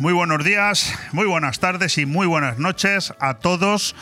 Muy buenos días, muy buenas tardes y muy buenas noches a todos.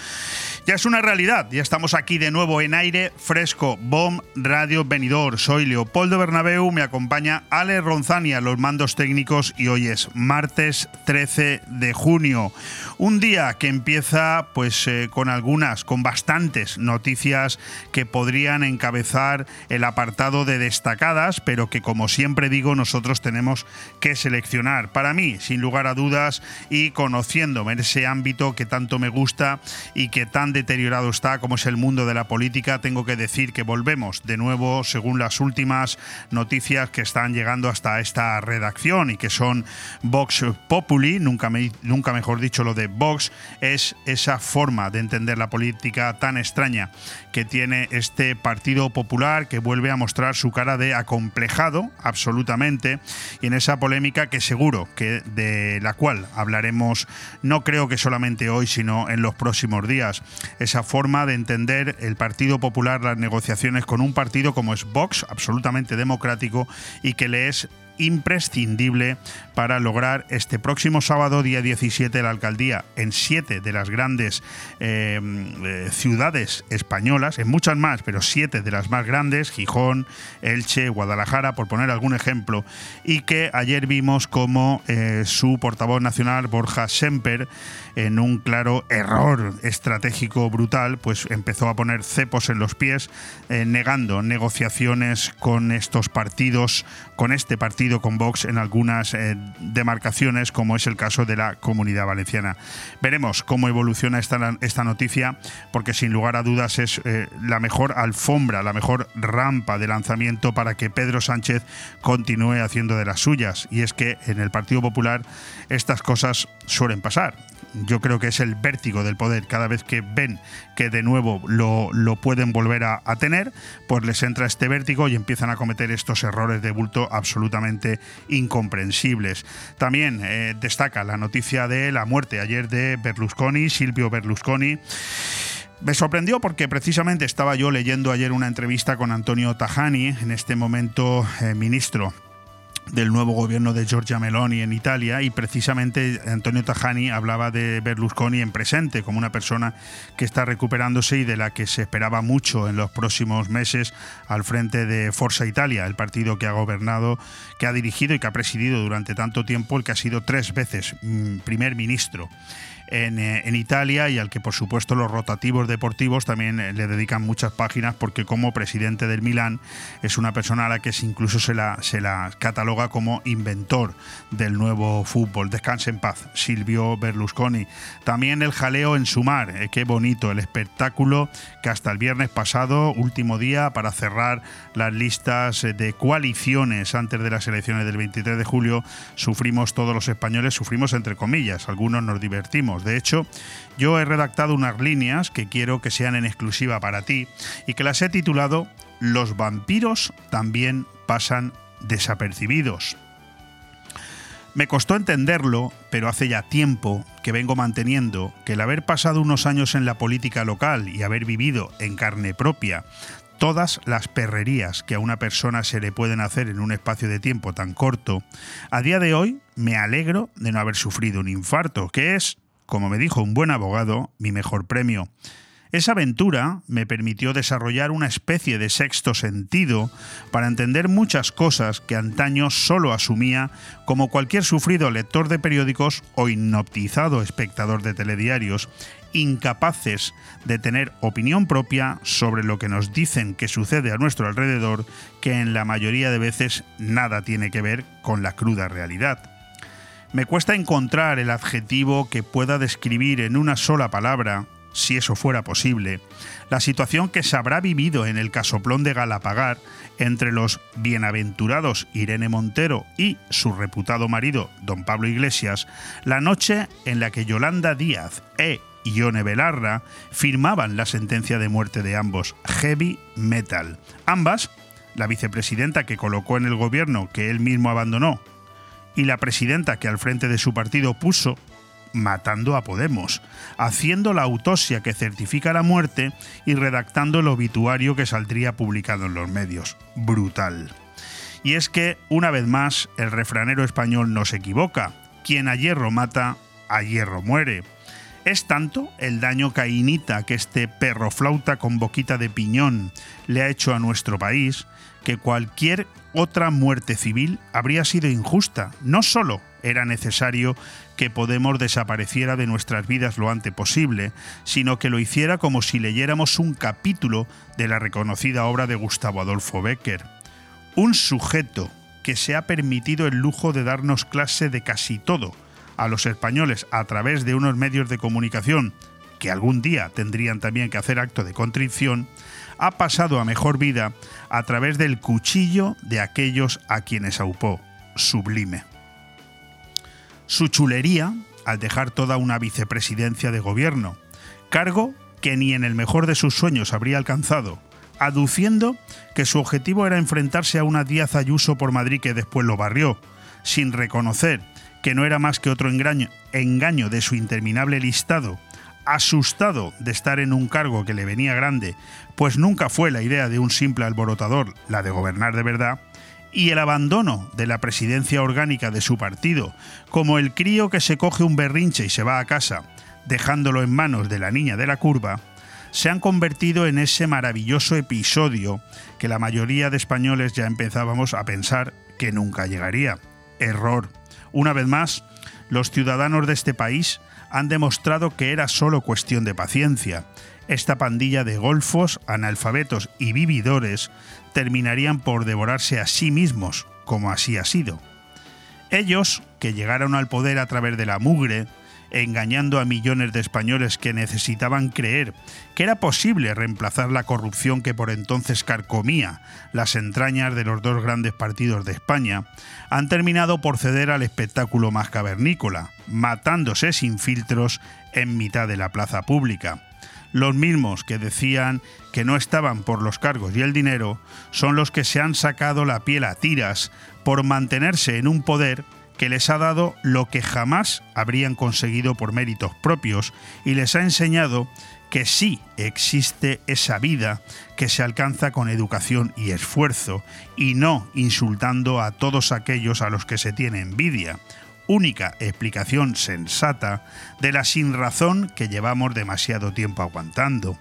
Ya es una realidad, ya estamos aquí de nuevo en aire fresco, BOM Radio Venidor. Soy Leopoldo Bernabeu, me acompaña Ale Ronzani a los mandos técnicos y hoy es martes 13 de junio. Un día que empieza pues eh, con algunas, con bastantes noticias que podrían encabezar el apartado de destacadas, pero que como siempre digo nosotros tenemos que seleccionar. Para mí, sin lugar a dudas y conociéndome en ese ámbito que tanto me gusta y que tan deteriorado está como es el mundo de la política, tengo que decir que volvemos de nuevo, según las últimas noticias que están llegando hasta esta redacción y que son Vox Populi, nunca, nunca mejor dicho lo de Vox, es esa forma de entender la política tan extraña que tiene este Partido Popular que vuelve a mostrar su cara de acomplejado absolutamente y en esa polémica que seguro que de la cual hablaremos no creo que solamente hoy sino en los próximos días. Esa forma de entender el Partido Popular, las negociaciones con un partido como es Vox, absolutamente democrático y que le es imprescindible para lograr este próximo sábado, día 17, la alcaldía en siete de las grandes eh, eh, ciudades españolas, en muchas más, pero siete de las más grandes, Gijón, Elche, Guadalajara, por poner algún ejemplo, y que ayer vimos como eh, su portavoz nacional, Borja Semper, en un claro error estratégico brutal, pues empezó a poner cepos en los pies, negando negociaciones con estos partidos, con este partido, con Vox, en algunas demarcaciones, como es el caso de la comunidad valenciana. Veremos cómo evoluciona esta, esta noticia, porque sin lugar a dudas es eh, la mejor alfombra, la mejor rampa de lanzamiento para que Pedro Sánchez continúe haciendo de las suyas. Y es que en el Partido Popular estas cosas suelen pasar yo creo que es el vértigo del poder. Cada vez que ven que de nuevo lo, pueden volver a, tener, pues les entra este vértigo y empiezan a cometer estos errores de bulto absolutamente incomprensibles. También eh, destaca la noticia de la muerte ayer de Berlusconi, Silvio Berlusconi. Me sorprendió porque precisamente estaba yo leyendo ayer una entrevista con Antonio Tajani, en este momento eh, ministro del nuevo gobierno de Giorgia Meloni en Italia y precisamente Antonio Tajani hablaba de Berlusconi en presente como una persona que está recuperándose y de la que se esperaba mucho en los próximos meses al frente de Forza Italia, el partido que ha gobernado, que ha dirigido y que ha presidido durante tanto tiempo, el que ha sido tres veces mm, primer ministro. Eh, en, Italia y al que por supuesto los rotativos deportivos también eh, le dedican muchas páginas porque como presidente del Milán es una persona a la que incluso se la, se la cataloga como inventor del nuevo fútbol. Descanse en paz, Silvio Berlusconi. También el jaleo en Sumar, mar, eh, qué bonito el espectáculo que hasta el viernes pasado, último día para cerrar las listas de coaliciones antes de las elecciones del 23 de julio, sufrimos todos los españoles, sufrimos entre comillas, algunos nos divertimos de hecho, yo he redactado unas líneas que quiero que sean en exclusiva para ti y que las he titulado Los vampiros también pasan desapercibidos. Me costó entenderlo, pero hace ya tiempo que vengo manteniendo que el haber pasado unos años en la política local y haber vivido en carne propia todas las perrerías que a una persona se le pueden hacer en un espacio de tiempo tan corto, a día de hoy me alegro de no haber sufrido un infarto, que es como me dijo un buen abogado, mi mejor premio. Esa aventura me permitió desarrollar una especie de sexto sentido para entender muchas cosas que antaño solo asumía como cualquier sufrido lector de periódicos o hipnotizado espectador de telediarios, incapaces de tener opinión propia sobre lo que nos dicen que sucede a nuestro alrededor, que en la mayoría de veces nada tiene que ver con la cruda realidad. Me cuesta encontrar el adjetivo que pueda describir en una sola palabra, si eso fuera posible, la situación que se habrá vivido en el casoplón de Galapagar entre los bienaventurados Irene Montero y su reputado marido, don Pablo Iglesias, la noche en la que Yolanda Díaz e Ione Belarra firmaban la sentencia de muerte de ambos, Heavy Metal. Ambas, la vicepresidenta que colocó en el gobierno que él mismo abandonó, y la presidenta que al frente de su partido puso matando a Podemos, haciendo la autopsia que certifica la muerte y redactando el obituario que saldría publicado en los medios. Brutal. Y es que, una vez más, el refranero español no se equivoca, quien a hierro mata, a hierro muere. Es tanto el daño cainita que este perro flauta con boquita de piñón le ha hecho a nuestro país, que cualquier otra muerte civil habría sido injusta. No solo era necesario que Podemos desapareciera de nuestras vidas lo antes posible, sino que lo hiciera como si leyéramos un capítulo de la reconocida obra de Gustavo Adolfo Becker. Un sujeto que se ha permitido el lujo de darnos clase de casi todo, a los españoles a través de unos medios de comunicación que algún día tendrían también que hacer acto de contrición, ha pasado a mejor vida a través del cuchillo de aquellos a quienes aupó, sublime. Su chulería al dejar toda una vicepresidencia de gobierno, cargo que ni en el mejor de sus sueños habría alcanzado, aduciendo que su objetivo era enfrentarse a una Díaz Ayuso por Madrid que después lo barrió, sin reconocer que no era más que otro engaño, engaño de su interminable listado, asustado de estar en un cargo que le venía grande, pues nunca fue la idea de un simple alborotador la de gobernar de verdad, y el abandono de la presidencia orgánica de su partido, como el crío que se coge un berrinche y se va a casa, dejándolo en manos de la niña de la curva, se han convertido en ese maravilloso episodio que la mayoría de españoles ya empezábamos a pensar que nunca llegaría. Error. Una vez más, los ciudadanos de este país han demostrado que era solo cuestión de paciencia. Esta pandilla de golfos, analfabetos y vividores terminarían por devorarse a sí mismos, como así ha sido. Ellos, que llegaron al poder a través de la mugre, engañando a millones de españoles que necesitaban creer que era posible reemplazar la corrupción que por entonces carcomía las entrañas de los dos grandes partidos de España, han terminado por ceder al espectáculo más cavernícola, matándose sin filtros en mitad de la plaza pública. Los mismos que decían que no estaban por los cargos y el dinero son los que se han sacado la piel a tiras por mantenerse en un poder que les ha dado lo que jamás habrían conseguido por méritos propios y les ha enseñado que sí existe esa vida que se alcanza con educación y esfuerzo y no insultando a todos aquellos a los que se tiene envidia, única explicación sensata de la sinrazón que llevamos demasiado tiempo aguantando.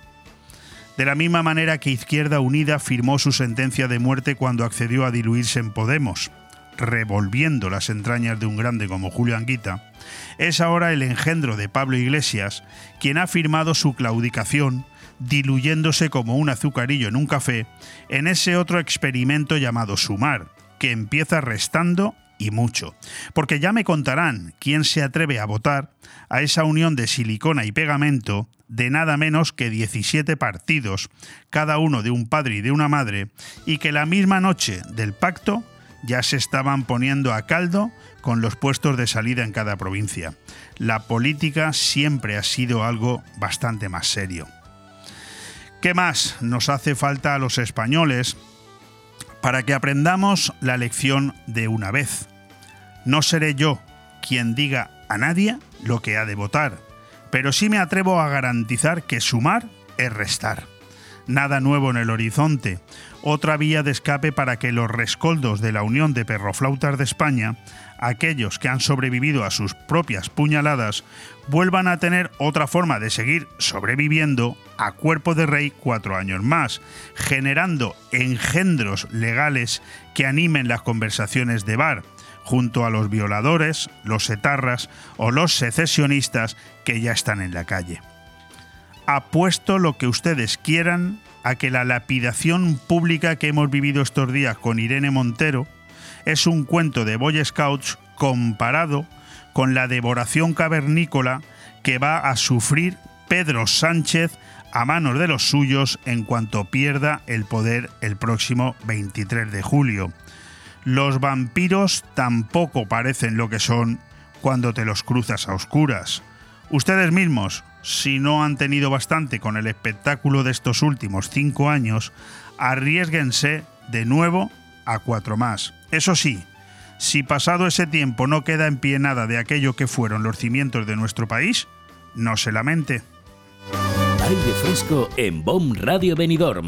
De la misma manera que Izquierda Unida firmó su sentencia de muerte cuando accedió a diluirse en Podemos, revolviendo las entrañas de un grande como Julio Anguita, es ahora el engendro de Pablo Iglesias quien ha firmado su claudicación, diluyéndose como un azucarillo en un café, en ese otro experimento llamado Sumar, que empieza restando y mucho. Porque ya me contarán quién se atreve a votar a esa unión de silicona y pegamento de nada menos que 17 partidos, cada uno de un padre y de una madre, y que la misma noche del pacto ya se estaban poniendo a caldo con los puestos de salida en cada provincia. La política siempre ha sido algo bastante más serio. ¿Qué más nos hace falta a los españoles para que aprendamos la lección de una vez? No seré yo quien diga a nadie lo que ha de votar, pero sí me atrevo a garantizar que sumar es restar. Nada nuevo en el horizonte, otra vía de escape para que los rescoldos de la Unión de Perroflautas de España, aquellos que han sobrevivido a sus propias puñaladas, vuelvan a tener otra forma de seguir sobreviviendo a cuerpo de rey cuatro años más, generando engendros legales que animen las conversaciones de bar, junto a los violadores, los etarras o los secesionistas que ya están en la calle. Apuesto lo que ustedes quieran a que la lapidación pública que hemos vivido estos días con Irene Montero es un cuento de Boy Scouts comparado con la devoración cavernícola que va a sufrir Pedro Sánchez a manos de los suyos en cuanto pierda el poder el próximo 23 de julio. Los vampiros tampoco parecen lo que son cuando te los cruzas a oscuras. Ustedes mismos, si no han tenido bastante con el espectáculo de estos últimos cinco años, arriesguense de nuevo a cuatro más. Eso sí, si pasado ese tiempo no queda en pie nada de aquello que fueron los cimientos de nuestro país, no se lamente. Aire fresco en Radio Benidorm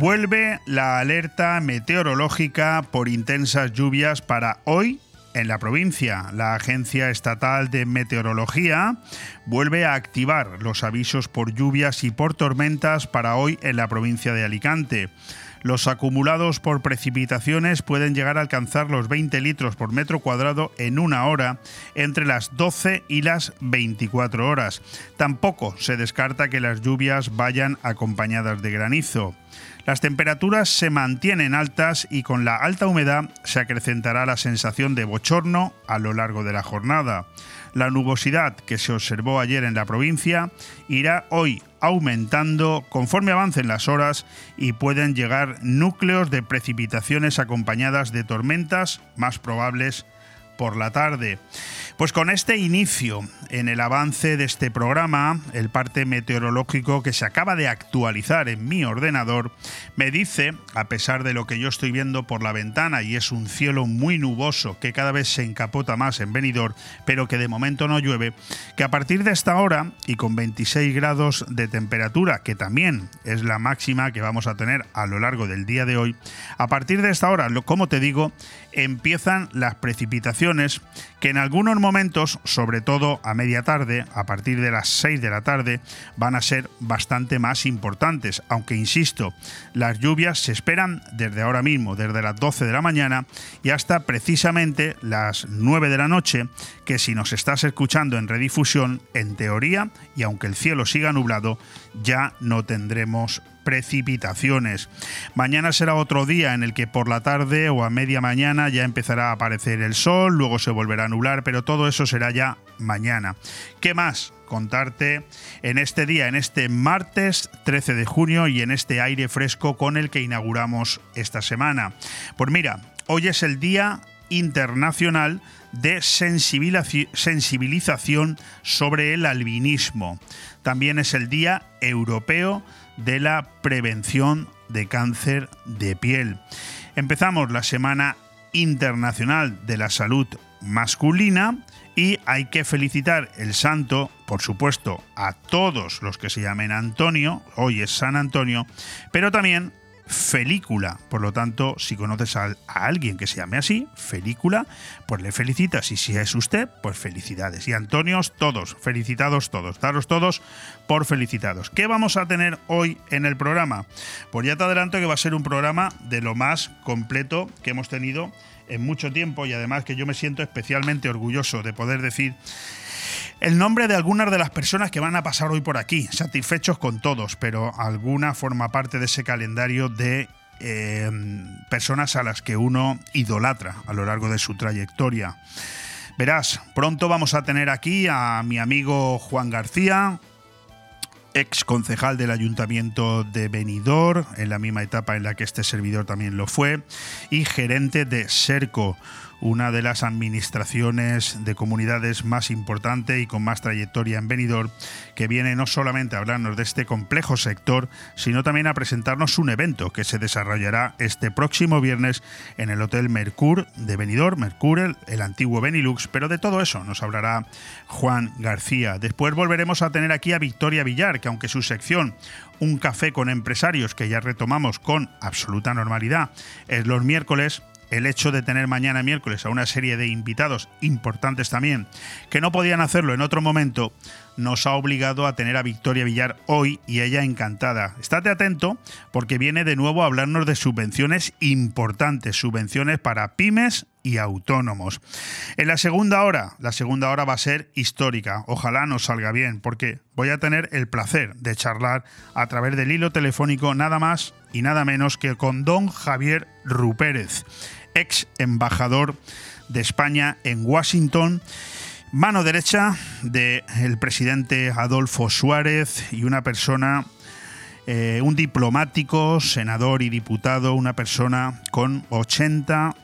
Vuelve la alerta meteorológica por intensas lluvias para hoy en la provincia. La Agencia Estatal de Meteorología vuelve a activar los avisos por lluvias y por tormentas para hoy en la provincia de Alicante. Los acumulados por precipitaciones pueden llegar a alcanzar los 20 litros por metro cuadrado en una hora entre las 12 y las 24 horas. Tampoco se descarta que las lluvias vayan acompañadas de granizo. Las temperaturas se mantienen altas y con la alta humedad se acrecentará la sensación de bochorno a lo largo de la jornada. La nubosidad que se observó ayer en la provincia irá hoy aumentando conforme avancen las horas y pueden llegar núcleos de precipitaciones acompañadas de tormentas más probables por la tarde. Pues con este inicio en el avance de este programa, el parte meteorológico que se acaba de actualizar en mi ordenador me dice, a pesar de lo que yo estoy viendo por la ventana y es un cielo muy nuboso que cada vez se encapota más en venidor, pero que de momento no llueve, que a partir de esta hora y con 26 grados de temperatura, que también es la máxima que vamos a tener a lo largo del día de hoy, a partir de esta hora, como te digo, empiezan las precipitaciones que en algunos momentos, sobre todo a media tarde, a partir de las 6 de la tarde, van a ser bastante más importantes, aunque insisto, las lluvias se esperan desde ahora mismo, desde las 12 de la mañana y hasta precisamente las 9 de la noche, que si nos estás escuchando en redifusión, en teoría, y aunque el cielo siga nublado, ya no tendremos precipitaciones. Mañana será otro día en el que por la tarde o a media mañana ya empezará a aparecer el sol, luego se volverá a nublar, pero todo eso será ya mañana. ¿Qué más? contarte en este día, en este martes 13 de junio y en este aire fresco con el que inauguramos esta semana. Pues mira, hoy es el Día Internacional de Sensibilización sobre el Albinismo. También es el Día Europeo de la Prevención de Cáncer de Piel. Empezamos la Semana Internacional de la Salud Masculina y hay que felicitar el santo, por supuesto, a todos los que se llamen Antonio, hoy es San Antonio, pero también Felícula. Por lo tanto, si conoces a, alguien que se llame así, Felícula, pues le felicitas. Y si es usted, pues felicidades. Y Antonios, todos, felicitados todos. Daros todos por felicitados. ¿Qué vamos a tener hoy en el programa? Pues ya te adelanto que va a ser un programa de lo más completo que hemos tenido en mucho tiempo y además que yo me siento especialmente orgulloso de poder decir el nombre de algunas de las personas que van a pasar hoy por aquí, satisfechos con todos, pero alguna forma parte de ese calendario de eh, personas a las que uno idolatra a lo largo de su trayectoria. Verás, pronto vamos a tener aquí a mi amigo Juan García, ex concejal del ayuntamiento de Benidorm, en la misma etapa en la que este servidor también lo fue, y gerente de Serco, una de las administraciones de comunidades más importante y con más trayectoria en Benidorm, que viene no solamente a hablarnos de este complejo sector, sino también a presentarnos un evento que se desarrollará este próximo viernes en el Hotel Mercur de Benidorm, Mercur, el antiguo Benilux, pero de todo eso nos hablará Juan García. Después volveremos a tener aquí a Victoria Villar, que aunque su sección un café con empresarios que ya retomamos con absoluta normalidad es los miércoles, el hecho de tener mañana miércoles a una serie de invitados importantes también, que no podían hacerlo en otro momento, nos ha obligado a tener a Victoria Villar hoy y ella encantada. Estate atento porque viene de nuevo a hablarnos de subvenciones importantes, subvenciones para pymes y autónomos. En la segunda hora, la segunda hora va a ser histórica. Ojalá nos salga bien porque voy a tener el placer de charlar a través del hilo telefónico nada más y nada menos que con don Javier Rupérez ex embajador de España en Washington, mano derecha del presidente Adolfo Suárez y una persona eh, un diplomático, senador y diputado, una persona con 80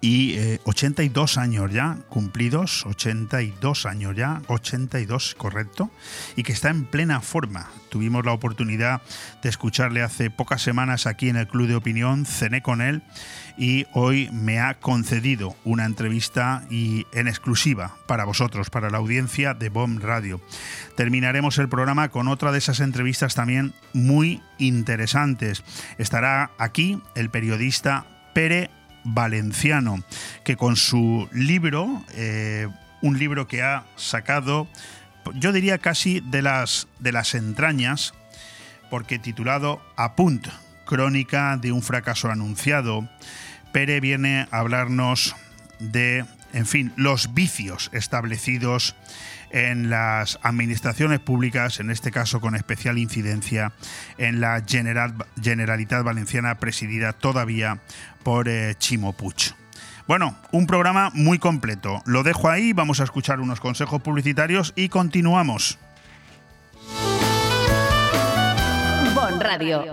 y 82 eh, años ya cumplidos, 82 años ya, 82 correcto, y que está en plena forma. Tuvimos la oportunidad de escucharle hace pocas semanas aquí en el Club de Opinión, cené con él y hoy me ha concedido una entrevista y en exclusiva para vosotros, para la audiencia de BOM Radio. Terminaremos el programa con otra de esas entrevistas también muy interesantes. Estará aquí el periodista Pere valenciano, que con su libro, eh, un libro que ha sacado, yo diría casi de las, de las entrañas, porque titulado Apunt, crónica de un fracaso anunciado, Pere viene a hablarnos de, en fin, los vicios establecidos en las administraciones públicas, en este caso con especial incidencia en la General, Generalitat Valenciana presidida todavía por eh, Chimo Puig. Bueno, un programa muy completo. Lo dejo ahí, vamos a escuchar unos consejos publicitarios y continuamos. Bon Radio.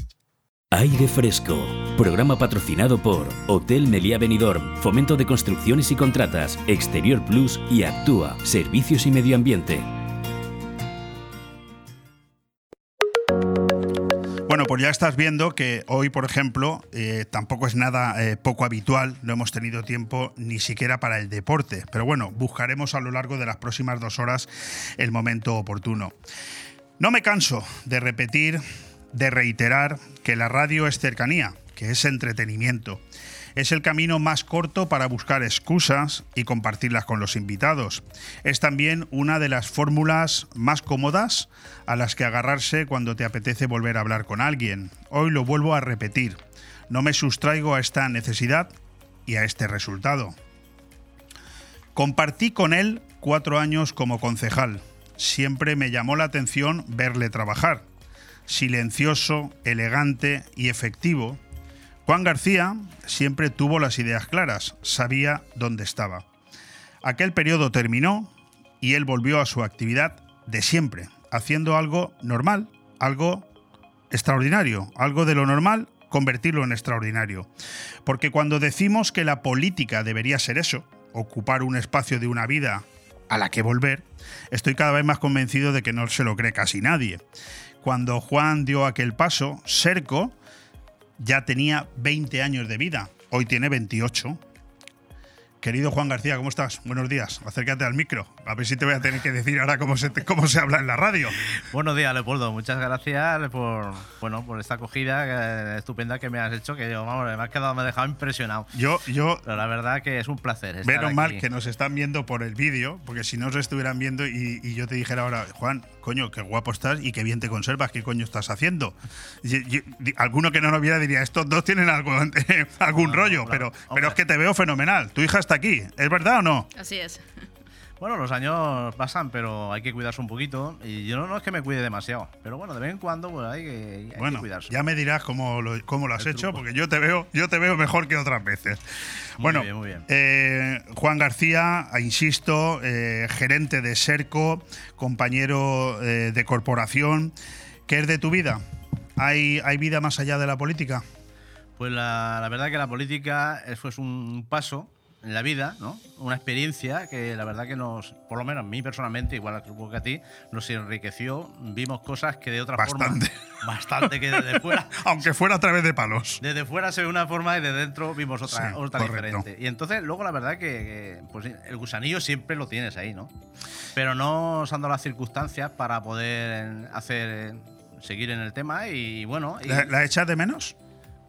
Aire Fresco. Programa patrocinado por Hotel Meliá Benidorm, Fomento de Construcciones y Contratas, Exterior Plus y Actúa, Servicios y Medio Ambiente. Bueno, pues ya estás viendo que hoy, por ejemplo, eh, tampoco es nada eh, poco habitual, no hemos tenido tiempo ni siquiera para el deporte, pero bueno, buscaremos a lo largo de las próximas dos horas el momento oportuno. No me canso de repetir, de reiterar que la radio es cercanía, que es entretenimiento es el camino más corto para buscar excusas y compartirlas con los invitados. Es también una de las fórmulas más cómodas a las que agarrarse cuando te apetece volver a hablar con alguien. Hoy lo vuelvo a repetir. No me sustraigo a esta necesidad y a este resultado. Compartí con él cuatro años como concejal. Siempre me llamó la atención verle trabajar. Silencioso, elegante y efectivo, Juan García siempre tuvo las ideas claras, sabía dónde estaba. Aquel periodo terminó y él volvió a su actividad de siempre, haciendo algo normal, algo extraordinario, algo de lo normal, convertirlo en extraordinario. Porque cuando decimos que la política debería ser eso, ocupar un espacio de una vida a la que volver, estoy cada vez más convencido de que no se lo cree casi nadie. Cuando Juan dio aquel paso, Serco ya tenía 20 años de vida, hoy tiene 28. Querido Juan García, ¿cómo estás? Buenos días. Acércate al micro. A ver si te voy a tener que decir ahora cómo se, cómo se habla en la radio. Buenos días, Leopoldo. Muchas gracias por, bueno, por esta acogida eh, estupenda que me has hecho, que yo, vamos, me has quedado, me ha dejado impresionado. Yo, yo. Pero la verdad que es un placer. Estar menos mal que nos están viendo por el vídeo, porque si no nos estuvieran viendo y, y yo te dijera ahora, Juan, coño, qué guapo estás y qué bien te conservas, qué coño estás haciendo. alguno que no nos viera diría, estos dos tienen algo, algún rollo, pero, pero es que te veo fenomenal. Tu hija está aquí, ¿es verdad o no? Así es. Bueno, los años pasan, pero hay que cuidarse un poquito. Y yo no, no es que me cuide demasiado, pero bueno, de vez en cuando pues, hay, que, hay que Bueno, cuidarse. ya me dirás cómo lo, cómo lo has El hecho, truco. porque yo te veo, yo te veo mejor que otras veces. Muy bueno, bien, muy bien. eh, Juan García, insisto, eh, gerente de Serco, compañero eh, de corporación. ¿Qué es de tu vida? ¿Hay, ¿Hay vida más allá de la política? Pues la, la verdad que la política es pues, un paso en la vida, ¿no? Una experiencia que la verdad que nos, por lo menos a mí personalmente, igual supongo que a ti, nos enriqueció. Vimos cosas que de otra Bastante. forma. Bastante. que desde fuera. Aunque fuera a través de palos. Desde fuera se ve una forma y de dentro vimos otra, Sí, otra diferente. Y entonces, luego la verdad que, que, pues, el gusanillo siempre lo tienes ahí, ¿no? Pero no usando las circunstancias para poder hacer seguir en el tema y bueno. y- ¿La, la echas de menos?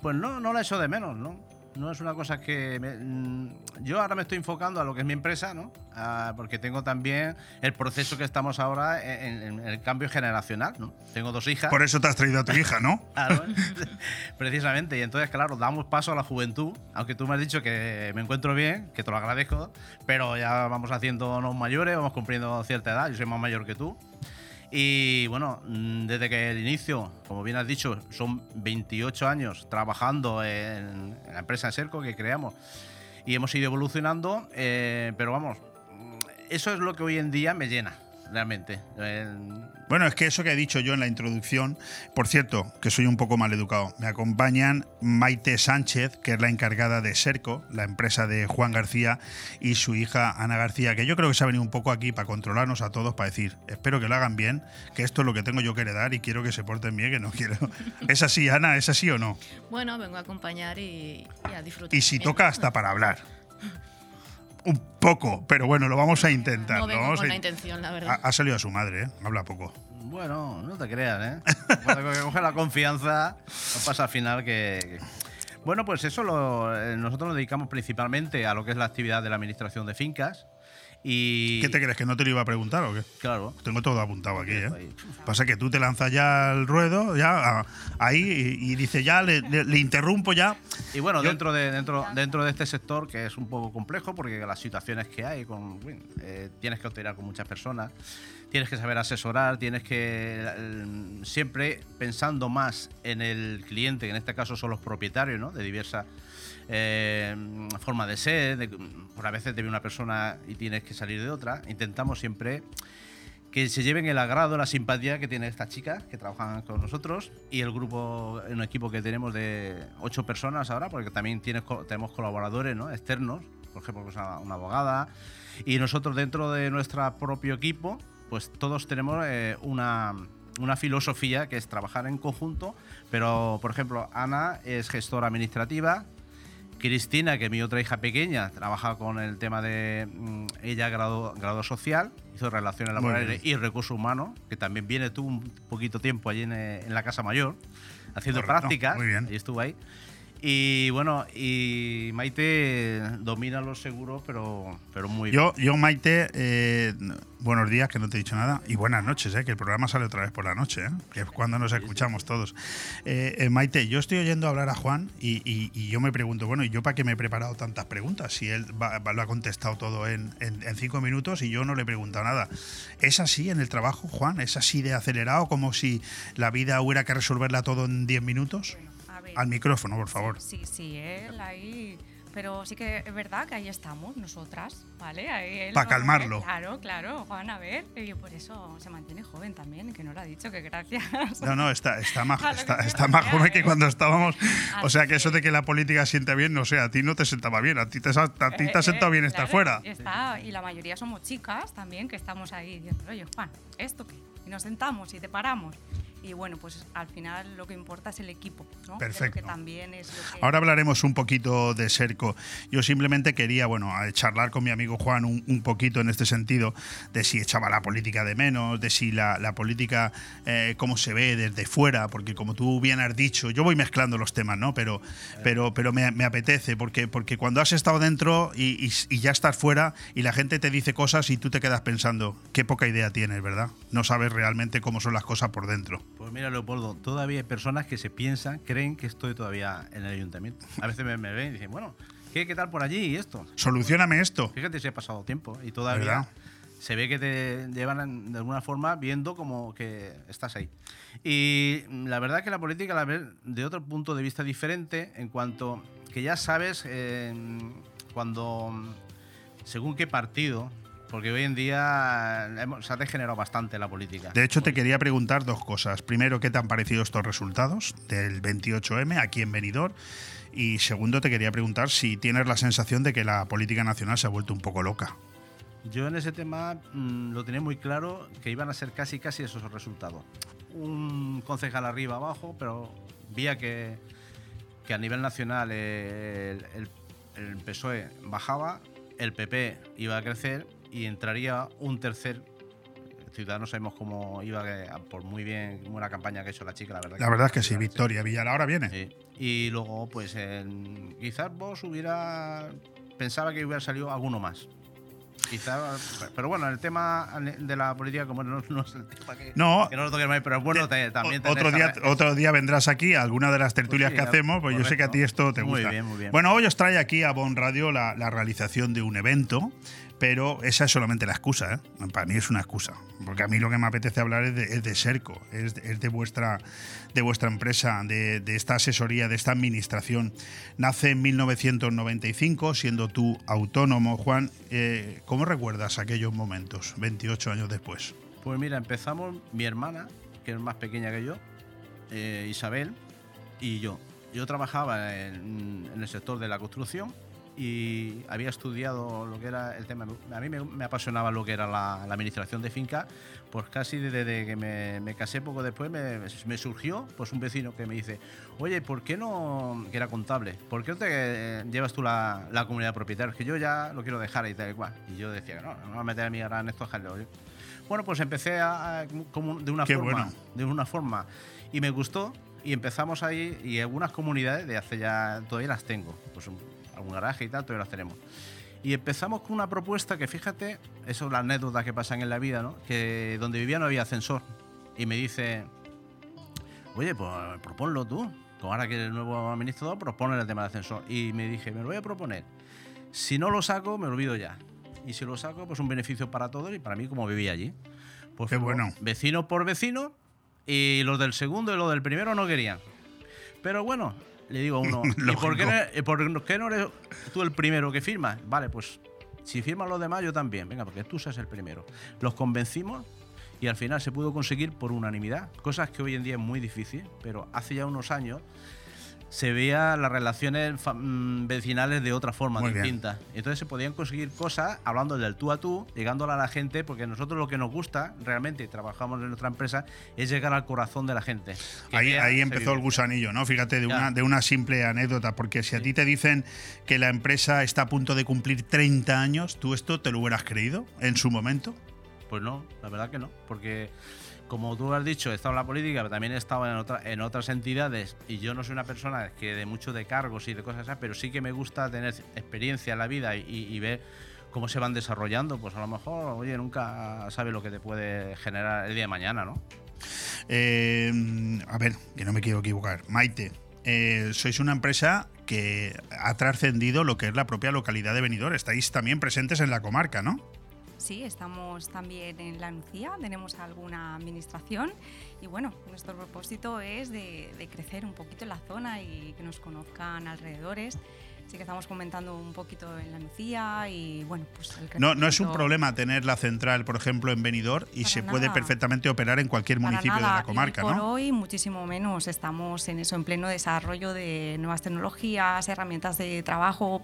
pues no, no la echo de menos, ¿no? No es una cosa que... me- mm, yo ahora me estoy enfocando a lo que es mi empresa, ¿no? Ah, porque tengo también el proceso que estamos ahora en, en- en el cambio generacional, ¿no? Tengo dos hijas. Por eso te has traído a tu hija, ¿no? Claro, precisamente. Y entonces, claro, damos paso a la juventud, aunque tú me has dicho que me encuentro bien, que te lo agradezco, pero ya vamos haciéndonos mayores, vamos cumpliendo cierta edad, yo soy más mayor que tú. Y bueno, mm, desde que el inicio, como bien has dicho, son 28 años trabajando en, la empresa Serco que creamos y hemos ido evolucionando, eh, pero vamos, mm, eso es lo que hoy en día me llena, realmente. Eh, Bueno, es que eso que he dicho yo en la introducción, por cierto, que soy un poco mal educado, me acompañan Maite Sánchez, que es la encargada de Serco, la empresa de Juan García, y su hija Ana García, que yo creo que se ha venido un poco aquí para controlarnos a todos, para decir, espero que lo hagan bien, que esto es lo que tengo yo que heredar y quiero que se porten bien, que no quiero. ¿Es así, Ana? ¿Es así o no? Bueno, vengo a acompañar y, y a disfrutar. Y si toca hasta para hablar. Un poco, pero bueno, lo vamos a intentar. No lo vengo vamos con a la in- intención, la ha, verdad. ha salido a su madre, ¿eh? Habla poco. Bueno, no te creas, ¿eh? Cuando coge la confianza, no pasa al final que... que- Bueno, pues eso lo, eh, nosotros nos dedicamos principalmente a lo que es la actividad de la administración de fincas y... ¿Qué te crees? ¿Que no te lo iba a preguntar o qué? Claro. Tengo todo apuntado aquí, ¿eh? Ahí. Pasa que tú te lanzas ya al ruedo, ya ahí, y, y dice ya, le, le- le interrumpo ya. Y bueno, Yo- dentro, de, dentro, dentro de este sector, que es un poco complejo, porque las situaciones que hay, con, eh, tienes que operar con muchas personas, tienes que saber asesorar, tienes que eh, siempre pensando más en el cliente, que en este caso son los propietarios ¿no? de diversas eh, formas de ser, de- por a veces te ve una persona y tienes que salir de otra, intentamos siempre que se lleven el agrado, la simpatía que tienen estas chicas que trabajan con nosotros y el grupo, un equipo que tenemos de ocho personas ahora, porque también tienes, tenemos colaboradores ¿no? externos, por ejemplo, pues, una, una abogada, y nosotros dentro de nuestro propio equipo, pues todos tenemos eh, una, una filosofía que es trabajar en conjunto, pero por ejemplo, Ana es gestora administrativa, Cristina, que es mi otra hija pequeña, trabaja con el tema de mm, ella grado, grado social, hizo relaciones laborales y recursos humanos, que también viene tú un poquito tiempo allí en, eh, en la Casa Mayor, haciendo Correcto, prácticas, y estuvo ahí. Y bueno, y Maite domina los seguros, pero, pero muy bien. Yo, yo Maite, eh, buenos días, que no te he dicho nada, y buenas noches, eh, que el programa sale otra vez por la noche, eh, que es cuando nos escuchamos todos. Eh, eh, Maite, yo estoy oyendo hablar a Juan y, y- y yo me pregunto, bueno, ¿y yo para qué me he preparado tantas preguntas? Si él va- va- lo ha contestado todo en, en- en cinco minutos y yo no le he preguntado nada. ¿Es así en el trabajo, Juan? ¿Es así de acelerado, como si la vida hubiera que resolverla todo en diez minutos? Al micrófono, por favor. Sí, sí, él ahí. Pero sí que es verdad que ahí estamos, nosotras, ¿vale? Ahí él Pa' no- calmarlo. Claro, claro, Juan, a ver. Y por eso se mantiene joven también, que no lo ha dicho, que gracias. No, no, está, está, más, está, está más joven que ¿eh? cuando estábamos. O sea, que eso de que la política sienta bien, no sé, a ti no te sentaba bien, a ti te, a ti te ha Eh, sentado bien estar claro, fuera. Está, y la mayoría somos chicas también, que estamos ahí diciendo, oye, Juan, ¿esto qué? Y nos sentamos y te paramos. Y bueno, pues al final lo que importa es el equipo, ¿no? Perfecto. que también es lo que... Ahora hablaremos un poquito de Serco. Yo simplemente quería, bueno, a- charlar con mi amigo Juan un, un poquito en este sentido, de si echaba la política de menos, de si la, la política, eh, cómo se ve desde fuera, porque como tú bien has dicho, yo voy mezclando los temas, ¿no? Pero, pero, pero me, me apetece, porque, porque cuando has estado dentro y, y- y ya estás fuera y la gente te dice cosas y tú te quedas pensando, qué poca idea tienes, ¿verdad? No sabes realmente cómo son las cosas por dentro. Pues mira, Leopoldo, todavía hay personas que se piensan, creen que estoy todavía en el ayuntamiento. A veces me, me ven y dicen, bueno, ¿qué, qué tal por allí y esto? Solucioname esto. Fíjate si ha pasado tiempo y todavía ¿Verdad? se ve que te llevan de alguna forma viendo como que estás ahí. Y la verdad que la política la ves de otro punto de vista diferente en cuanto que ya sabes eh, cuando, según qué partido, porque hoy en día se ha degenerado bastante la política. De hecho, te quería preguntar dos cosas. Primero, ¿qué te han parecido estos resultados del 28M aquí en Benidorm? Y segundo, te quería preguntar si tienes la sensación de que la política nacional se ha vuelto un poco loca. Yo en ese tema mm, lo tenía muy claro que iban a ser casi casi esos resultados. Un concejal arriba abajo, pero vía que, que a nivel nacional el, el- el PSOE bajaba, el PP iba a crecer y entraría un tercer. Ciudadanos sabemos cómo iba, eh, por muy bien, buena campaña que ha hecho la chica, la verdad. La verdad es que sí, Victoria Villar ahora viene. Sí. Y luego, pues quizás vos hubiera. Pensaba que hubiera salido alguno más. Quizá, pero bueno, el tema de la política, como no, no es el tema que No. que no lo toquemos pero es bueno te- también otro día, otro día vendrás aquí a alguna de las tertulias Pues sí, que hacemos, pues yo sé que a ti esto te Muy gusta. bien, muy bien. Bueno, hoy os trae aquí a Bon Radio la, la realización de un evento, pero esa es solamente la excusa, ¿eh? Para mí es una excusa, porque a mí lo que me apetece hablar es de, Serco, es, de- es vuestra de vuestra empresa, de, de esta asesoría, de esta administración. Nace en 1995, siendo tú autónomo, Juan. Eh, ¿Cómo recuerdas aquellos momentos, 28 años después? Pues mira, empezamos mi hermana, que es más pequeña que yo, eh, Isabel, y yo. Yo trabajaba en, en el sector de la construcción y había estudiado lo que era el tema. A mí me, me apasionaba lo que era la, la administración de finca, pues casi desde que me, me casé poco después me, me surgió pues un vecino que me dice, oye, ¿por qué no, que era contable, ¿por qué no te eh, llevas tú la, la comunidad propietaria? Que yo ya lo quiero dejar y tal y cual. Y yo decía, no, no me voy a meter a mí ahora en estos jaleos. Bueno, pues empecé a, a- como de una Qué forma, bueno. de una forma y me gustó y empezamos ahí y algunas comunidades de hace ya todavía las tengo, pues un- garaje y tal todavía las tenemos. Y empezamos con una propuesta que fíjate, eso es la anécdota que pasan en la vida, ¿no? Que donde vivía no había ascensor y me dice, oye, pues proponlo tú. Como ahora que eres el nuevo administrador, propone el tema del ascensor. Y me dije, me lo voy a proponer. Si no lo saco, me olvido ya. Y si lo saco, pues un beneficio para todos y para mí como vivía allí. Pues Qué bueno. Vecino por vecino y los del segundo y los del primero no querían. Pero bueno, le digo a uno, ¿y por qué, no, y por qué no eres tú el primero que firma? Vale, pues si firman los demás, yo también. Venga, porque tú seas el primero. Los convencimos y al final se pudo conseguir por unanimidad. Cosas que hoy en día es muy difícil, pero hace ya unos años se veían las relaciones mm, vecinales de otra forma Muy bien. distinta. Entonces se podían conseguir cosas hablando del tú a tú, llegándole a la gente, porque nosotros lo que nos gusta realmente, trabajamos en nuestra empresa, es llegar al corazón de la gente. Ahí, vea ahí empezó el gusanillo, ¿no? Fíjate, de una, de una simple anécdota, porque si a ti te dicen que la empresa está a punto de cumplir 30 años, ¿tú esto te lo hubieras creído en su momento? Pues no, la verdad que no, porque como tú has dicho, he estado en la política, pero también he estado en, otra- en otras entidades y yo no soy una persona que de mucho de cargos y de cosas así, pero sí que me gusta tener experiencia en la vida y, ver cómo se van desarrollando, pues a lo mejor, oye, nunca sabes lo que te puede generar el día de mañana, ¿no? Eh, a ver, que no me quiero equivocar. Maite, eh, sois una empresa que ha trascendido lo que es la propia localidad de Benidorm. Estáis también presentes en la comarca, ¿no? Sí, estamos también en la Nucía, tenemos alguna administración y bueno, nuestro propósito es de, crecer un poquito la zona y que nos conozcan alrededores. Así que estamos comentando un poquito en la Nucía y bueno, pues el No, no es un problema tener la central, por ejemplo, en Benidorm y Para se puede perfectamente operar en cualquier Para municipio de la comarca, y por ¿no? hoy muchísimo menos estamos en eso, en pleno desarrollo de nuevas tecnologías, herramientas de trabajo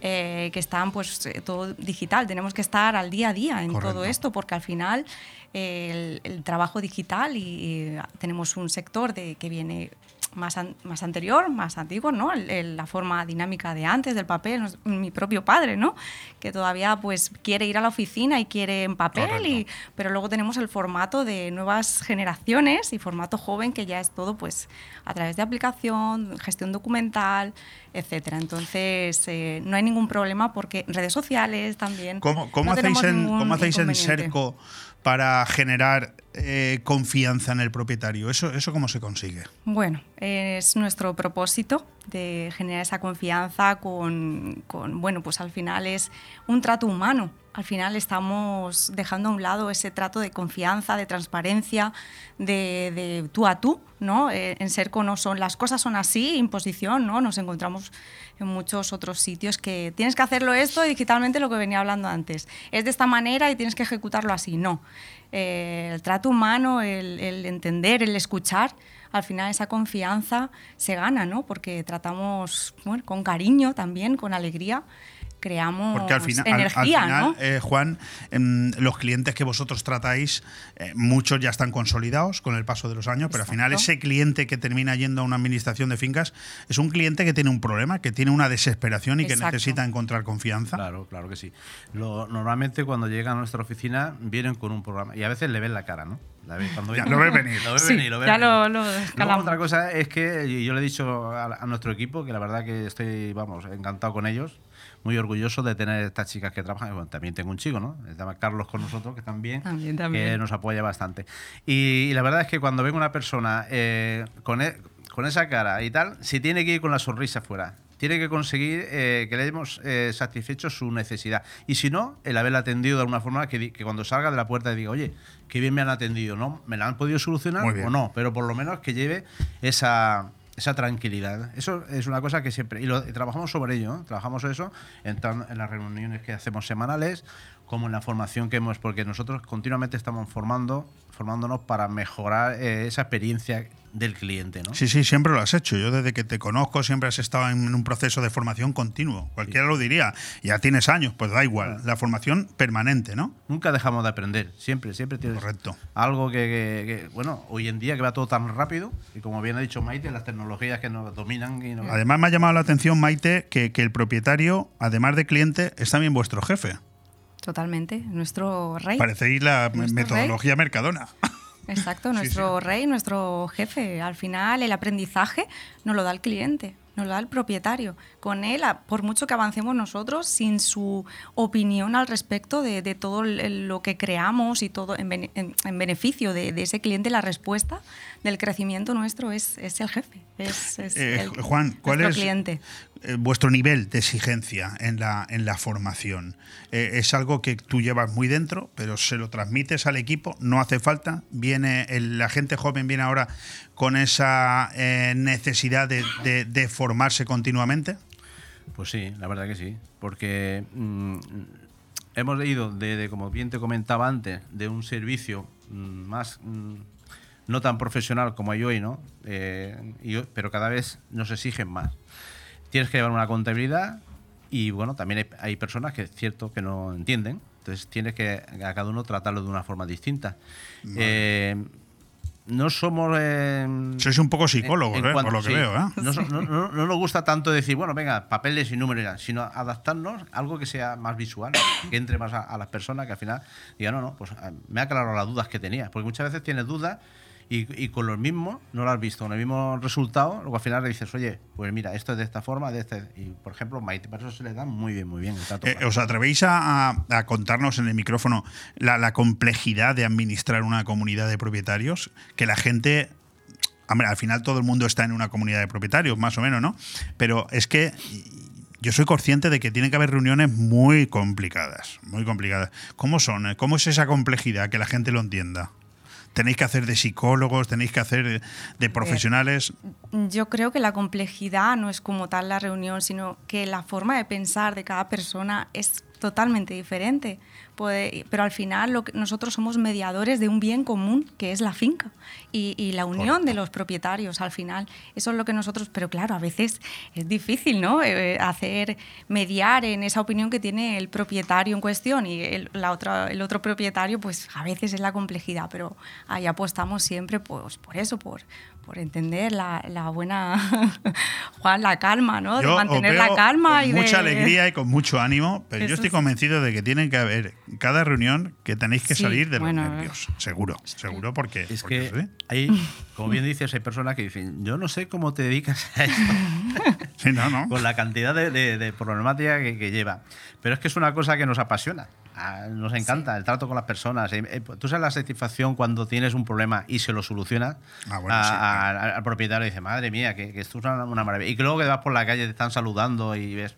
eh, que están pues eh, todo digital. Tenemos que estar al día a día en Correcto. todo esto porque al final el, el trabajo digital y, y tenemos un sector de, que viene más, an- más anterior, más antiguo, ¿no? El- el- la forma dinámica de antes del papel, mi propio padre, ¿no? Que todavía pues quiere ir a la oficina y quiere en papel, y, pero luego tenemos el formato de nuevas generaciones y formato joven que ya es todo pues a través de aplicación, gestión documental, etcétera. Entonces eh, no hay ningún problema porque redes sociales también. ¿Cómo, cómo no hacéis, en, cómo hacéis en. Serco para generar eh, confianza en el propietario? ¿Eso, ¿Eso cómo se consigue? Bueno, es nuestro propósito de generar esa confianza con, con, bueno, pues al final es un trato humano al final estamos dejando a un lado ese trato de confianza, de transparencia, de, tú a tú, ¿no? Eh, en Serco no son, las cosas son así, imposición, ¿no? Nos encontramos en muchos otros sitios que tienes que hacerlo esto digitalmente lo que venía hablando antes. Es de esta manera y tienes que ejecutarlo así. No. Eh, el trato humano, el, entender, el escuchar, al final esa confianza se gana, ¿no? Porque tratamos con cariño también, con alegría creamos Porque al final, al- al energía, final, ¿no? eh, Juan, em, los clientes que vosotros tratáis, eh, muchos ya están consolidados con el paso de los años, pero al final ese cliente que termina yendo a una administración de fincas es un cliente que tiene un problema, que tiene una desesperación y que necesita encontrar confianza. Claro, claro que sí. Lo- normalmente cuando llegan a nuestra oficina vienen con un programa y a veces le ven la cara, ¿no? La ven cuando Ya vienen. lo ves venir. Lo ves Sí, venir, lo ves ya venir. lo- lo Luego escalamos. otra cosa es que yo le he dicho a, a nuestro equipo que la verdad que estoy, vamos, encantado con ellos, muy orgulloso de tener estas chicas que trabajan. Bueno, también tengo un chico, ¿no? Se llama Carlos con nosotros, que también, También, también. que nos apoya bastante. Y, y la verdad es que cuando venga una persona eh, con, e- con esa cara y tal, si tiene que ir con la sonrisa fuera. Tiene que conseguir eh, que le hayamos eh, satisfecho su necesidad. Y si no, el haberla atendido de alguna forma que, que cuando salga de la puerta diga, oye, qué bien me han atendido, ¿no? ¿Me la han podido solucionar o no? Pero por lo menos que lleve esa, esa tranquilidad. Eso es una cosa que siempre. Y, lo, trabajamos sobre ello, ¿no? Trabajamos eso en, tan- en las reuniones que hacemos semanales, como en la formación que hemos. Porque nosotros continuamente estamos formando, formándonos para mejorar eh, esa experiencia del cliente, ¿no? Sí, sí, siempre lo has hecho. Yo desde que te conozco siempre has estado en un proceso de formación continuo. Cualquiera lo diría. Ya tienes años, pues da igual. La formación permanente, ¿no? Nunca dejamos de aprender, siempre, siempre tienes Correcto. algo que, que- que, bueno, hoy en día que va todo tan rápido, y como bien ha dicho Maite, las tecnologías que nos dominan y nos- Además me ha llamado la atención, Maite, que, que el propietario, además de cliente, es también vuestro jefe. Totalmente. Nuestro rey. Parecéis la metodología Mercadona. Exacto, Sí, nuestro rey, nuestro jefe. Al final, el aprendizaje nos lo da el cliente, nos lo da el propietario. Con él, por mucho que avancemos nosotros, sin su opinión al respecto de, de todo lo que creamos y todo en, bene- en- en beneficio de, de ese cliente, la respuesta del crecimiento nuestro es, es el jefe. Es, es Eh, el- Juan, ¿cuál es cliente. Eh, vuestro nivel de exigencia en la, en la formación? Eh, ¿Es algo que tú llevas muy dentro, pero se lo transmites al equipo? ¿No hace falta? ¿Viene el- la gente joven viene ahora con esa eh, necesidad de, de- formarse continuamente? Pues sí, la verdad que sí. Porque mm, hemos ido, de, como bien te comentaba antes, de un servicio mm, más mm, no tan profesional como hay hoy, ¿no? Eh, y pero cada vez nos exigen más. Tienes que llevar una contabilidad y, bueno, también hay, hay personas que es cierto que no entienden. Entonces tienes que a cada uno tratarlo de una forma distinta. Eh, no somos... eh, Sois un poco psicólogos, eh, cuanto- por lo que sí. veo. ¿eh? No, so- no- no- no nos gusta tanto decir, bueno, venga, papeles y números, sino adaptarnos a algo que sea más visual, que entre más a, a las personas, que al final digan, no, no, pues ah, me ha aclarado las dudas que tenía. Porque muchas veces tienes dudas y, y con los mismos no lo has visto, con el mismo resultado, luego al final le dices, oye, pues mira, esto es de esta forma, de este. Y por ejemplo, Maite, para eso se le da muy bien, muy bien. el trato. Eh, ¿Os atrevéis a, a- a contarnos en el micrófono la, la complejidad de administrar una comunidad de propietarios? Que la gente. Hombre, al final todo el mundo está en una comunidad de propietarios, más o menos, ¿no? Pero es que yo soy consciente de que tiene que haber reuniones muy complicadas, muy complicadas. ¿Cómo son? ¿Cómo es esa complejidad? Que la gente lo entienda. ¿Tenéis que hacer de psicólogos? ¿Tenéis que hacer de, de profesionales? Yo creo que la complejidad no es como tal la reunión, sino que la forma de pensar de cada persona es totalmente diferente. Puede- pero al final lo que- nosotros somos mediadores de un bien común que es la finca y, y la unión de los propietarios al final. Eso es lo que nosotros, pero claro, a veces es difícil, ¿no? Eh, hacer mediar en esa opinión que tiene el propietario en cuestión y el, la otra, el otro propietario, pues a veces es la complejidad, pero ahí apostamos siempre pues, por eso, por, por entender la, la buena, Juan, la calma, ¿no? de Yo os mantener la veo calma con y mucha de... alegría y con mucho ánimo, pero yo Eso estoy sí. convencido de que tienen que haber cada reunión que tenéis que Sí, salir de bueno, los nervios, seguro, seguro porque Es porque que sí. hay, como bien dices, hay personas que dicen, yo no sé cómo te dedicas a esto. Sí, no, no. con la cantidad de, de- de problemática que, que lleva. Pero es que es una cosa que nos apasiona. Nos encanta el trato con las personas. Eh, eh, Tú sabes la satisfacción cuando tienes un problema y se lo soluciona Ah, bueno, a- sí, a- claro. al propietario y dice, madre mía, que, que esto es una, una maravilla. Y que luego que vas por la calle te están saludando y ves.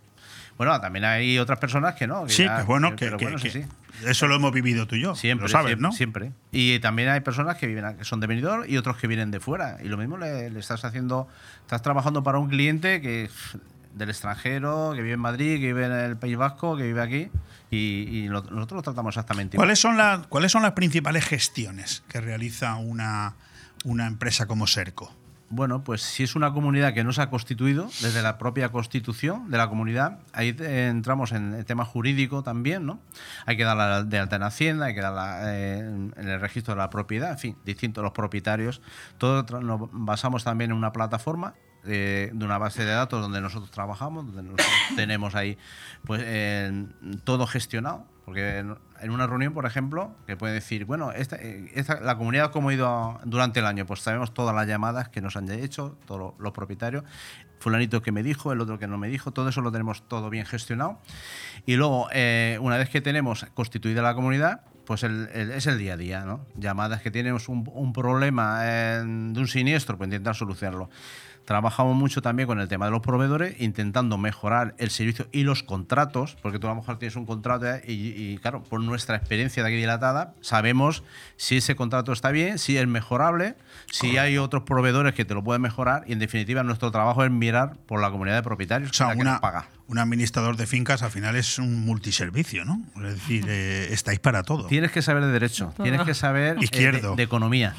Bueno, también hay otras personas que no. que Sí, ya- que bueno, que, pero que- bueno, sí, que- sí. eso lo hemos vivido tú y yo. Siempre, lo sabes, siempre, ¿no? siempre. Y también hay personas que viven que son de Benidorm y otros que vienen de fuera. Y lo mismo le, le estás haciendo, estás trabajando para un cliente que pff, del extranjero, que vive en Madrid, que vive en el País Vasco, que vive aquí. Y, y lo- nosotros lo tratamos exactamente igual. ¿Cuáles son, las, ¿Cuáles son las principales gestiones que realiza una, una empresa como Serco? Bueno, pues si es una comunidad que no se ha constituido desde la propia constitución de la comunidad, ahí eh, entramos en el tema jurídico también, ¿no? Hay que darla de alta en Hacienda, hay que darla eh, en el registro de la propiedad, en fin, distintos los propietarios. Todo nos basamos también en una plataforma eh, de una base de datos donde nosotros trabajamos, donde nosotros tenemos ahí pues eh, todo gestionado. Porque en una reunión, por ejemplo, que puede decir, bueno, esta, eh, la comunidad cómo ha ido durante el año, pues sabemos todas las llamadas que nos han hecho, todos los, propietarios, fulanito que me dijo, el otro que no me dijo, todo eso lo tenemos todo bien gestionado. Y luego, eh, una vez que tenemos constituida la comunidad, pues el- es el día a día, ¿no? Llamadas que tenemos un, un problema eh, de un siniestro, pues intentar solucionarlo. Trabajamos mucho también con el tema de los proveedores, intentando mejorar el servicio y los contratos, porque tú a lo mejor tienes un contrato y, y, claro, por nuestra experiencia de aquí dilatada, sabemos si ese contrato está bien, si es mejorable, si hay otros proveedores que te lo pueden mejorar y en definitiva nuestro trabajo es mirar por la comunidad de propietarios O sea, que una- nos paga. un administrador de fincas al final es un multiservicio, ¿no? Es decir, eh, estáis para todo. Tienes que saber de derecho, tienes que saber eh, de economía,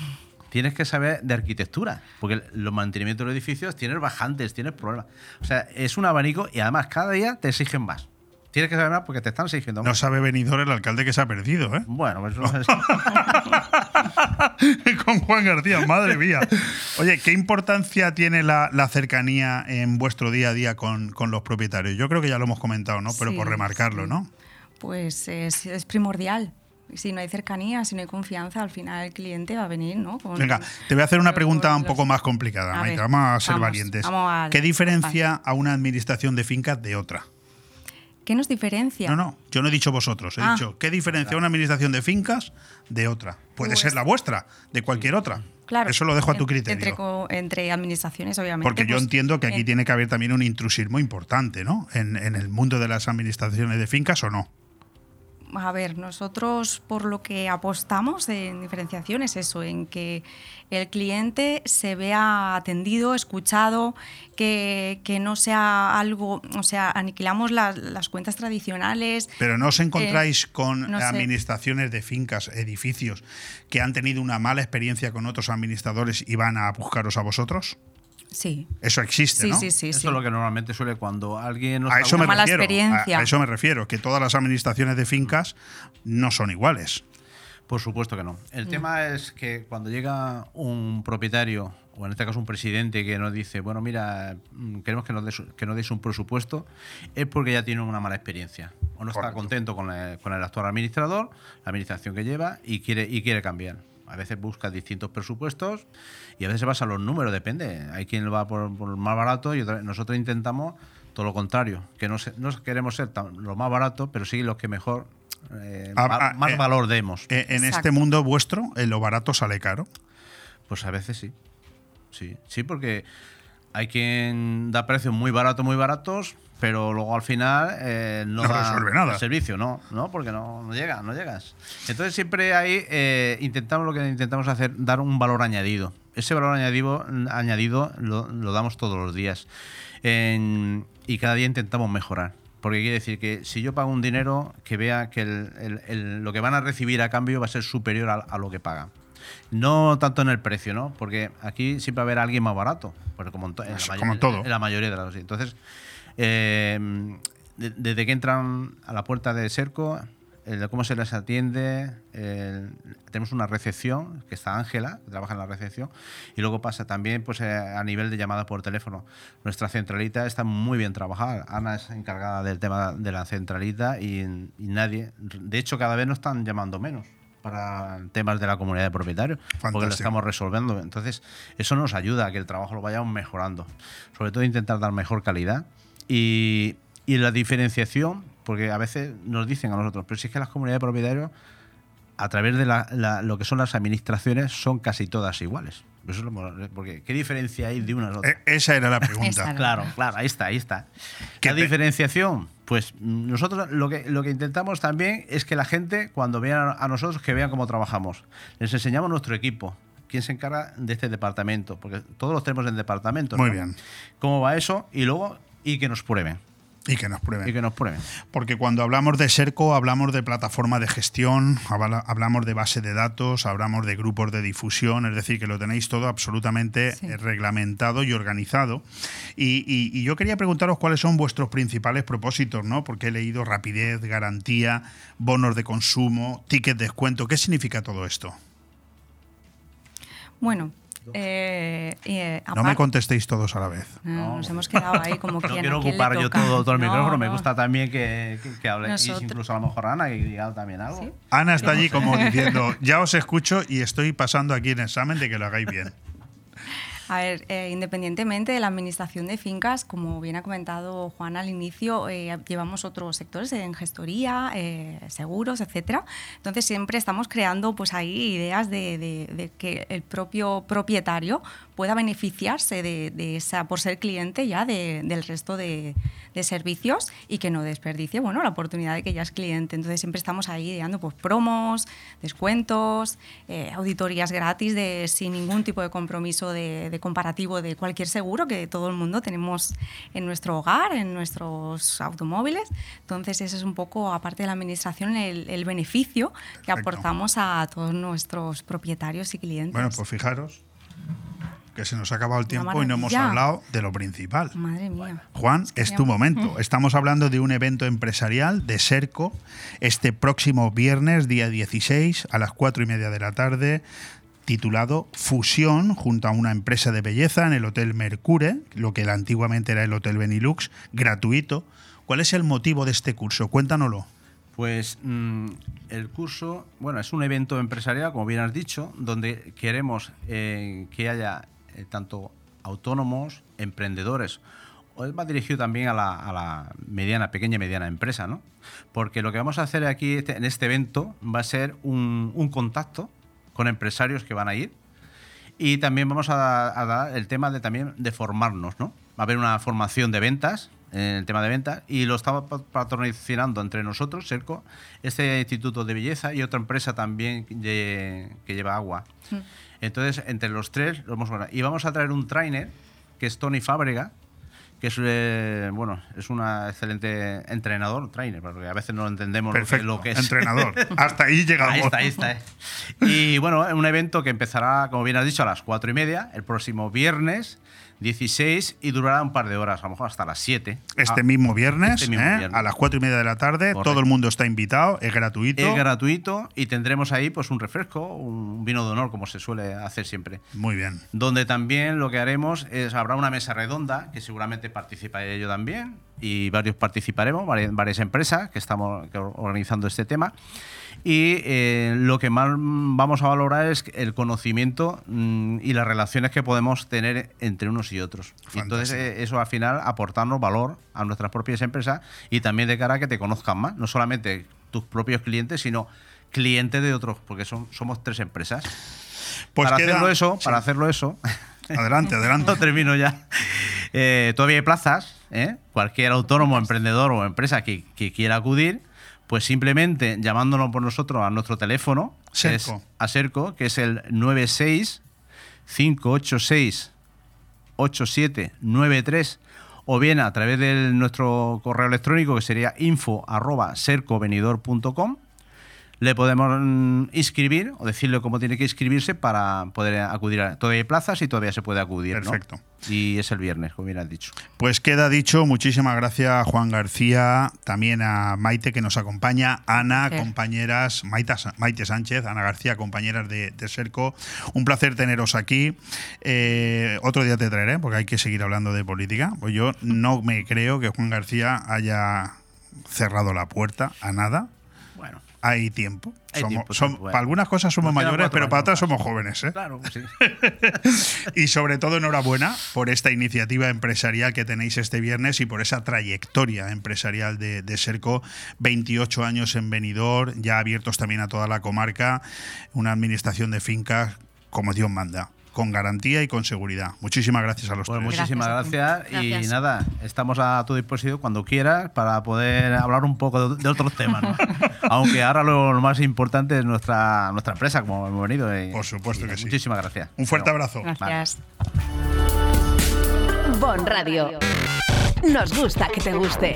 tienes que saber de arquitectura, porque los mantenimientos de los edificios tienes bajantes, tienes problemas. O sea, es un abanico y además cada día te exigen más. Tienes que saber más porque te están exigiendo No más. sabe venidor el alcalde que se ha perdido, ¿eh? Bueno, pues eso es- Con Juan García, madre mía. Oye, ¿qué importancia tiene la, la cercanía en vuestro día a día con, con los propietarios? Yo creo que ya lo hemos comentado, ¿no? Pero Sí, por remarcarlo, sí. ¿no? Pues es, es primordial. Si no hay cercanía, si no hay confianza, al final el cliente va a venir, ¿no? Con- Venga, te voy a hacer una pregunta un poco más complicada, A Maite. ver, Vamos a ser vamos, valientes. vamos ¿Qué diferencia a una administración de fincas de otra? ¿Qué nos diferencia? No, no, yo no he dicho vosotros, he Ah. dicho, ¿qué diferencia una administración de fincas de otra? Puede Pues- ser la vuestra, de cualquier otra. Claro. Eso lo dejo a tu criterio. Entre, administraciones, obviamente. Porque yo pues, entiendo que aquí en- tiene que haber también un intrusismo importante, ¿no? En, en el mundo de las administraciones de fincas o no. A ver, nosotros por lo que apostamos en diferenciación es eso, en que el cliente se vea atendido, escuchado, que, que no sea algo, o sea, aniquilamos las, las cuentas tradicionales. Pero no os encontráis con Eh, no sé. administraciones de fincas, edificios, que han tenido una mala experiencia con otros administradores y van a buscaros a vosotros. Sí. Eso existe, Sí, ¿no? sí, sí. eso sí. es lo que normalmente suele cuando alguien no A eso me Una mala refiero. a- experiencia. A, eso me refiero, que todas las administraciones de fincas no son iguales. Por supuesto que no. El tema es que cuando llega un propietario, o en este caso un presidente, que nos dice, bueno, mira, mm, queremos que nos, des, que nos deis un presupuesto, es porque ya tiene una mala experiencia. O no está contento con, el- con el actual administrador, la administración que lleva, y quiere, y quiere cambiar. A veces busca distintos presupuestos y a veces se basa en los números, depende. Hay quien va por, por lo más barato y otra- nosotros intentamos todo lo contrario, que no, se- no queremos ser tan- lo más barato, pero sí los que mejor, eh, Ah, ah, más eh, valor demos. Eh, en este mundo vuestro, eh, lo barato sale caro. Pues a veces sí. Sí, sí, porque hay quien da precios muy baratos, muy baratos, pero luego al final eh, no, No da resuelve nada. el servicio, no, no, porque no, no llega, no llegas. Entonces siempre ahí eh, intentamos lo que intentamos hacer, dar un valor añadido. Ese valor añadido, añadido lo, lo damos todos los días. En- y cada día intentamos mejorar. Porque quiere decir que si yo pago un dinero, que vea que el- el- el- lo que van a recibir a cambio va a ser superior a, a lo que pagan. No tanto en el precio, ¿no? Porque aquí siempre va a haber alguien más barato. Pero como en, to- en la, como en todo. en la mayoría de las Entonces, eh, de- desde que entran a la puerta de Serco, el- cómo se les atiende, el- tenemos una recepción, que está Ángela, que trabaja en la recepción, y luego pasa también pues, eh, a nivel de llamadas por teléfono. Nuestra centralita está muy bien trabajada. Ana es encargada del tema de la centralita y, y nadie, de hecho cada vez nos están llamando menos para temas de la comunidad de propietarios, porque lo Fantástico. estamos resolviendo. Entonces, eso nos ayuda a que el trabajo lo vayamos mejorando. Sobre todo intentar dar mejor calidad y, y la diferenciación, porque a veces nos dicen a nosotros, pero si es que las comunidades de propietarios, a través de la- la- lo que son las administraciones, son casi todas iguales. Eso es lo porque, ¿Qué diferencia hay de unas a otras? Eh, esa era la pregunta. Era. Claro, claro, ahí está, ahí está. ¿Qué te- diferenciación? Pues nosotros lo que, lo que intentamos también es que la gente, cuando vean a nosotros, que vean cómo trabajamos. Les enseñamos nuestro equipo, quién se encarga de este departamento, porque todos los tenemos en departamento. Muy bien. ¿Cómo va eso? Y luego, y que nos prueben. Y que nos prueben. Y que nos prueben. Porque cuando hablamos de Serco, hablamos de plataforma de gestión, habla- hablamos de base de datos, hablamos de grupos de difusión, es decir, que lo tenéis todo absolutamente Sí. eh, reglamentado y organizado. Y, y- y yo quería preguntaros cuáles son vuestros principales propósitos, ¿no? Porque he leído rapidez, garantía, bonos de consumo, ticket descuento. ¿Qué significa todo esto? Bueno, eh, eh, No me contestéis todos a la vez. No, nos hemos quedado ahí como No quien quiero ocupar yo todo, todo el No, micrófono, me no. gusta también que, que, que hable. Nosotros- incluso a lo mejor Ana, que diga también algo. ¿Sí? Ana está allí como diciendo, ya os escucho y estoy pasando aquí en examen de que lo hagáis bien. A ver, eh, independientemente de la administración de fincas, como bien ha comentado Juan al inicio, eh, llevamos otros sectores en gestoría, eh, seguros, etcétera. Entonces siempre estamos creando pues ahí ideas de, que el propio propietario pueda beneficiarse de, de esa, por ser cliente ya de- del resto de, de servicios y que no desperdicie bueno, la oportunidad de que ya es cliente. Entonces siempre estamos ahí ideando pues, promos, descuentos, eh, auditorías gratis de, sin ningún tipo de compromiso de, comparativo de cualquier seguro que todo el mundo tenemos en nuestro hogar, en nuestros automóviles. Entonces ese es un poco, aparte de la administración, el, el beneficio que Perfecto. aportamos a todos nuestros propietarios y clientes. Bueno, pues fijaros que se nos ha acabado el tiempo y no hemos hablado de lo principal. Madre mía. Juan, que es tu momento. Estamos hablando de un evento empresarial de Serco este próximo viernes, día 16, a las 4 y media de la tarde, titulado Fusión, junto a una empresa de belleza en el Hotel Mercure, lo que antiguamente era el Hotel Benilux, gratuito. ¿Cuál es el motivo de este curso? Cuéntanoslo. Pues mm, el curso, bueno, es un evento empresarial, como bien has dicho, donde queremos eh, que haya eh, tanto autónomos, emprendedores, o más dirigido también a la, a la mediana, pequeña y mediana empresa, ¿no? Porque lo que vamos a hacer aquí este- en este evento va a ser un, un contacto con empresarios que van a ir y también vamos a, a dar el tema de también de formarnos, ¿no? Va a haber una formación de ventas, en el tema de ventas, y lo estaba pa- patrocinando entre nosotros, Serco, este instituto de belleza y otra empresa también de- que lleva agua. Entonces, entre los tres, lo hemos y vamos a traer un trainer, que es Tony Fábrega, que es, eh, bueno, es una excelente entrenador, trainer, porque a veces no entendemos lo que- Perfecto. lo que es. Entrenador. Hasta ahí llegamos. Ahí está, ahí está. eh. Y bueno, un evento que empezará, como bien has dicho, a las cuatro y media, el próximo viernes 16 y durará un par de horas, a lo mejor hasta las 7. Este mismo viernes, Este mismo ¿eh? viernes. a las 4 y media de la tarde, Correcto. todo el mundo está invitado, es gratuito. Es gratuito y tendremos ahí pues un refresco, un vino de honor, como se suele hacer siempre. Muy bien. Donde también lo que haremos es, habrá una mesa redonda, que seguramente participaré yo también, y varios participaremos, varias, varias empresas que estamos organizando este tema. Y eh, lo que más vamos a valorar es el conocimiento mm, y las relaciones que podemos tener entre unos y otros. Y entonces eh, eso al final aportarnos valor a nuestras propias empresas y también de cara a que te conozcan más, no solamente tus propios clientes, sino clientes de otros, porque son, somos tres empresas. Pues para queda- hacerlo eso, sí. para hacerlo eso, Adelante, adelante. no termino ya. Eh, todavía hay plazas, ¿eh? cualquier autónomo, emprendedor o empresa que, que quiera acudir, pues simplemente llamándonos por nosotros a nuestro teléfono, que es- Serco. a Serco, que es el 96 586 8793 o bien a través de nuestro correo electrónico que sería info arroba sercovenidor.com le podemos mm, inscribir o decirle cómo tiene que inscribirse para poder acudir. A, todavía hay plazas y todavía se puede acudir. ¿no? Perfecto. Y es el viernes, como bien has dicho. Pues queda dicho, muchísimas gracias a Juan García, también a Maite que nos acompaña, Ana, placer. compañeras, Maite, Sa- Maite Sánchez, Ana García, compañeras de, de Serco. Un placer teneros aquí. Eh, otro día te traeré, porque hay que seguir hablando de política. Pues yo no me creo que Juan García haya cerrado la puerta a nada. Hay tiempo. Hay Somos- tiempo, som- tiempo, bueno. Para algunas cosas somos mayores, pero para otras somos jóvenes. ¿eh? claro, sí. Y sobre todo enhorabuena por esta iniciativa empresarial que tenéis este viernes y por esa trayectoria empresarial de, de Serco. 28 años en Benidorm, ya abiertos también a toda la comarca, una administración de fincas como Dios manda. Con garantía y con seguridad. Muchísimas gracias a los Pues tres. muchísimas Gracias y Gracias. nada, estamos a tu disposición cuando quieras para poder hablar un poco de, de otros temas. ¿no? Aunque ahora lo, lo más importante es nuestra, nuestra empresa, como hemos venido. y- Por supuesto y que sí. Muchísimas gracias. Un fuerte abrazo. Gracias. Bon Radio. Nos gusta que te guste.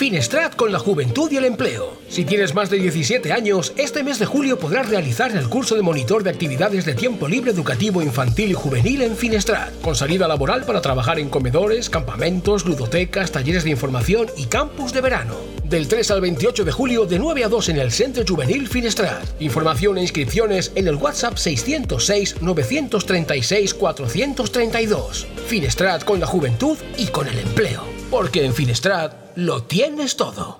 Finestrat con la juventud y el empleo. Si tienes más de 17 años, este mes de julio podrás realizar el curso de monitor de actividades de tiempo libre educativo infantil y juvenil en Finestrat, con salida laboral para trabajar en comedores, campamentos, ludotecas, talleres de información y campus de verano. Del 3 al 28 de julio, de 9 a 2 en el Centro Juvenil Finestrat. Información e inscripciones en el WhatsApp 606-936-432. Finestrat con la juventud y con el empleo. Porque en Finestrat lo tienes todo.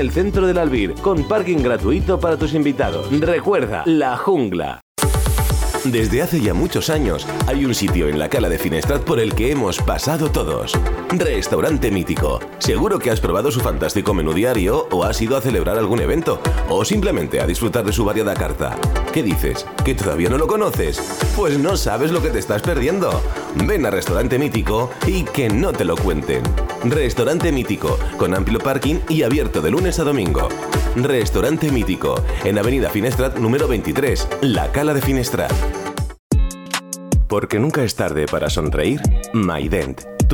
el centro del Albir, con parking gratuito para tus invitados. Recuerda, La Jungla. Desde hace ya muchos años hay un sitio en la cala de Finestrat por el que hemos pasado todos. Restaurante Mítico. Seguro que has probado su fantástico menú diario o has ido a celebrar algún evento o simplemente a disfrutar de su variada carta. ¿Qué dices? ¿Que todavía no lo conoces? Pues no sabes lo que te estás perdiendo. Ven a Restaurante Mítico y que no te lo cuenten. Restaurante Mítico, con amplio parking y abierto de lunes a domingo. Restaurante Mítico, en Avenida Finestrat número 23, La Cala de Finestrat. Porque nunca es tarde para sonreír, MyDent,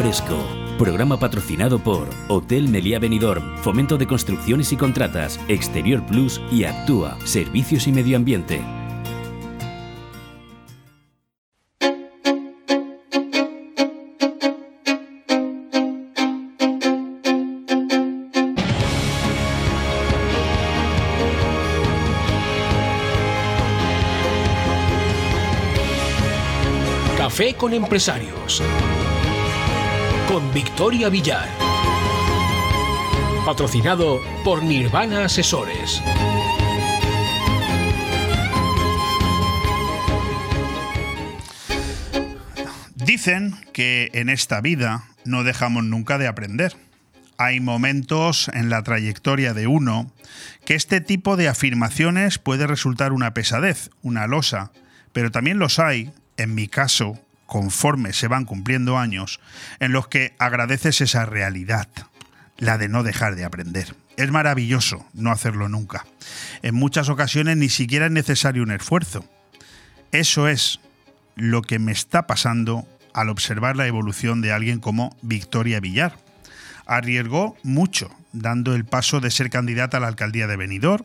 Fresco. Programa patrocinado por Hotel Meliá Benidorm, Fomento de Construcciones y Contratas, Exterior Plus y Actúa, Servicios y Medio Ambiente. Café con empresarios. Con Victoria Villar. Patrocinado por Nirvana Asesores. Dicen que en esta vida no dejamos nunca de aprender. Hay momentos en la trayectoria de uno que este tipo de afirmaciones puede resultar una pesadez, una losa, pero también los hay, en mi caso, conforme se van cumpliendo años, en los que agradeces esa realidad, la de no dejar de aprender. Es maravilloso no hacerlo nunca. En muchas ocasiones ni siquiera es necesario un esfuerzo. Eso es lo que me está pasando al observar la evolución de alguien como Victoria Villar. Arriesgó mucho dando el paso de ser candidata a la alcaldía de Benidorm.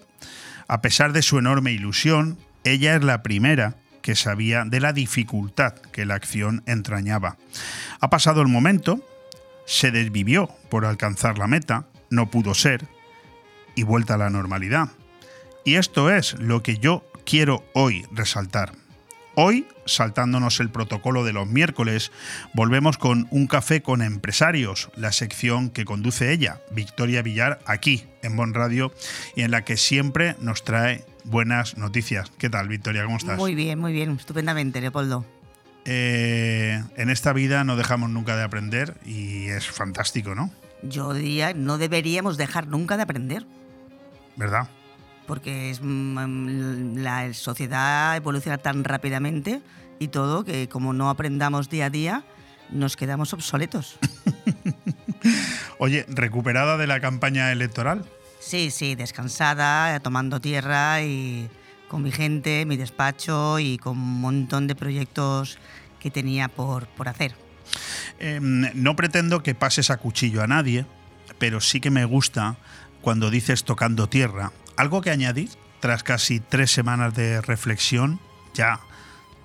A pesar de su enorme ilusión, ella es la primera que sabía de la dificultad que la acción entrañaba. Ha pasado el momento, se desvivió por alcanzar la meta, no pudo ser, y vuelta a la normalidad. Y esto es lo que yo quiero hoy resaltar. Hoy, saltándonos el protocolo de los miércoles, volvemos con un café con empresarios, la sección que conduce ella, Victoria Villar, aquí en Bon Radio, y en la que siempre nos trae buenas noticias. ¿Qué tal, Victoria? ¿Cómo estás? Muy bien, muy bien, estupendamente, Leopoldo. Eh, en esta vida no dejamos nunca de aprender y es fantástico, ¿no? Yo diría, no deberíamos dejar nunca de aprender, ¿Verdad? porque es, mm, la sociedad evoluciona tan rápidamente y todo que como no aprendamos día a día, nos quedamos obsoletos. Oye, recuperada de la campaña electoral. Sí, sí, descansada, tomando tierra y con mi gente, mi despacho y con un montón de proyectos que tenía por, por hacer. Em, no pretendo que pases a cuchillo a nadie, pero sí que me gusta cuando dices tocando tierra. Algo que añadir tras casi tres semanas de reflexión, ya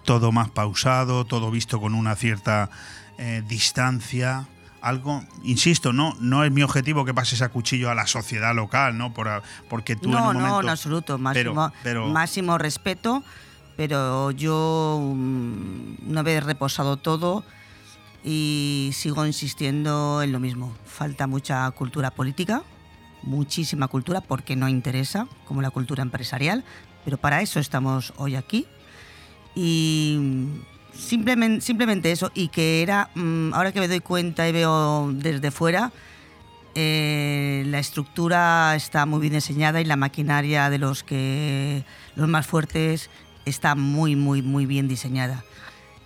todo más pausado, todo visto con una cierta eh, distancia. Algo, insisto, no, no es mi objetivo que pases a cuchillo a la sociedad local, ¿no? Por, porque tú en no, un momento. no, en absoluto. Máximo, pero- pero- máximo respeto, pero yo mm, una vez reposado todo y sigo insistiendo en lo mismo. Falta mucha cultura política, muchísima cultura porque no interesa, como la cultura empresarial, pero para eso estamos hoy aquí. Y simplemente, eso, y que era, mm, ahora que me doy cuenta y veo desde fuera, eh, la estructura está muy bien diseñada y la maquinaria de los que los más fuertes está muy muy muy bien diseñada.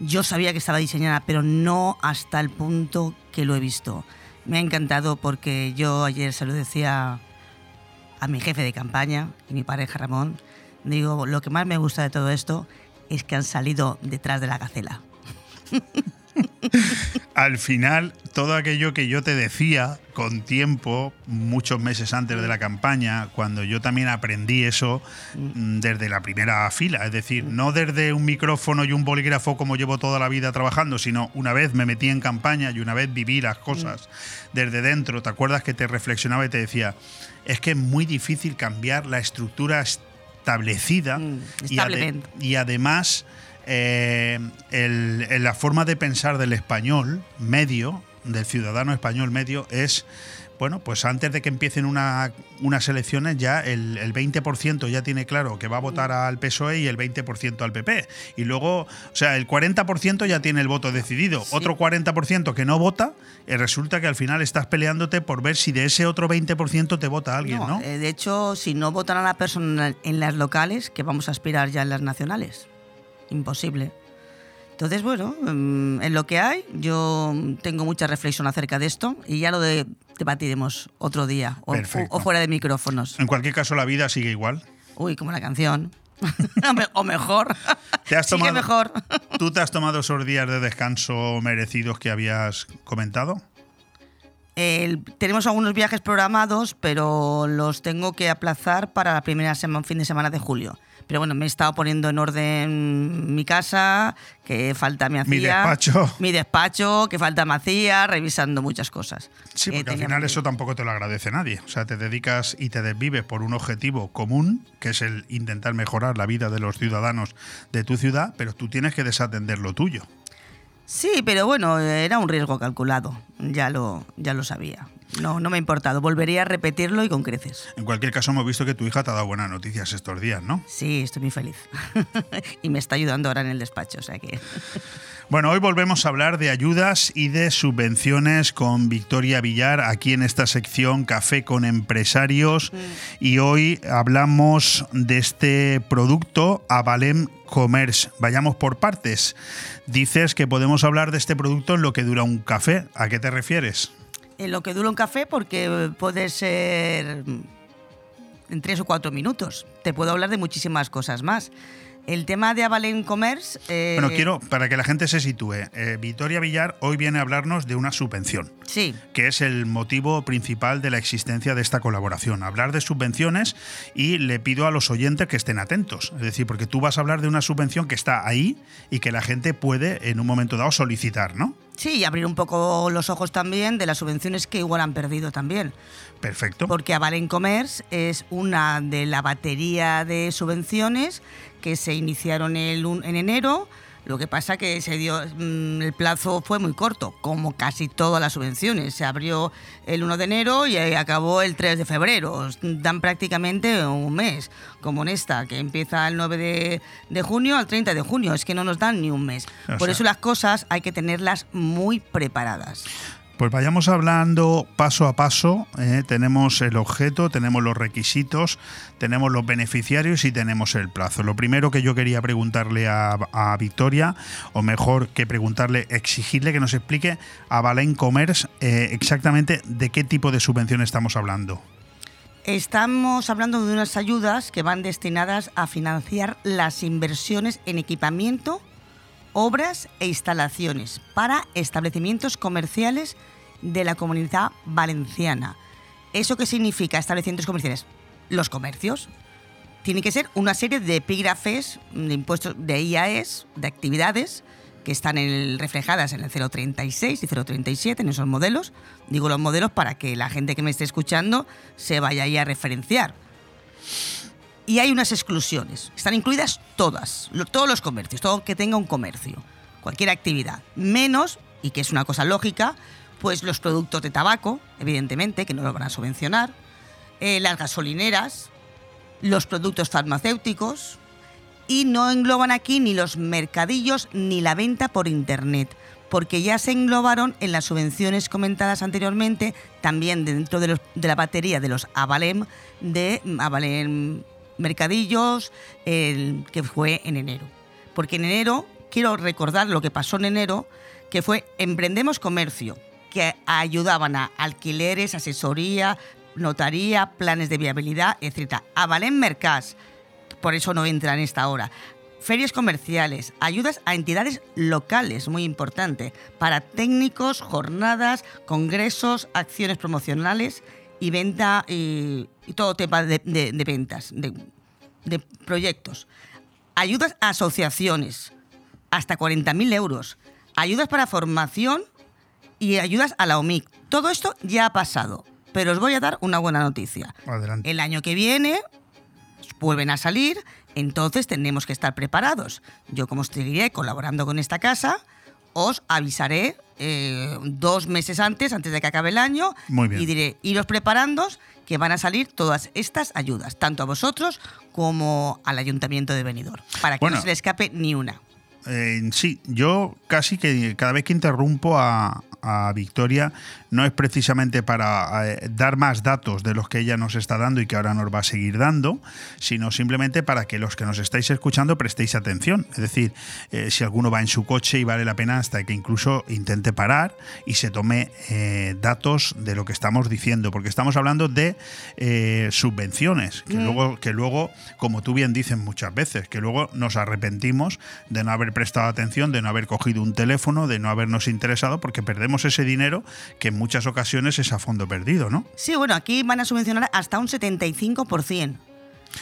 Yo sabía que estaba diseñada, pero no hasta el punto que lo he visto. Me ha encantado porque yo ayer se lo decía a mi jefe de campaña y mi pareja Ramón. Digo, lo que más me gusta de todo esto es que han salido detrás de la gacela. Al final, todo aquello que yo te decía con tiempo, muchos meses antes de la campaña, cuando yo también aprendí eso mm, desde la primera fila, es decir, no desde un micrófono y un bolígrafo como llevo toda la vida trabajando, sino una vez me metí en campaña y una vez viví las cosas desde dentro. ¿Te acuerdas que te reflexionaba y te decía, es que es muy difícil cambiar la estructura establecida Mm, y, ade- establecimiento. y además eh, el- el- la forma de pensar del español medio, del ciudadano español medio, es, bueno, pues antes de que empiecen una- unas elecciones ya el, el 20% ya tiene claro que va a votar al PSOE y el 20% al PP. Y luego, o sea, el 40% ya tiene el voto decidido. Otro 40% que no vota, y resulta que al final estás peleándote por ver si de ese otro 20% te vota alguien, ¿no? eh, de hecho, si no votan a la persona en las locales, que vamos a aspirar ya en las nacionales. Imposible. Entonces, bueno, mm, en lo que hay, yo tengo mucha reflexión acerca de esto y ya lo de- debatiremos otro día o, fuera de micrófonos. En cualquier caso, la vida sigue igual. Uy, como la canción. o mejor. ¿Te has Sigue mejor. ¿Tú te has tomado esos días de descanso merecidos que habías comentado? El- tenemos algunos viajes programados, pero los tengo que aplazar para la primera semana, fin de semana de julio. Pero bueno, me he estado poniendo en orden mi casa, que falta me hacía. Mi despacho. Mi despacho, que falta me hacía, revisando muchas cosas. Sí, que porque al final eso tampoco te lo agradece nadie. O sea, te dedicas y te desvives por un objetivo común, que es el intentar mejorar la vida de los ciudadanos de tu ciudad, pero tú tienes que desatender lo tuyo. Sí, pero bueno, era un riesgo calculado. Ya lo, ya lo sabía. No, no me ha importado. Volvería a repetirlo y con creces. En cualquier caso, hemos visto que tu hija te ha dado buenas noticias estos días, ¿no? Sí, estoy muy feliz. y me está ayudando ahora en el despacho, o sea que. Bueno, hoy volvemos a hablar de ayudas y de subvenciones con Victoria Villar aquí en esta sección Café con Empresarios y hoy hablamos de este producto Avalem Commerce. Vayamos por partes. Dices que podemos hablar de este producto en lo que dura un café. ¿A qué te refieres? En lo que dura un café, porque puede ser en tres o cuatro minutos. Te puedo hablar de muchísimas cosas más. El tema de Avalen Commerce. eh, Bueno, quiero, para que la gente se sitúe, eh, Victoria Villar hoy viene a hablarnos de una subvención. Sí, que es el motivo principal de la existencia de esta colaboración. Hablar de subvenciones y le pido a los oyentes que estén atentos. Es decir, porque tú vas a hablar de una subvención que está ahí y que la gente puede en un momento dado solicitar, ¿no? sí, y abrir un poco los ojos también de las subvenciones que igual han perdido también. Perfecto. Porque Avalen Commerce es una de la batería de subvenciones que se iniciaron el en enero. Lo que pasa que se dio mm, el plazo fue muy corto, como casi todas las subvenciones. Se abrió el 1 de enero y acabó el 3 de febrero. Dan prácticamente un mes, como en esta, que empieza el 9 de, de junio al 30 de junio. Es que no nos dan ni un mes. O Por sea- eso las cosas hay que tenerlas muy preparadas. Pues vayamos hablando paso a paso. ¿eh? Tenemos el objeto, tenemos los requisitos, tenemos los beneficiarios y tenemos el plazo. Lo primero que yo quería preguntarle a, Victoria, o mejor que preguntarle, exigirle que nos explique a Valen Commerce eh, exactamente de qué tipo de subvención estamos hablando. Estamos hablando de unas ayudas que van destinadas a financiar las inversiones en equipamiento, obras e instalaciones para establecimientos comerciales de la comunidad valenciana. ¿Eso qué significa establecimientos comerciales? Los comercios. Tiene que ser una serie de epígrafes de impuestos de IAES, de actividades, que están reflejadas en el 036 y 037, en esos modelos. Digo los modelos para que la gente que me esté escuchando se vaya ahí a referenciar. Y hay unas exclusiones. Están incluidas todas, todos los comercios, todo que tenga un comercio, cualquier actividad. Menos, y que es una cosa lógica, pues los productos de tabaco, evidentemente, que no lo van a subvencionar, eh, las gasolineras, los productos farmacéuticos, y no engloban aquí ni los mercadillos ni la venta por internet, porque ya se englobaron en las subvenciones comentadas anteriormente, también dentro de, de la batería de los Avalem, de Avalem Mercadillos, que fue en enero. Porque en enero, quiero recordar lo que pasó en enero, que fue Emprendemos Comercio, que ayudaban a alquileres, asesoría, notaría, planes de viabilidad, etc. Avalem Mercas, por eso no entra en esta hora. Ferias comerciales, ayudas a entidades locales, muy importante, para técnicos, jornadas, congresos, acciones promocionales y venta y, y todo tema de, de- de ventas, de, de proyectos. Ayudas a asociaciones, hasta 40.000 euros. Ayudas para formación y ayudas a la OMIC. Todo esto ya ha pasado, pero os voy a dar una buena noticia. Adelante. El año que viene vuelven a salir, entonces tenemos que estar preparados. Yo, como seguiré colaborando con esta casa, os avisaré eh, dos meses antes, antes de que acabe el año, Muy bien. y diré, iros preparando que van a salir todas estas ayudas, tanto a vosotros como al Ayuntamiento de Benidorm, para que Bueno. no se le escape ni una. Eh, sí, yo casi que cada vez que interrumpo a, a Victoria no es precisamente para eh, dar más datos de los que ella nos está dando y que ahora nos va a seguir dando, sino simplemente para que los que nos estáis escuchando prestéis atención. Es decir, eh, si alguno va en su coche y vale la pena hasta que incluso intente parar y se tome eh, datos de lo que estamos diciendo, porque estamos hablando de subvenciones, que, luego, que luego, como tú bien dices muchas veces, que luego nos arrepentimos de no haber prestado atención, de no haber cogido un teléfono, de no habernos interesado, porque perdemos ese dinero que en muchas ocasiones es a fondo perdido, ¿no? Sí, bueno, aquí van a subvencionar hasta un 75%.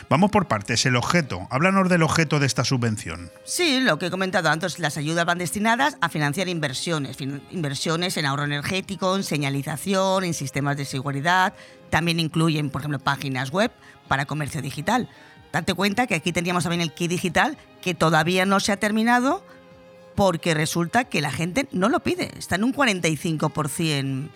Vamos por partes, el objeto. Háblanos del objeto de esta subvención. Sí, lo que he comentado antes, las ayudas van destinadas a financiar inversiones, fin- inversiones en ahorro energético, en señalización, en sistemas de seguridad, también incluyen, por ejemplo, páginas web para comercio digital. Date cuenta que aquí teníamos también el kit digital que todavía no se ha terminado porque resulta que la gente no lo pide, está en un 45%.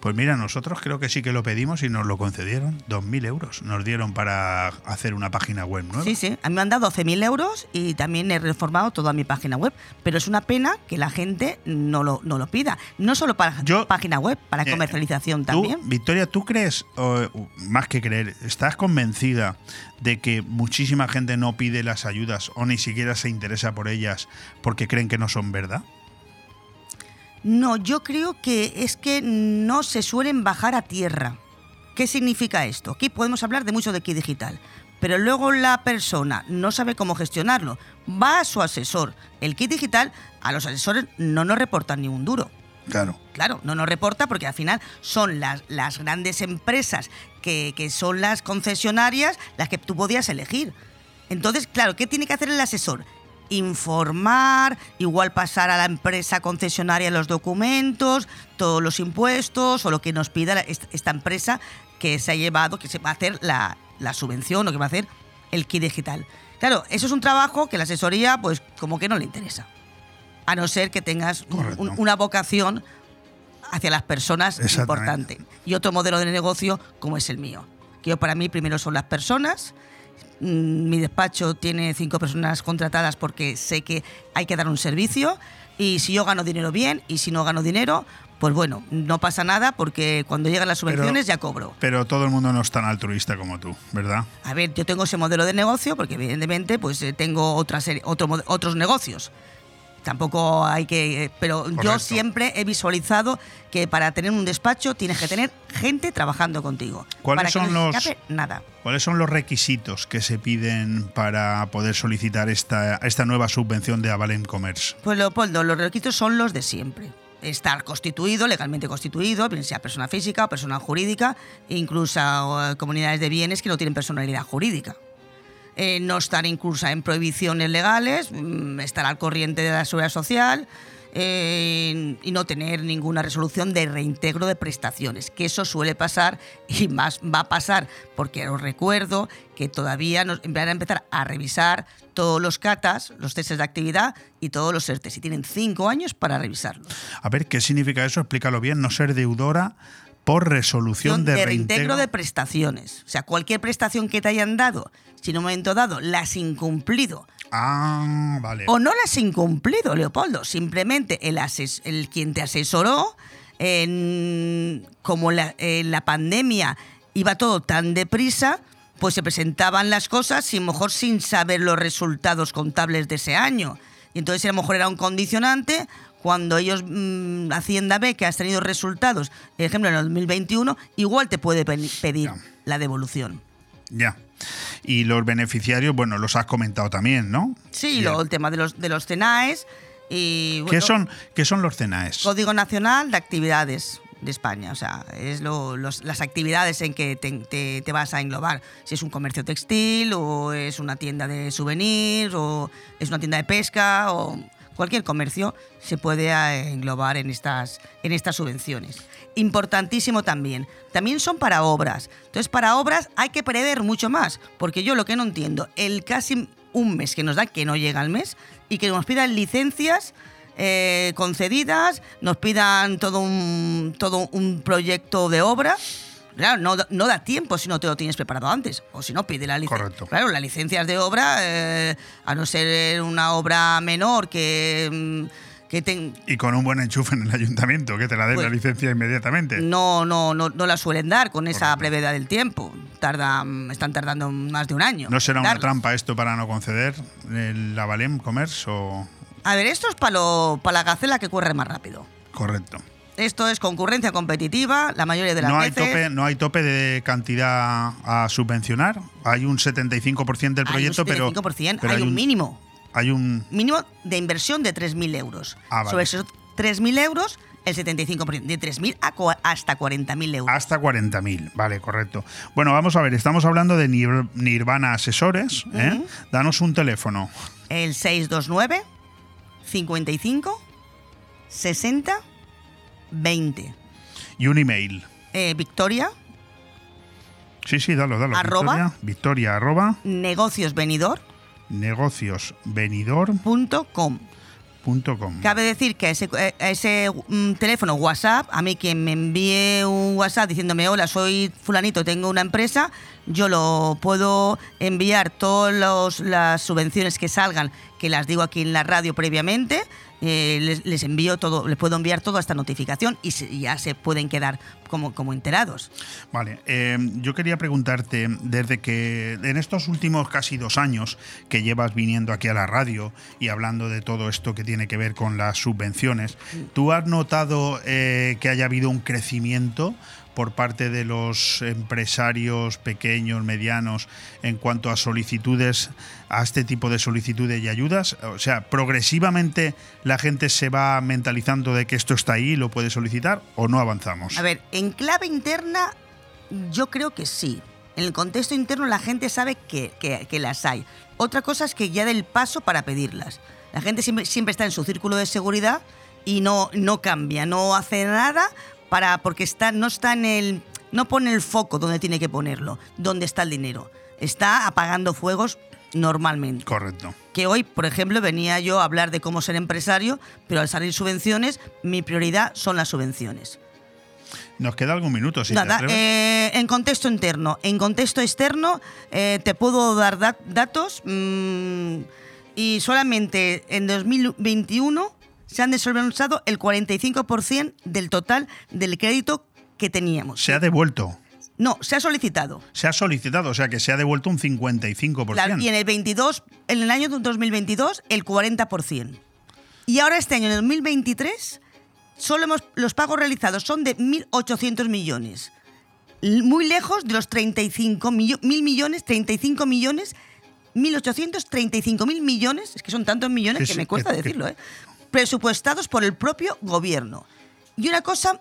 Pues mira, nosotros creo que sí que lo pedimos y nos lo concedieron. 2.000 euros nos dieron para hacer una página web nueva. Sí, sí, a mí me han dado 12.000 euros y también he reformado toda mi página web, pero es una pena que la gente no lo, no lo pida. No solo para Yo- página web, para Eh, comercialización Tú, también. Victoria, ¿tú crees, o, más que creer, estás convencida de que muchísima gente no pide las ayudas o ni siquiera se interesa por ellas porque creen que no son verdad? No, yo creo que es que no se suelen bajar a tierra. ¿Qué significa esto? Aquí podemos hablar de mucho de kit digital, pero luego la persona no sabe cómo gestionarlo. Va a su asesor. El kit digital, a los asesores no nos reportan ni un duro. Claro. Claro, no nos reporta porque al final son las, las grandes empresas que, que son las concesionarias las que tú podías elegir. Entonces, claro, ¿qué tiene que hacer el asesor? Informar, igual pasar a la empresa concesionaria los documentos, todos los impuestos o lo que nos pida esta empresa que se ha llevado, que se va a hacer la, la subvención o que va a hacer el kit digital. Claro, eso es un trabajo que la asesoría, pues como que no le interesa. A no ser que tengas un- una vocación hacia las personas importante. Y otro modelo de negocio como es el mío. Que yo para mí primero son las personas. Mm, Mi despacho tiene cinco personas contratadas porque sé que hay que dar un servicio. Y si yo gano dinero bien y si no gano dinero, pues bueno, no pasa nada porque cuando llegan las subvenciones ya cobro. Pero todo el mundo no es tan altruista como tú, ¿verdad? A ver, yo tengo ese modelo de negocio porque evidentemente pues eh, tengo otra serie, otro, otros negocios. Tampoco hay que. Pero yo siempre he visualizado que para tener un despacho tienes que tener gente trabajando contigo. ¿Cuáles para que son no los- nada. ¿Cuáles son los requisitos que se piden para poder solicitar esta, esta nueva subvención de Avalem Commerce? Pues Leopoldo, los requisitos son los de siempre. Estar constituido, legalmente constituido, bien sea persona física o persona jurídica, incluso eh, comunidades de bienes que no tienen personalidad jurídica. Eh, no estar incluso en prohibiciones legales, mm, estar al corriente de la seguridad social eh, y no tener ninguna resolución de reintegro de prestaciones, que eso suele pasar y más va a pasar, porque os recuerdo que todavía nos van a empezar a revisar todos los catas, los testes de actividad y todos los ERTES, y tienen cinco años para revisarlos. A ver, ¿qué significa eso? Explícalo bien. No ser deudora por resolución de, reintegro de prestaciones. O sea, cualquier prestación que te hayan dado, si en un momento dado la has incumplido Ah, vale. o no la has incumplido, Leopoldo, simplemente el, ases- el quien te asesoró, en- como la, en la pandemia iba todo tan deprisa, pues se presentaban las cosas y a lo mejor sin saber los resultados contables de ese año. Y entonces a lo mejor era un condicionante cuando ellos, mm, Hacienda ve que has tenido resultados, ejemplo en el 2021, igual te puede pe- pedir Ya. la devolución. Ya. Y los beneficiarios, bueno, los has comentado también, ¿no? Sí, luego el tema de los, de los CENAES y... ¿Qué, bueno, son, ¿Qué son los CENAES? Código Nacional de Actividades de España. O sea, es lo- los- las actividades en que te, te- te vas a englobar. Si es un comercio textil, o es una tienda de souvenirs, o es una tienda de pesca, o cualquier comercio se puede eh, englobar en estas, en estas subvenciones. Importantísimo también. También son para obras. Entonces, para obras hay que prever mucho más. Porque yo lo que no entiendo, el casi un mes que nos da, que no llega al mes, y que nos pidan licencias eh, concedidas, nos pidan todo un, todo un proyecto de obra. Claro, no, da- no da tiempo si no te lo tienes preparado antes. O si no, pide la licencia. Correcto. Claro, las licencias de obra, eh, a no ser una obra menor que, mm, que ten- Y con un buen enchufe en el ayuntamiento, que te la den Pues- la licencia inmediatamente. no, no, no, no la suelen dar con esa brevedad del tiempo. Tardan, están tardando más de un año. ¿No será una trampa esto para no conceder el Avalem Commerce o...? A ver, esto es para la gacela que corre más rápido. Correcto. Esto es concurrencia competitiva, la mayoría de las No hay, veces. tope, no hay tope de cantidad a subvencionar. Hay un 75% del proyecto, hay un pero, 75%, pero hay un mínimo. Hay un... Mínimo de inversión de 3.000 euros. Ah, vale. Sobre esos 3.000 euros, el 75%. De 3.000 a cua- hasta 40.000 euros. Hasta 40.000, vale, correcto. Bueno, vamos a ver, estamos hablando de Nir- Nirvana Asesores. ¿eh? Danos un teléfono. El 629 55 60 20. Y un email. Eh, Victoria, Sí, sí, dalo, dalo. Arroba. Victoria, Victoria, arroba, negociosvenidor.com. negociosvenidor.com. Cabe decir que a ese, eh, a ese mm, teléfono WhatsApp, a mí quien me envíe un WhatsApp diciéndome, hola, soy fulanito, tengo una empresa, yo lo puedo enviar todas las subvenciones que salgan, que las digo aquí en la radio previamente, eh, les, les envío todo, les puedo enviar toda esta notificación y, se- y ya se pueden quedar como, como enterados. Vale, eh, yo quería preguntarte, desde que en estos últimos casi dos años que llevas viniendo aquí a la radio y hablando de todo esto que tiene que ver con las subvenciones, ¿tú has notado eh, que haya habido un crecimiento por parte de los empresarios pequeños, medianos, en cuanto a solicitudes, a este tipo de solicitudes y ayudas? O sea, ¿progresivamente la gente se va mentalizando de que esto está ahí y lo puede solicitar o no avanzamos? A ver, en clave interna, yo creo que sí. En el contexto interno la gente sabe que, que- las hay. Otra cosa es que ya del paso para pedirlas. La gente siempre, siempre está en su círculo de seguridad y no, no cambia, no hace nada para porque está, no está en el. no pone el foco donde tiene que ponerlo, donde está el dinero. Está apagando fuegos normalmente. Correcto. Que hoy, por ejemplo, venía yo a hablar de cómo ser empresario, pero al salir subvenciones, mi prioridad son las subvenciones. Nos queda algún minuto, si te Nada, eh, en contexto interno. En contexto externo, eh, te puedo dar dat- datos mm, y solamente en 2021 se han desembolsado el 45% del total del crédito que teníamos. Se ha devuelto. No, se ha solicitado. Se ha solicitado, o sea que se ha devuelto un 55%. La- y en el 22, en el año 2022, el 40%. Y ahora este año, en el 2023, solo hemos, los pagos realizados son de 1.800 millones. Muy lejos de los 35 millo- mil millones, 35 millones, 1.835 mil millones, es que son tantos millones que me cuesta que- decirlo, ¿eh? Presupuestados por el propio gobierno. Y una cosa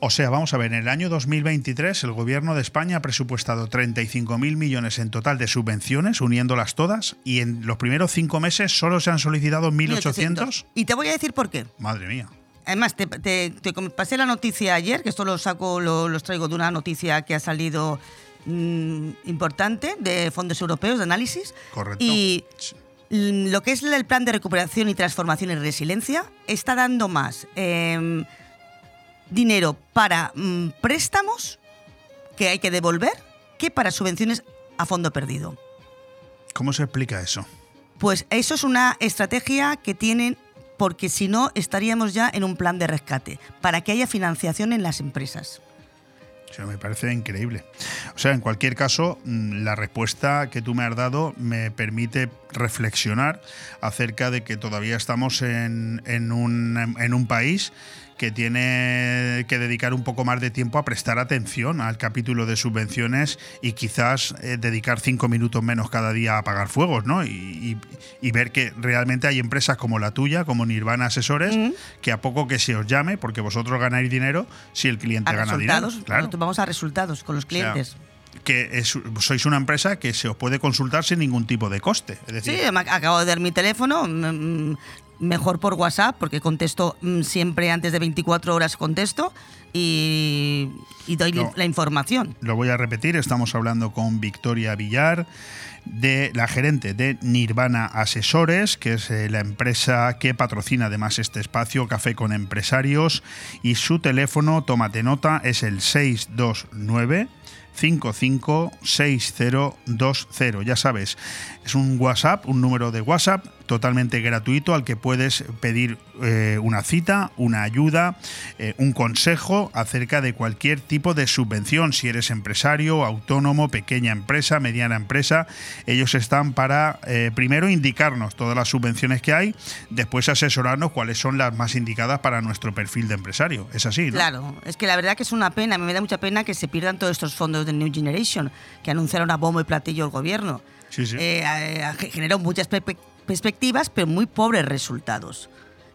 O sea, vamos a ver, en el año 2023 el gobierno de España ha presupuestado 35.000 millones en total de subvenciones, uniéndolas todas, y en los primeros cinco meses solo se han solicitado 1.800. Y te voy a decir por qué. Madre mía. Además, te, te- te com- pasé la noticia ayer, que esto lo saco, lo, los traigo de una noticia que ha salido mm, importante de fondos europeos de análisis. Correcto. Y lo que es el plan de recuperación y transformación y resiliencia está dando más em, dinero para mm, préstamos que hay que devolver que para subvenciones a fondo perdido. ¿Cómo se explica eso? Pues eso es una estrategia que tienen porque si no estaríamos ya en un plan de rescate, para que haya financiación en las empresas. Me parece increíble. O sea, en cualquier caso, mm, la respuesta que tú me has dado me permite reflexionar acerca de que todavía estamos en, en un, en un país que tiene que dedicar un poco más de tiempo a prestar atención al capítulo de subvenciones y quizás eh, dedicar cinco minutos menos cada día a apagar fuegos, ¿no? Y, y- y ver que realmente hay empresas como la tuya, como Nirvana Asesores, que a poco que se os llame, porque vosotros ganáis dinero, si el cliente A gana resultados, dinero. Claro. nosotros vamos a resultados con los sea, clientes. que es- sois una empresa que se os puede consultar sin ningún tipo de coste. Es decir, Sí, me ac- acabo de dar mi teléfono, mm, mm, mejor por WhatsApp, porque contesto mm, siempre antes de 24 horas contesto y, y doy No. la información. lo voy a repetir, estamos hablando con Victoria Villar, de la gerente de Nirvana Asesores, que es eh, la empresa que patrocina además este espacio, Café con Empresarios, y su teléfono, tómate nota, es el 629 556020. Ya sabes, es un WhatsApp, un número de WhatsApp totalmente gratuito al que puedes pedir eh, una cita, una ayuda, eh, un consejo acerca de cualquier tipo de subvención. Si eres empresario, autónomo, pequeña empresa, mediana empresa, ellos están para eh, primero indicarnos todas las subvenciones que hay, después asesorarnos cuáles son las más indicadas para nuestro perfil de empresario. Es así, ¿no? Claro, es que la verdad que es una pena, me da mucha pena que se pierdan todos estos fondos de New Generation que anunciaron a bombo y platillo el gobierno. Sí, sí. Generó muchas perspectivas, pero muy pobres resultados.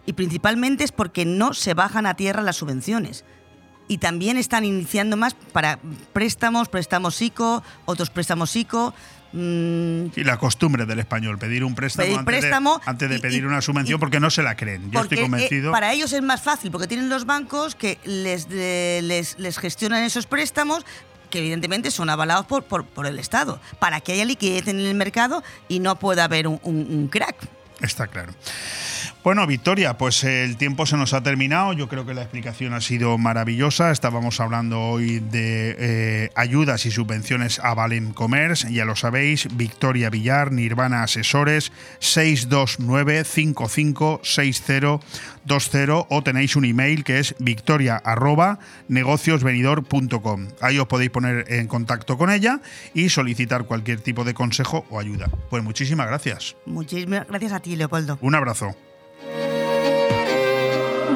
Y principalmente es porque no se bajan a tierra las subvenciones. Y también están iniciando más para préstamos, préstamos ICO, otros préstamos ICO. mm, Y la costumbre del español, pedir un préstamo, Pedir antes, préstamo de, antes de y- pedir y- una subvención y- porque no se la creen. Yo estoy eh, convencido. para ellos es más fácil, porque tienen los bancos que les, les, les gestionan esos préstamos que evidentemente son avalados por, por, por el Estado, para que haya liquidez en el mercado y no pueda haber un, crack. Está claro. Bueno, Victoria, pues el tiempo se nos ha terminado. Yo creo que la explicación ha sido maravillosa. Estábamos hablando hoy de eh, ayudas y subvenciones a Valem Commerce. Ya lo sabéis, Victoria Villar, Nirvana Asesores, 629-556020 o tenéis un email que es victoria arroba negociosvenidor.com. Ahí os podéis poner en contacto con ella y solicitar cualquier tipo de consejo o ayuda. Pues muchísimas gracias. Muchísimas gracias a ti, Leopoldo. Un abrazo.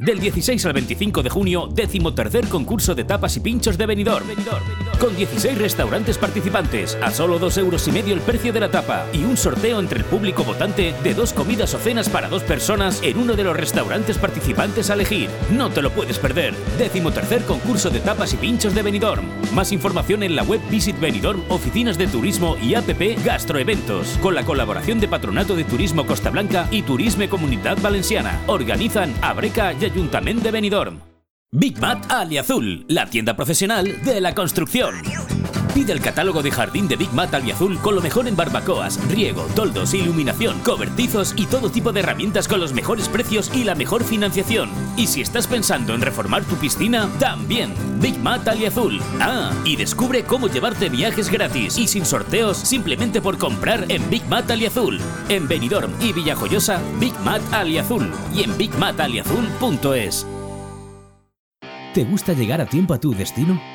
Del 16 al 25 de junio, décimo tercer concurso de tapas y pinchos de Benidorm. Con 16 restaurantes participantes, a solo 2 euros y medio el precio de la tapa y un sorteo entre el público votante de dos comidas o cenas para dos personas en uno de los restaurantes participantes a elegir. No te lo puedes perder. Décimo tercer concurso de tapas y pinchos de Benidorm. Más información en la web Visit Benidorm, oficinas de turismo y app Gastroeventos, con la colaboración de Patronato de Turismo Costa Blanca y Turisme Comunidad Valenciana. Organizan Abreca y Ayuntamiento de Benidorm. Big Mat Aliazul, la tienda profesional de la construcción. Pide el catálogo de jardín de Big Mat Aliazul con lo mejor en barbacoas, riego, toldos, iluminación, cobertizos y todo tipo de herramientas con los mejores precios y la mejor financiación. Y si estás pensando en reformar tu piscina, también Big Mat Aliazul. Ah, y descubre cómo llevarte viajes gratis y sin sorteos simplemente por comprar en Big Mat Aliazul. En Benidorm y Villajoyosa, Big Mat Aliazul y en bigmataliazul.es. ¿Te gusta llegar a tiempo a tu destino?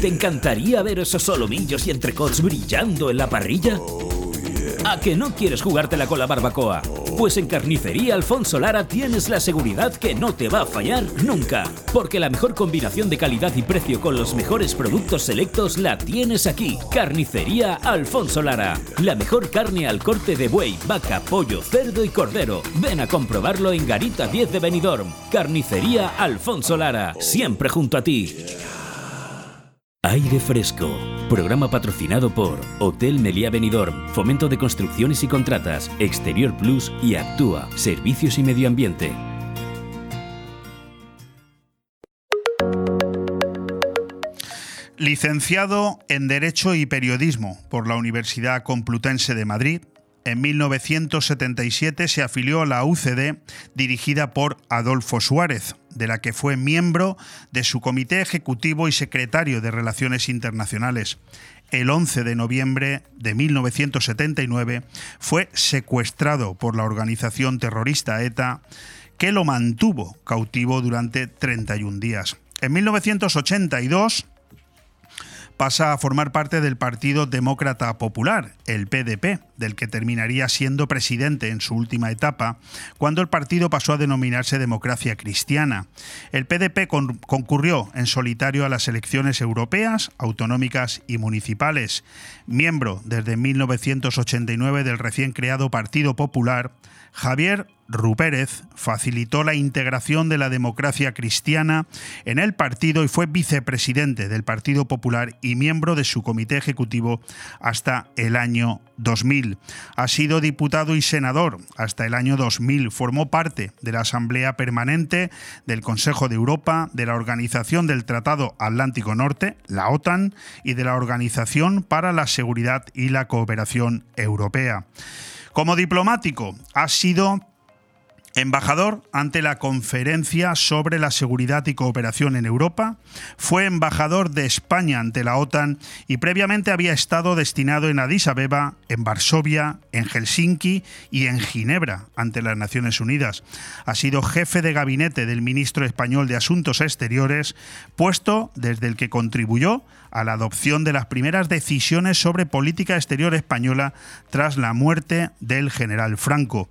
¿Te encantaría ver esos solomillos y entrecots brillando en la parrilla? ¿A que no quieres jugártela con la barbacoa? Pues en Carnicería Alfonso Lara tienes la seguridad que no te va a fallar nunca. Porque la mejor combinación de calidad y precio con los mejores productos selectos la tienes aquí. Carnicería Alfonso Lara. La mejor carne al corte de buey, vaca, pollo, cerdo y cordero. Ven a comprobarlo en Garita 10 de Benidorm. Carnicería Alfonso Lara. Siempre junto a ti. Aire Fresco. Programa patrocinado por Hotel Meliá Benidorm, Fomento de Construcciones y Contratas, Exterior Plus y Actúa, Servicios y Medio Ambiente. Licenciado en Derecho y Periodismo por la Universidad Complutense de Madrid, en 1977 se afilió a la UCD dirigida por Adolfo Suárez, de la que fue miembro de su comité ejecutivo y secretario de Relaciones Internacionales. El 11 de noviembre de 1979 fue secuestrado por la organización terrorista ETA, que lo mantuvo cautivo durante 31 días. En 1982 pasa a formar parte del Partido Demócrata Popular, el PDP, del que terminaría siendo presidente en su última etapa, cuando el partido pasó a denominarse Democracia Cristiana. El PDP con- concurrió en solitario a las elecciones europeas, autonómicas y municipales. Miembro desde 1989 del recién creado Partido Popular, Javier Rupérez facilitó la integración de la democracia cristiana en el partido y fue vicepresidente del Partido Popular y miembro de su comité ejecutivo hasta el año 2000. Ha sido diputado y senador hasta el año 2000. Formó parte de la Asamblea Permanente del Consejo de Europa, de la Organización del Tratado Atlántico Norte, la OTAN, y de la Organización para la Seguridad y la Cooperación Europea. Como diplomático, ha sido embajador ante la Conferencia sobre la Seguridad y Cooperación en Europa, fue embajador de España ante la OTAN y previamente había estado destinado en Addis Abeba, en Varsovia, en Helsinki y en Ginebra ante las Naciones Unidas. Ha sido jefe de gabinete del ministro español de Asuntos Exteriores, puesto desde el que contribuyó a la adopción de las primeras decisiones sobre política exterior española tras la muerte del general Franco.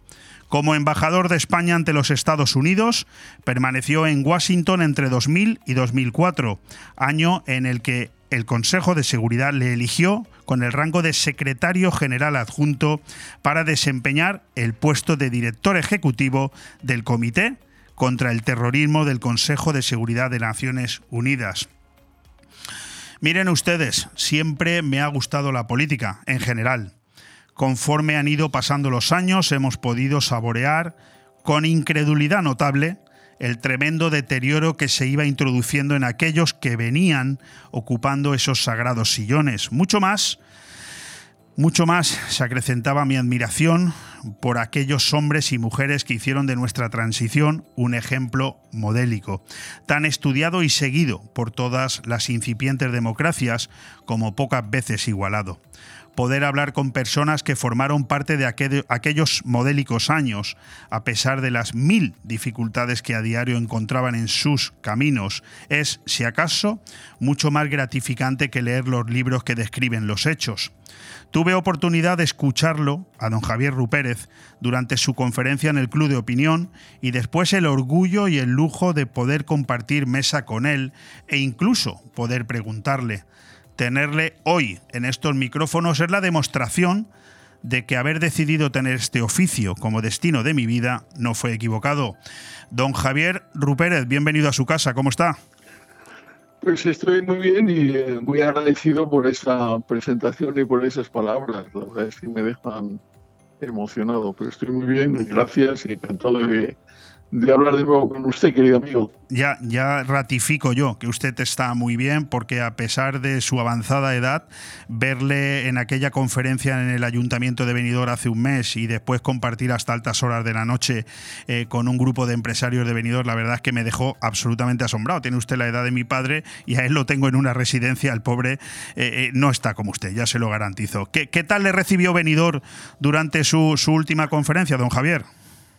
Como embajador de España ante los Estados Unidos, permaneció en Washington entre 2000 y 2004, año en el que el Consejo de Seguridad le eligió con el rango de secretario general adjunto para desempeñar el puesto de director ejecutivo del Comité contra el Terrorismo del Consejo de Seguridad de Naciones Unidas. Miren ustedes, siempre me ha gustado la política en general. Conforme han ido pasando los años, hemos podido saborear con incredulidad notable el tremendo deterioro que se iba introduciendo en aquellos que venían ocupando esos sagrados sillones. Mucho más, mucho más se acrecentaba mi admiración por aquellos hombres y mujeres que hicieron de nuestra transición un ejemplo modélico, tan estudiado y seguido por todas las incipientes democracias como pocas veces igualado poder hablar con personas que formaron parte de aquel- aquellos modélicos años, a pesar de las mil dificultades que a diario encontraban en sus caminos, es, si acaso, mucho más gratificante que leer los libros que describen los hechos. Tuve oportunidad de escucharlo a don Javier Rupérez durante su conferencia en el Club de Opinión y después el orgullo y el lujo de poder compartir mesa con él e incluso poder preguntarle tenerle hoy en estos micrófonos es la demostración de que haber decidido tener este oficio como destino de mi vida no fue equivocado. Don Javier Rupérez, bienvenido a su casa, ¿cómo está? Pues estoy muy bien y eh, muy agradecido por esa presentación y por esas palabras. La verdad es que me dejan emocionado, pero estoy muy bien, gracias y encantado de, de hablar de nuevo con usted, querido amigo. Ya, ya ratifico yo que usted está muy bien porque a pesar de su avanzada edad, verle en aquella conferencia en el Ayuntamiento de Benidorm hace un mes y después compartir hasta altas horas de la noche eh, con un grupo de empresarios de Benidorm, la verdad es que me dejó absolutamente asombrado. Tiene usted la edad de mi padre y a él lo tengo en una residencia, el pobre eh, eh, no está como usted, ya se lo garantizo. ¿Qué, qué tal le recibió Benidorm durante su, su última conferencia, don Javier?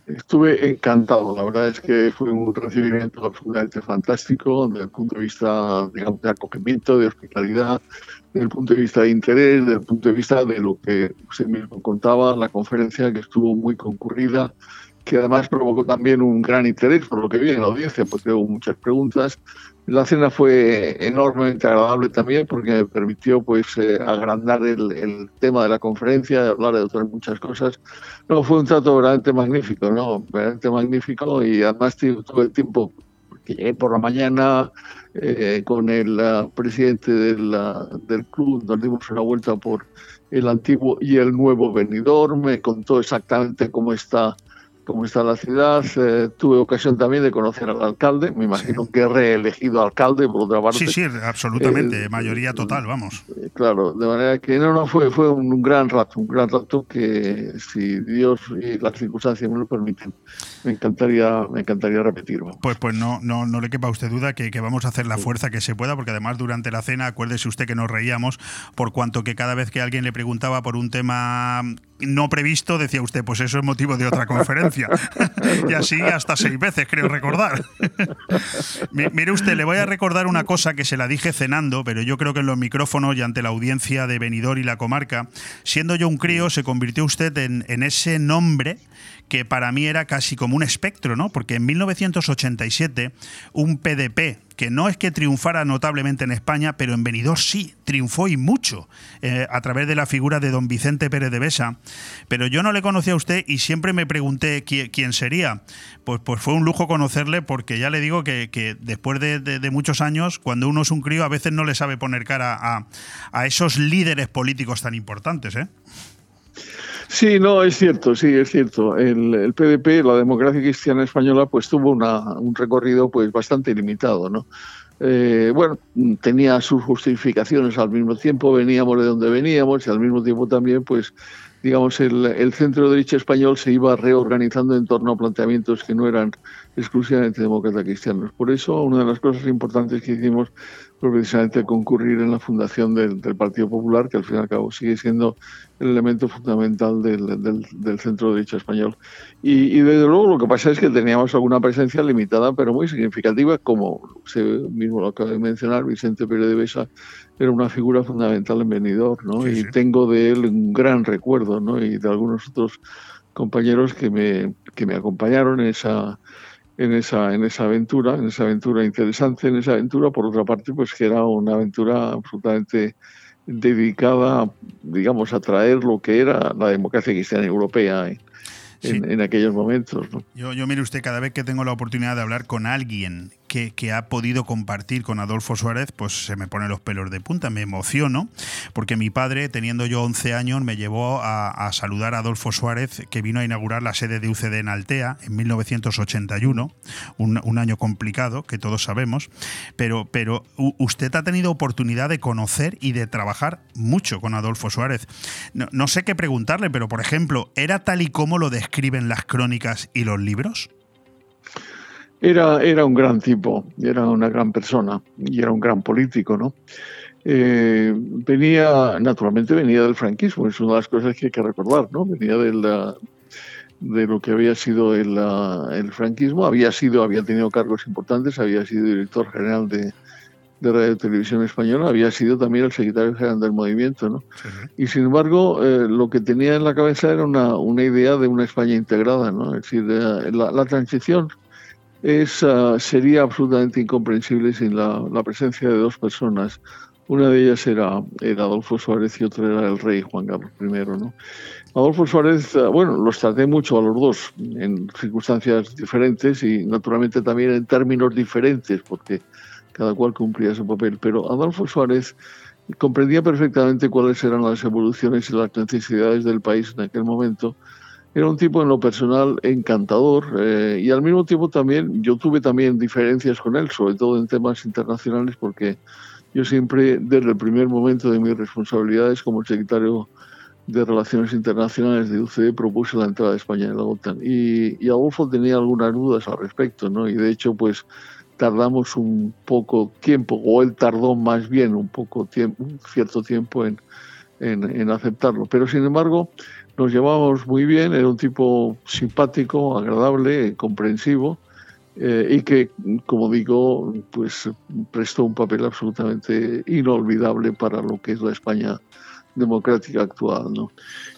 Estuve encantado, la verdad es que fue un recibimiento absolutamente fantástico desde el punto de vista, digamos, de acogimiento, de hospitalidad, desde el punto de vista de interés, desde el punto de vista de lo que usted mismo contaba, la conferencia que estuvo muy concurrida, que además provocó también un gran interés por lo que vi en la audiencia, porque hubo muchas preguntas, la cena fue enormemente agradable también porque me permitió pues eh, agrandar el, tema de la conferencia, hablar de otras muchas cosas. No, fue un trato verdaderamente magnífico, ¿no? Verdaderamente magnífico y además todo el tiempo que llegué por la mañana eh, con el uh, presidente del, del club, nos dimos una vuelta por el antiguo y el nuevo venidor, me contó exactamente cómo está cómo está la ciudad. Eh, tuve ocasión también de conocer al alcalde, me imagino que he reelegido alcalde, por otra parte. Sí, sí, absolutamente, eh, mayoría total, vamos. Eh, claro, de manera que no, no, fue, fue un gran rato, un gran rato que si Dios y las circunstancias me lo permiten, me encantaría, me encantaría repetirlo. Pues, pues no, no, no le quepa a usted duda que, que vamos a hacer la fuerza que se pueda, porque además durante la cena, acuérdese usted que nos reíamos, por cuanto que cada vez que alguien le preguntaba por un tema no previsto, decía usted, pues eso es motivo de otra conferencia. y así hasta seis veces, creo recordar. Mire usted, le voy a recordar una cosa que se la dije cenando, pero yo creo que en los micrófonos y ante la audiencia de Benidorm y la comarca, siendo yo un crío, se convirtió usted en, en ese nombre que para mí era casi como un espectro, ¿no? Porque en 1987 un PDP que no es que triunfara notablemente en España, pero en Benidorm sí, triunfó y mucho eh, a través de la figura de don Vicente Pérez de Besa. Pero yo no le conocía a usted y siempre me pregunté quién, sería. Pues, pues fue un lujo conocerle porque ya le digo que, después de, muchos años, cuando uno es un crío, a veces no le sabe poner cara a, a esos líderes políticos tan importantes. ¿eh? Sí, no, es cierto, sí, es cierto. El, PDP, la democracia cristiana española, pues tuvo un recorrido pues bastante limitado, ¿no? Eh, bueno, tenía sus justificaciones al mismo tiempo, veníamos de donde veníamos y al mismo tiempo también, pues, digamos, el, el centro derecha español se iba reorganizando en torno a planteamientos que no eran exclusivamente demócratas cristianos. Por eso, una de las cosas importantes que hicimos precisamente concurrir en la fundación del, Partido Popular, que al fin y al cabo sigue siendo el elemento fundamental del, del, centro derecha español. Y, desde luego lo que pasa es que teníamos alguna presencia limitada, pero muy significativa, como usted mismo lo acaba de mencionar, Vicente Pérez de Besa era una figura fundamental en Benidorm, ¿no? y tengo de él un gran recuerdo, ¿no? y de algunos otros compañeros que me, que me acompañaron en esa en esa, en esa aventura, en esa aventura interesante, en esa aventura, por otra parte, pues que era una aventura absolutamente dedicada, digamos, a traer lo que era la democracia cristiana europea en, aquellos momentos. Yo, yo, mire usted, cada vez que tengo la oportunidad de hablar con alguien que, ha podido compartir con Adolfo Suárez, pues se me ponen los pelos de punta, me emociono, porque mi padre, teniendo yo 11 años, me llevó a, saludar a Adolfo Suárez, que vino a inaugurar la sede de UCD en Altea en 1981, un, año complicado, que todos sabemos, pero, pero usted ha tenido oportunidad de conocer y de trabajar mucho con Adolfo Suárez. No sé qué preguntarle, pero por ejemplo, ¿era tal y como lo describen las crónicas y los libros? Era, era un gran tipo, era una gran persona y era un gran político, ¿no? Eh, venía, naturalmente venía del franquismo, es una de las cosas que hay que recordar, ¿no? Venía de, la, de lo que había sido el, el, franquismo, había sido, había tenido cargos importantes, había sido director general de, de Radio Televisión Española, había sido también el secretario general del movimiento, ¿no? Y sin embargo, eh, lo que tenía en la cabeza era una, una, idea de una España integrada, ¿no? Es decir, eh, la, la transición es, sería absolutamente incomprensible sin la, presencia de dos personas Una de ellas era, era Adolfo Suárez y otra era el rey Juan Carlos I. Adolfo Suárez, eh, bueno, los traté mucho a los dos en circunstancias diferentes y naturalmente también en términos diferentes, porque cada cual cumplía su papel. Pero Adolfo Suárez comprendía perfectamente cuáles eran las evoluciones y las necesidades del país en aquel momento. Era un tipo en lo personal encantador eh, y al mismo tiempo también yo tuve también diferencias con él, sobre todo en temas internacionales, porque yo siempre, desde el primer momento de mis responsabilidades como secretario de Relaciones Internacionales de UCD, propuse la entrada de España en la OTAN. Y, y Adolfo tenía algunas dudas al respecto, ¿no? Y de hecho, pues tardamos un poco tiempo, o él tardó más bien un poco tiempo, un cierto tiempo en, en, aceptarlo. Pero sin embargo, nos llevábamos muy bien, era un tipo simpático, agradable, comprensivo, eh, y que, como digo, pues prestó un papel absolutamente inolvidable para lo que es la España democrática actual. ¿no?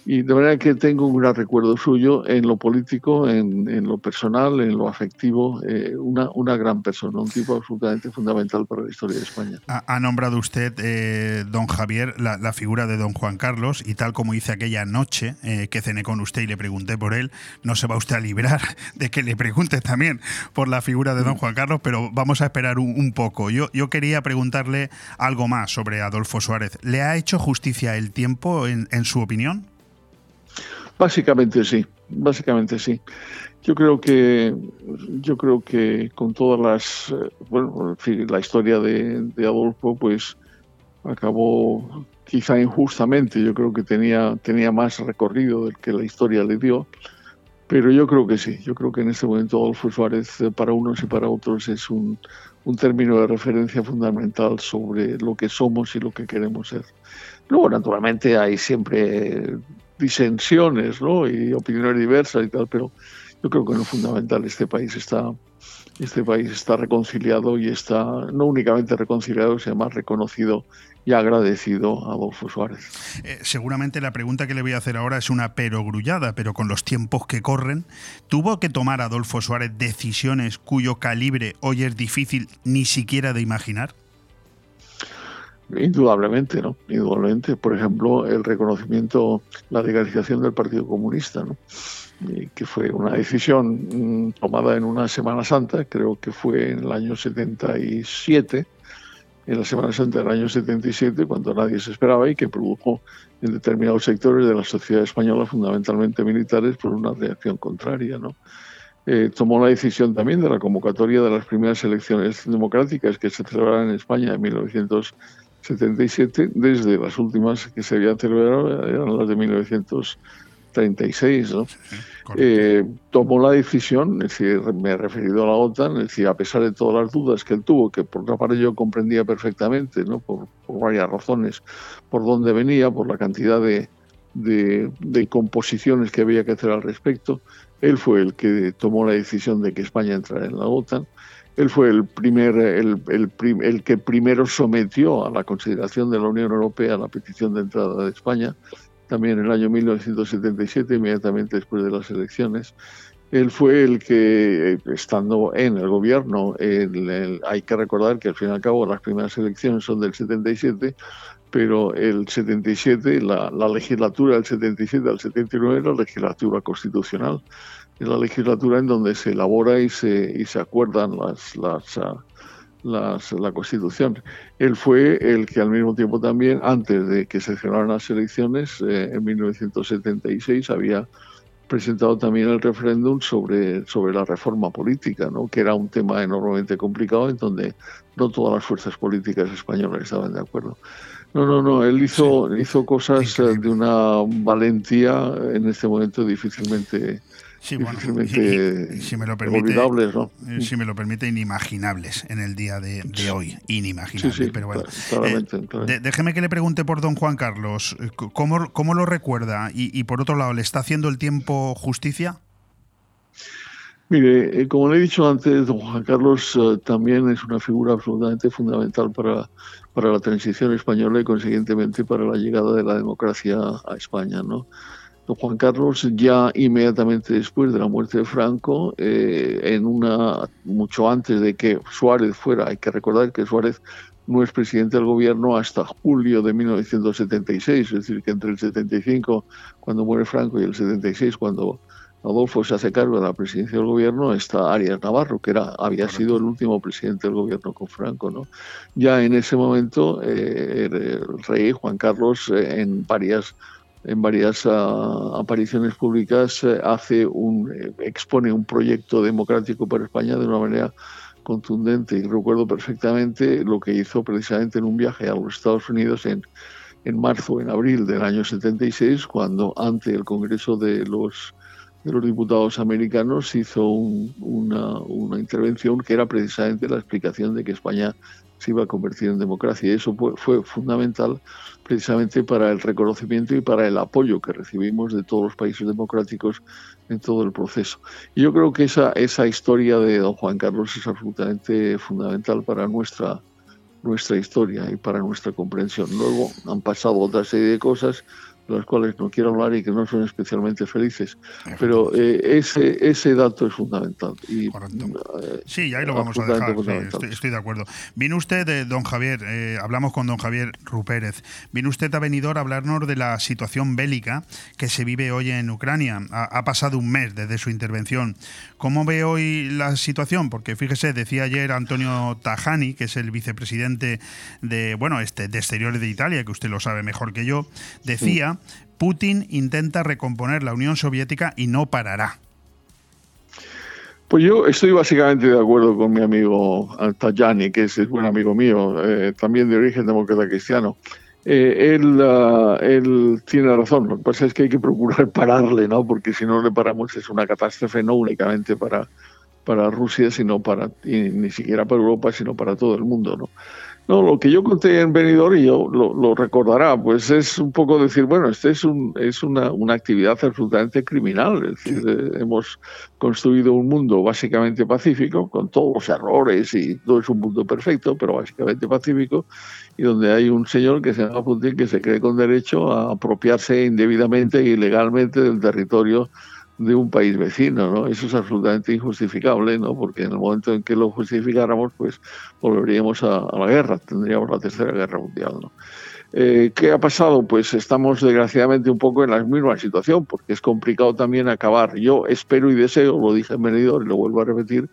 Y de manera que tengo un gran recuerdo suyo en lo político, en, lo personal, en lo afectivo, eh, una, una gran persona, un tipo absolutamente fundamental para la historia de España. Ha, nombrado usted, eh, don Javier, la, figura de don Juan Carlos y tal como hice aquella noche eh, que cené con usted y le pregunté por él, no se va usted a librar de que le pregunte también por la figura de don Juan Carlos, pero vamos a esperar un, poco. Yo, yo quería preguntarle algo más sobre Adolfo Suárez. ¿Le ha hecho justicia el tiempo, en su opinión? Básicamente sí, básicamente sí. Yo creo que yo creo que con todas las eh, bueno, la historia de, de, Adolfo pues acabó quizá injustamente. Yo creo que tenía tenía más recorrido del que la historia le dio, pero yo creo que sí. Yo creo que en este momento Adolfo Suárez eh, para unos y para otros es un, un término de referencia fundamental sobre lo que somos y lo que queremos ser. Luego, naturalmente, hay siempre disensiones ¿no? y opiniones diversas y tal, pero yo creo que en lo fundamental este país está este país está reconciliado y está no únicamente reconciliado, sino más reconocido y agradecido a Adolfo Suárez. Eh, seguramente la pregunta que le voy a hacer ahora es una perogrullada, pero con los tiempos que corren, ¿tuvo que tomar Adolfo Suárez decisiones cuyo calibre hoy es difícil ni siquiera de imaginar? Indudablemente, ¿no? Indudablemente. Por ejemplo, el reconocimiento, la legalización del Partido Comunista, ¿no? que fue una decisión mm, tomada en una Semana Santa, creo que fue en el año 77, en la Semana Santa del año 77, cuando nadie se esperaba y que produjo en determinados sectores de la sociedad española, fundamentalmente militares, por una reacción contraria, ¿no? Eh, tomó la decisión también de la convocatoria de las primeras elecciones democráticas que se celebraron en España en 1977, desde las últimas que se habían celebrado, eran las de 1900 36, ¿no? Eh, tomó la decisión, es decir, me he referido a la OTAN, es decir, a pesar de todas las dudas que él tuvo, que por otra parte yo comprendía perfectamente, ¿no? por, varias razones, por dónde venía, por la cantidad de, de, composiciones que había que hacer al respecto, él fue el que tomó la decisión de que España entrara en la OTAN. Él fue el, primer, el, el, el que primero sometió a la consideración de la Unión Europea la petición de entrada de España también en el año 1977, inmediatamente después de las elecciones. Él fue el que, estando en el gobierno, hay que recordar que al fin y al cabo las primeras elecciones son del 77, pero el 77, la, la legislatura del 77 al 79 es la legislatura constitucional. Es la legislatura en donde se elabora y se, y se acuerdan las, las, ah, la Constitución. Él fue el que al mismo tiempo también, antes de que se celebraran las elecciones, eh, en 1976, había presentado también el referéndum sobre, sobre la reforma política, ¿no? que era un tema enormemente complicado en donde no todas las fuerzas políticas españolas estaban de acuerdo. No, no, no, él hizo, hizo cosas eh, de una valentía en este momento difícilmente Sí, bueno, si me lo permite, eh, Si me lo permite, inimaginables en el día de, hoy. Inimaginables. pero bueno. Eh, déjeme que le pregunte por don Juan Carlos. Eh, ¿Cómo, cómo lo recuerda? Y, por otro lado, ¿le está haciendo el tiempo justicia? Mire, como le he dicho antes, don Juan Carlos también es una figura absolutamente fundamental para, para la transición española y consiguientemente para la llegada de la democracia a España, ¿no? Juan Carlos ya inmediatamente después de la muerte de Franco, eh, en una mucho antes de que Suárez fuera, hay que recordar que Suárez no es presidente del gobierno hasta julio de 1976, es decir, que entre el 75, cuando muere Franco, y el 76, cuando Adolfo se hace cargo de la presidencia del gobierno, está Arias Navarro, que era, había sido el último presidente del gobierno con Franco. ¿no? Ya en ese momento, eh, el rey Juan Carlos, eh, en varias en varias ah, apariciones públicas eh, hace un expone un proyecto democrático para España de una manera contundente y recuerdo perfectamente lo que hizo precisamente en un viaje a los Estados Unidos en, en marzo, en abril del año 76, cuando ante el Congreso de los de los diputados americanos hizo una, una, intervención que era precisamente la explicación de que España se iba a convertir en democracia. Y eso fue, fundamental precisamente para el reconocimiento y para el apoyo que recibimos de todos los países democráticos en todo el proceso. Y yo creo que esa, esa historia de don Juan Carlos es absolutamente fundamental para nuestra, nuestra historia y para nuestra comprensión. Luego han pasado otra serie de cosas de las cuales no quiero hablar y que no son especialmente felices. Pero eh, ese, ese dato es fundamental. Y, eh, sí, ahí lo vamos a dejar. estoy, de acuerdo. Vino usted, don Javier, eh, hablamos con don Javier Rupérez, vino usted a Benidorm a hablarnos de la situación bélica que se vive hoy en Ucrania. Ha, pasado un mes desde su intervención. ¿Cómo ve hoy la situación? Porque fíjese, decía ayer Antonio Tajani, que es el vicepresidente de, bueno, este, de Exteriores de Italia, que usted lo sabe mejor que yo, decía Putin intenta recomponer la Unión Soviética y no parará. Pues yo estoy básicamente de acuerdo con mi amigo Tajani, que es, buen amigo mío, eh, también de origen demócrata cristiano. Eh, él, ah, él, tiene razón, lo que pasa es que hay que procurar pararle, ¿no? porque si no le paramos es una catástrofe no únicamente para, para Rusia, sino para, ni siquiera para Europa, sino para todo el mundo. ¿no? No, lo que yo conté en Benidorm, y yo lo, recordará, pues es un poco decir, bueno, este es, un, es una, una actividad absolutamente criminal. Es decir, eh, hemos construido un mundo básicamente pacífico, con todos los errores y todo es un mundo perfecto, pero básicamente pacífico, y donde hay un señor que se llama Putin que se cree con derecho a apropiarse indebidamente e ilegalmente del territorio de un país vecino, ¿no? Eso es absolutamente injustificable, ¿no? Porque en el momento en que lo justificáramos, pues volveríamos a, la guerra, tendríamos la tercera guerra mundial. Eh, ¿Qué ha pasado? Pues estamos desgraciadamente un poco en la misma situación, porque es complicado también acabar. Yo espero y deseo, lo dije en Benidorm y lo vuelvo a repetir,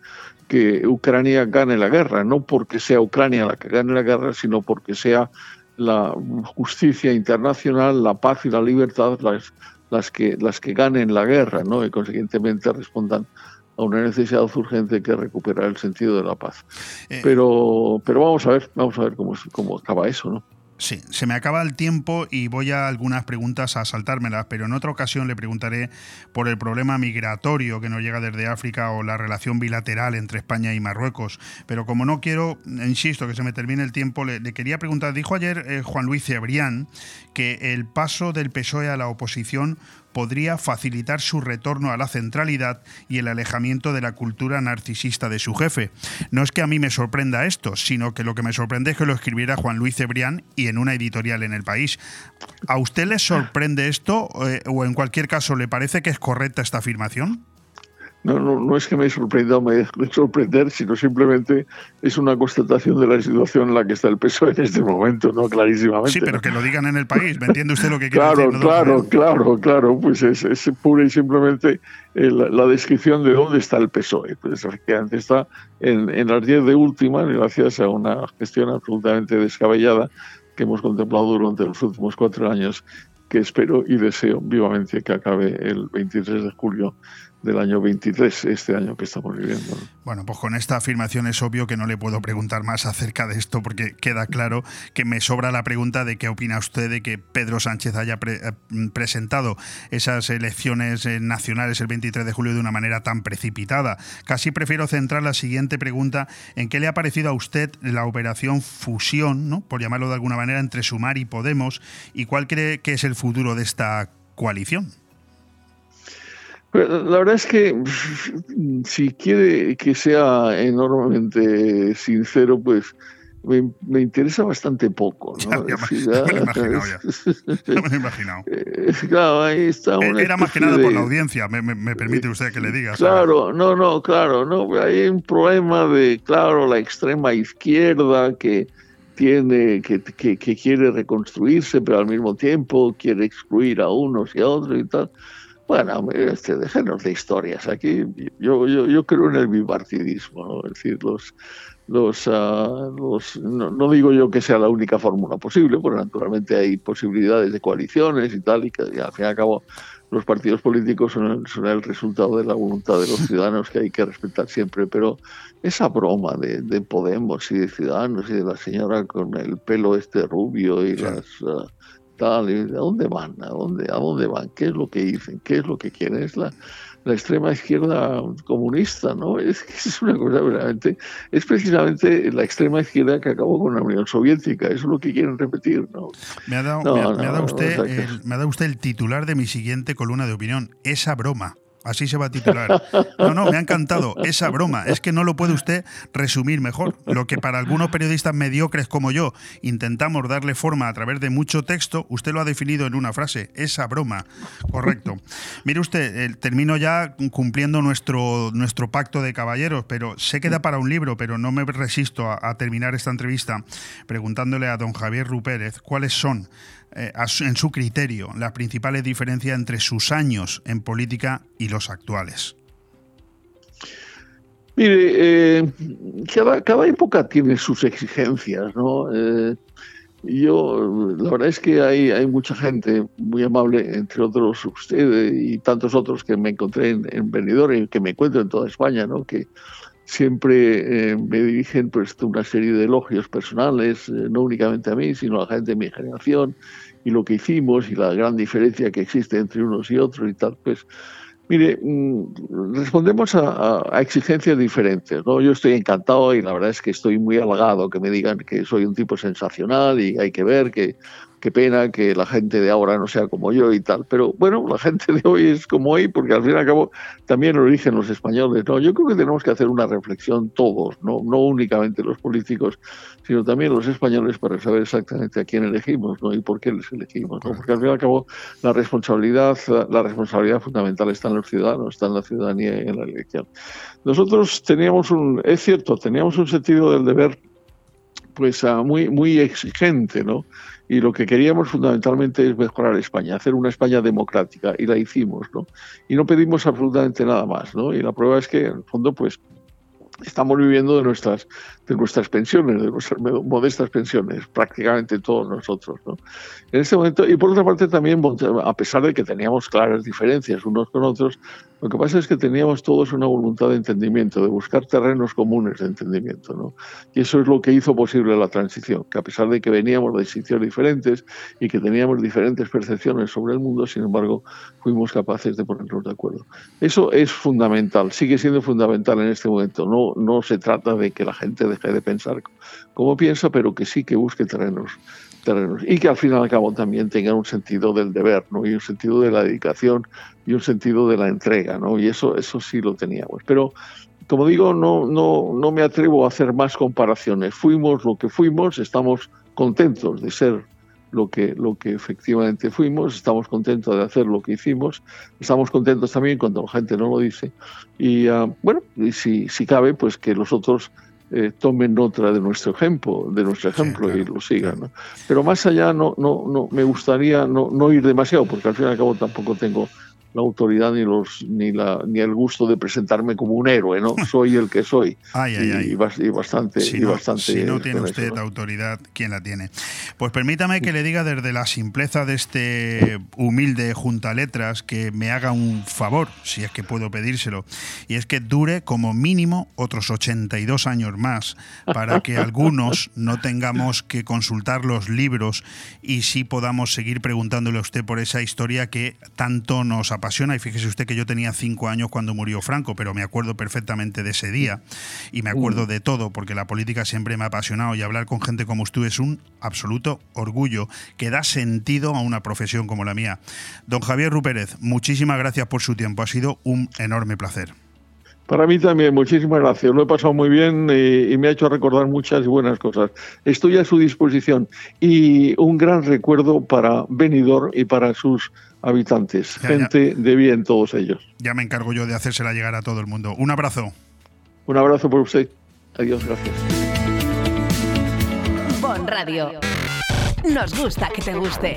que Ucrania gane la guerra, no porque sea Ucrania la que gane la guerra, sino porque sea la justicia internacional, la paz y la libertad las las que, las que ganen la guerra ¿no? y consiguientemente respondan a una necesidad urgente que recuperar el sentido de la paz. Eh, pero, pero vamos a ver, vamos a ver cómo, cómo acaba eso, ¿no? Sí, se me acaba el tiempo y voy a algunas preguntas a saltármelas, pero en otra ocasión le preguntaré por el problema migratorio que nos llega desde África o la relación bilateral entre España y Marruecos. Pero como no quiero, insisto, que se me termine el tiempo, le, quería preguntar, dijo ayer eh, Juan Luis Cebrián que el paso del PSOE a la oposición podría facilitar su retorno a la centralidad y el alejamiento de la cultura narcisista de su jefe. No es que a mí me sorprenda esto, sino que lo que me sorprende es que lo escribiera Juan Luis Cebrián y en una editorial en el país. ¿A usted le sorprende esto eh, o en cualquier caso le parece que es correcta esta afirmación? No, no, no es que me sorprenda o me deje sorprender, sino simplemente es una constatación de la situación en la que está el peso en este momento, ¿no? Clarísimamente. Sí, pero que lo digan en el país, ¿me entiende usted lo que quiere claro, decir? Claro, claro, claro, pues es, es pura y simplemente eh, la, descripción de dónde está el PSOE. Pues efectivamente está en, en las 10 de última, gracias a una gestión absolutamente descabellada que hemos contemplado durante los últimos cuatro años, que espero y deseo vivamente que acabe el 23 de julio del año 23, este año que estamos viviendo. Bueno, pues con esta afirmación es obvio que no le puedo preguntar más acerca de esto porque queda claro que me sobra la pregunta de qué opina usted de que Pedro Sánchez haya eh, presentado esas elecciones eh, nacionales el 23 de julio de una manera tan precipitada. Casi prefiero centrar la siguiente pregunta en qué le ha parecido a usted la operación fusión, ¿no? por llamarlo de alguna manera, entre Sumar y Podemos y cuál cree que es el futuro de esta coalición. La verdad es que si quiere que sea enormemente sincero, pues me, interesa bastante poco. ¿no? Ya, me, lo he imaginado ya. me lo he imaginado. claro, ahí está eh, Era más que nada por la audiencia, me, permite usted que le diga. Claro, no, no, claro, no. Hay un problema de, claro, la extrema izquierda que tiene, que, que, quiere reconstruirse, pero al mismo tiempo quiere excluir a unos y a otros y tal. Bueno, este, déjenos de historias. Aquí yo, yo, yo creo en el bipartidismo, ¿no? es decir, los, los, ah, los no, digo yo que sea la única fórmula posible, porque naturalmente hay posibilidades de coaliciones y tal, y que al fin y al cabo los partidos políticos son el, resultado de la voluntad de los ciudadanos que hay que respetar siempre, pero esa broma de, Podemos y de Ciudadanos y de la señora con el pelo este rubio y las... Ah, tal, ¿a dónde van? ¿A dónde, ¿A dónde van? ¿Qué es lo que dicen? ¿Qué es lo que quieren? Es la, la extrema izquierda comunista, ¿no? Es es una cosa verdaderamente, es precisamente la extrema izquierda que acabó con la Unión Soviética, eso es lo que quieren repetir, ¿no? Me ha dado, usted, me ha dado usted el titular de mi siguiente columna de opinión, esa broma. Así se va a titular. No, no, me ha encantado esa broma. Es que no lo puede usted resumir mejor. Lo que para algunos periodistas mediocres como yo intentamos darle forma a través de mucho texto, usted lo ha definido en una frase, esa broma. Correcto. Mire usted, termino ya cumpliendo nuestro, nuestro pacto de caballeros, pero sé que da para un libro, pero no me resisto a, a terminar esta entrevista preguntándole a don Javier Rupérez cuáles son eh, en su criterio las principales diferencias entre sus años en política y los actuales? Mire, eh, cada, época tiene sus exigencias, ¿no? Eh, yo, la verdad es que hay, hay mucha gente muy amable, entre otros usted y tantos otros que me encontré en, en y que me encuentro en toda España, ¿no? Que siempre me dirigen pues una serie de elogios personales, no únicamente a mí, sino a la gente de mi generación, y lo que hicimos y la gran diferencia que existe entre unos y otros y tal, pues Mire, mm, respondemos a, exigencias diferentes. ¿no? Yo estoy encantado y la verdad es que estoy muy halagado que me digan que soy un tipo sensacional y hay que ver que qué pena que la gente de ahora no sea como yo y tal. Pero bueno, la gente de hoy es como hoy porque al fin y al cabo también lo eligen los españoles. ¿no? Yo creo que tenemos que hacer una reflexión todos, no, no únicamente los políticos, sino también los españoles para saber exactamente a quién elegimos ¿no? y por qué les elegimos. Porque al fin y al cabo la responsabilidad, la responsabilidad fundamental está en los ciudadanos, está en la ciudadanía y en la elección. Nosotros teníamos un, es cierto, teníamos un sentido del deber pues ah, muy, muy exigente, ¿no? Y lo que queríamos fundamentalmente es mejorar España, hacer una España democrática y la hicimos, ¿no? Y no pedimos absolutamente nada más, ¿no? Y la prueba es que en el fondo pues estamos viviendo de nuestras de nuestras pensiones, de nuestras modestas pensiones, prácticamente todos nosotros. ¿no? En este momento, y por otra parte también, a pesar de que teníamos claras diferencias unos con otros, lo que pasa es que teníamos todos una voluntad de entendimiento, de buscar terrenos comunes de entendimiento. ¿no? Y eso es lo que hizo posible la transición, que a pesar de que veníamos de sitios diferentes y que teníamos diferentes percepciones sobre el mundo, sin embargo, fuimos capaces de ponernos de acuerdo. Eso es fundamental, sigue siendo fundamental en este momento. No, no se trata de que la gente de de pensar como piensa, pero que sí que busque terrenos, terrenos y que al fin y al cabo también tenga un sentido del deber, ¿no? Y un sentido de la dedicación y un sentido de la entrega, ¿no? Y eso, eso sí lo teníamos. Pero como digo, no, no, no me atrevo a hacer más comparaciones. Fuimos lo que fuimos, estamos contentos de ser lo que, lo que efectivamente fuimos, estamos contentos de hacer lo que hicimos, estamos contentos también cuando la gente no lo dice. Y ah, bueno, y si, si cabe, pues que los otros eh, tomen nota de nuestro ejemplo, de nuestro ejemplo y lo sigan. Pero más allá no, no, no me gustaría no, no ir demasiado, porque al fin y al cabo tampoco tengo la autoridad ni los ni la ni el gusto de presentarme como un héroe, ¿no? Soy el que soy. y, bastante si no, bastante Si no tiene usted autoridad, ¿quién la tiene? Pues permítame que le diga desde la simpleza de este humilde junta letras que me haga un favor, si es que puedo pedírselo, y es que dure como mínimo otros 82 años más para que algunos no tengamos que consultar los libros y sí podamos seguir preguntándole a usted por esa historia que tanto nos apasiona y fíjese usted que yo tenía cinco años cuando murió Franco, pero me acuerdo perfectamente de ese día y me acuerdo de todo porque la política siempre me ha apasionado y hablar con gente como usted es un absoluto orgullo que da sentido a una profesión como la mía. Don Javier Rupérez, muchísimas gracias por su tiempo, ha sido un enorme placer. Para mí también, muchísimas gracias. Lo he pasado muy bien y, me ha hecho recordar muchas buenas cosas. Estoy a su disposición y un gran recuerdo para Benidorm y para sus habitantes. Gente de bien todos ellos. Ya me encargo yo de hacérsela llegar a todo el mundo. Un abrazo. Un abrazo por usted. Adiós, gracias. Bon Radio. Nos gusta que te guste.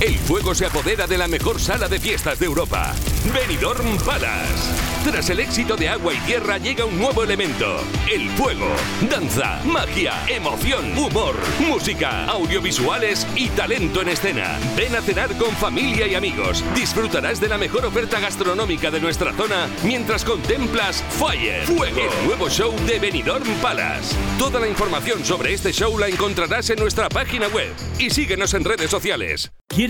El fuego se apodera de la mejor sala de fiestas de Europa, Benidorm Palace. Tras el éxito de Agua y Tierra llega un nuevo elemento, el fuego. Danza, magia, emoción, humor, música, audiovisuales y talento en escena. Ven a cenar con familia y amigos. Disfrutarás de la mejor oferta gastronómica de nuestra zona mientras contemplas Fire, Fuego, el nuevo show de Benidorm Palace. Toda la información sobre este show la encontrarás en nuestra página web y síguenos en redes sociales. ¿Quieres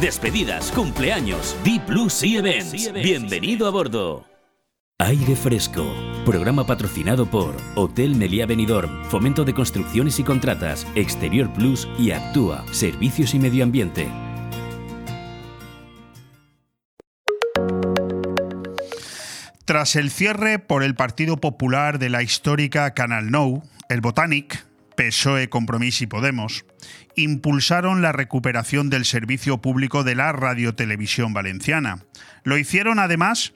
despedidas, cumpleaños. Deep Blue Sea Events. Bienvenido a bordo. Aire Fresco. Programa patrocinado por Hotel Meliá Benidorm, Fomento de Construcciones y Contratas, Exterior Plus y Actúa, Servicios y Medio Ambiente. Tras el cierre por el Partido Popular de la histórica Canal Nou, el Botanic, PSOE, Compromís y Podemos, impulsaron la recuperación del servicio público de la radiotelevisión valenciana. Lo hicieron además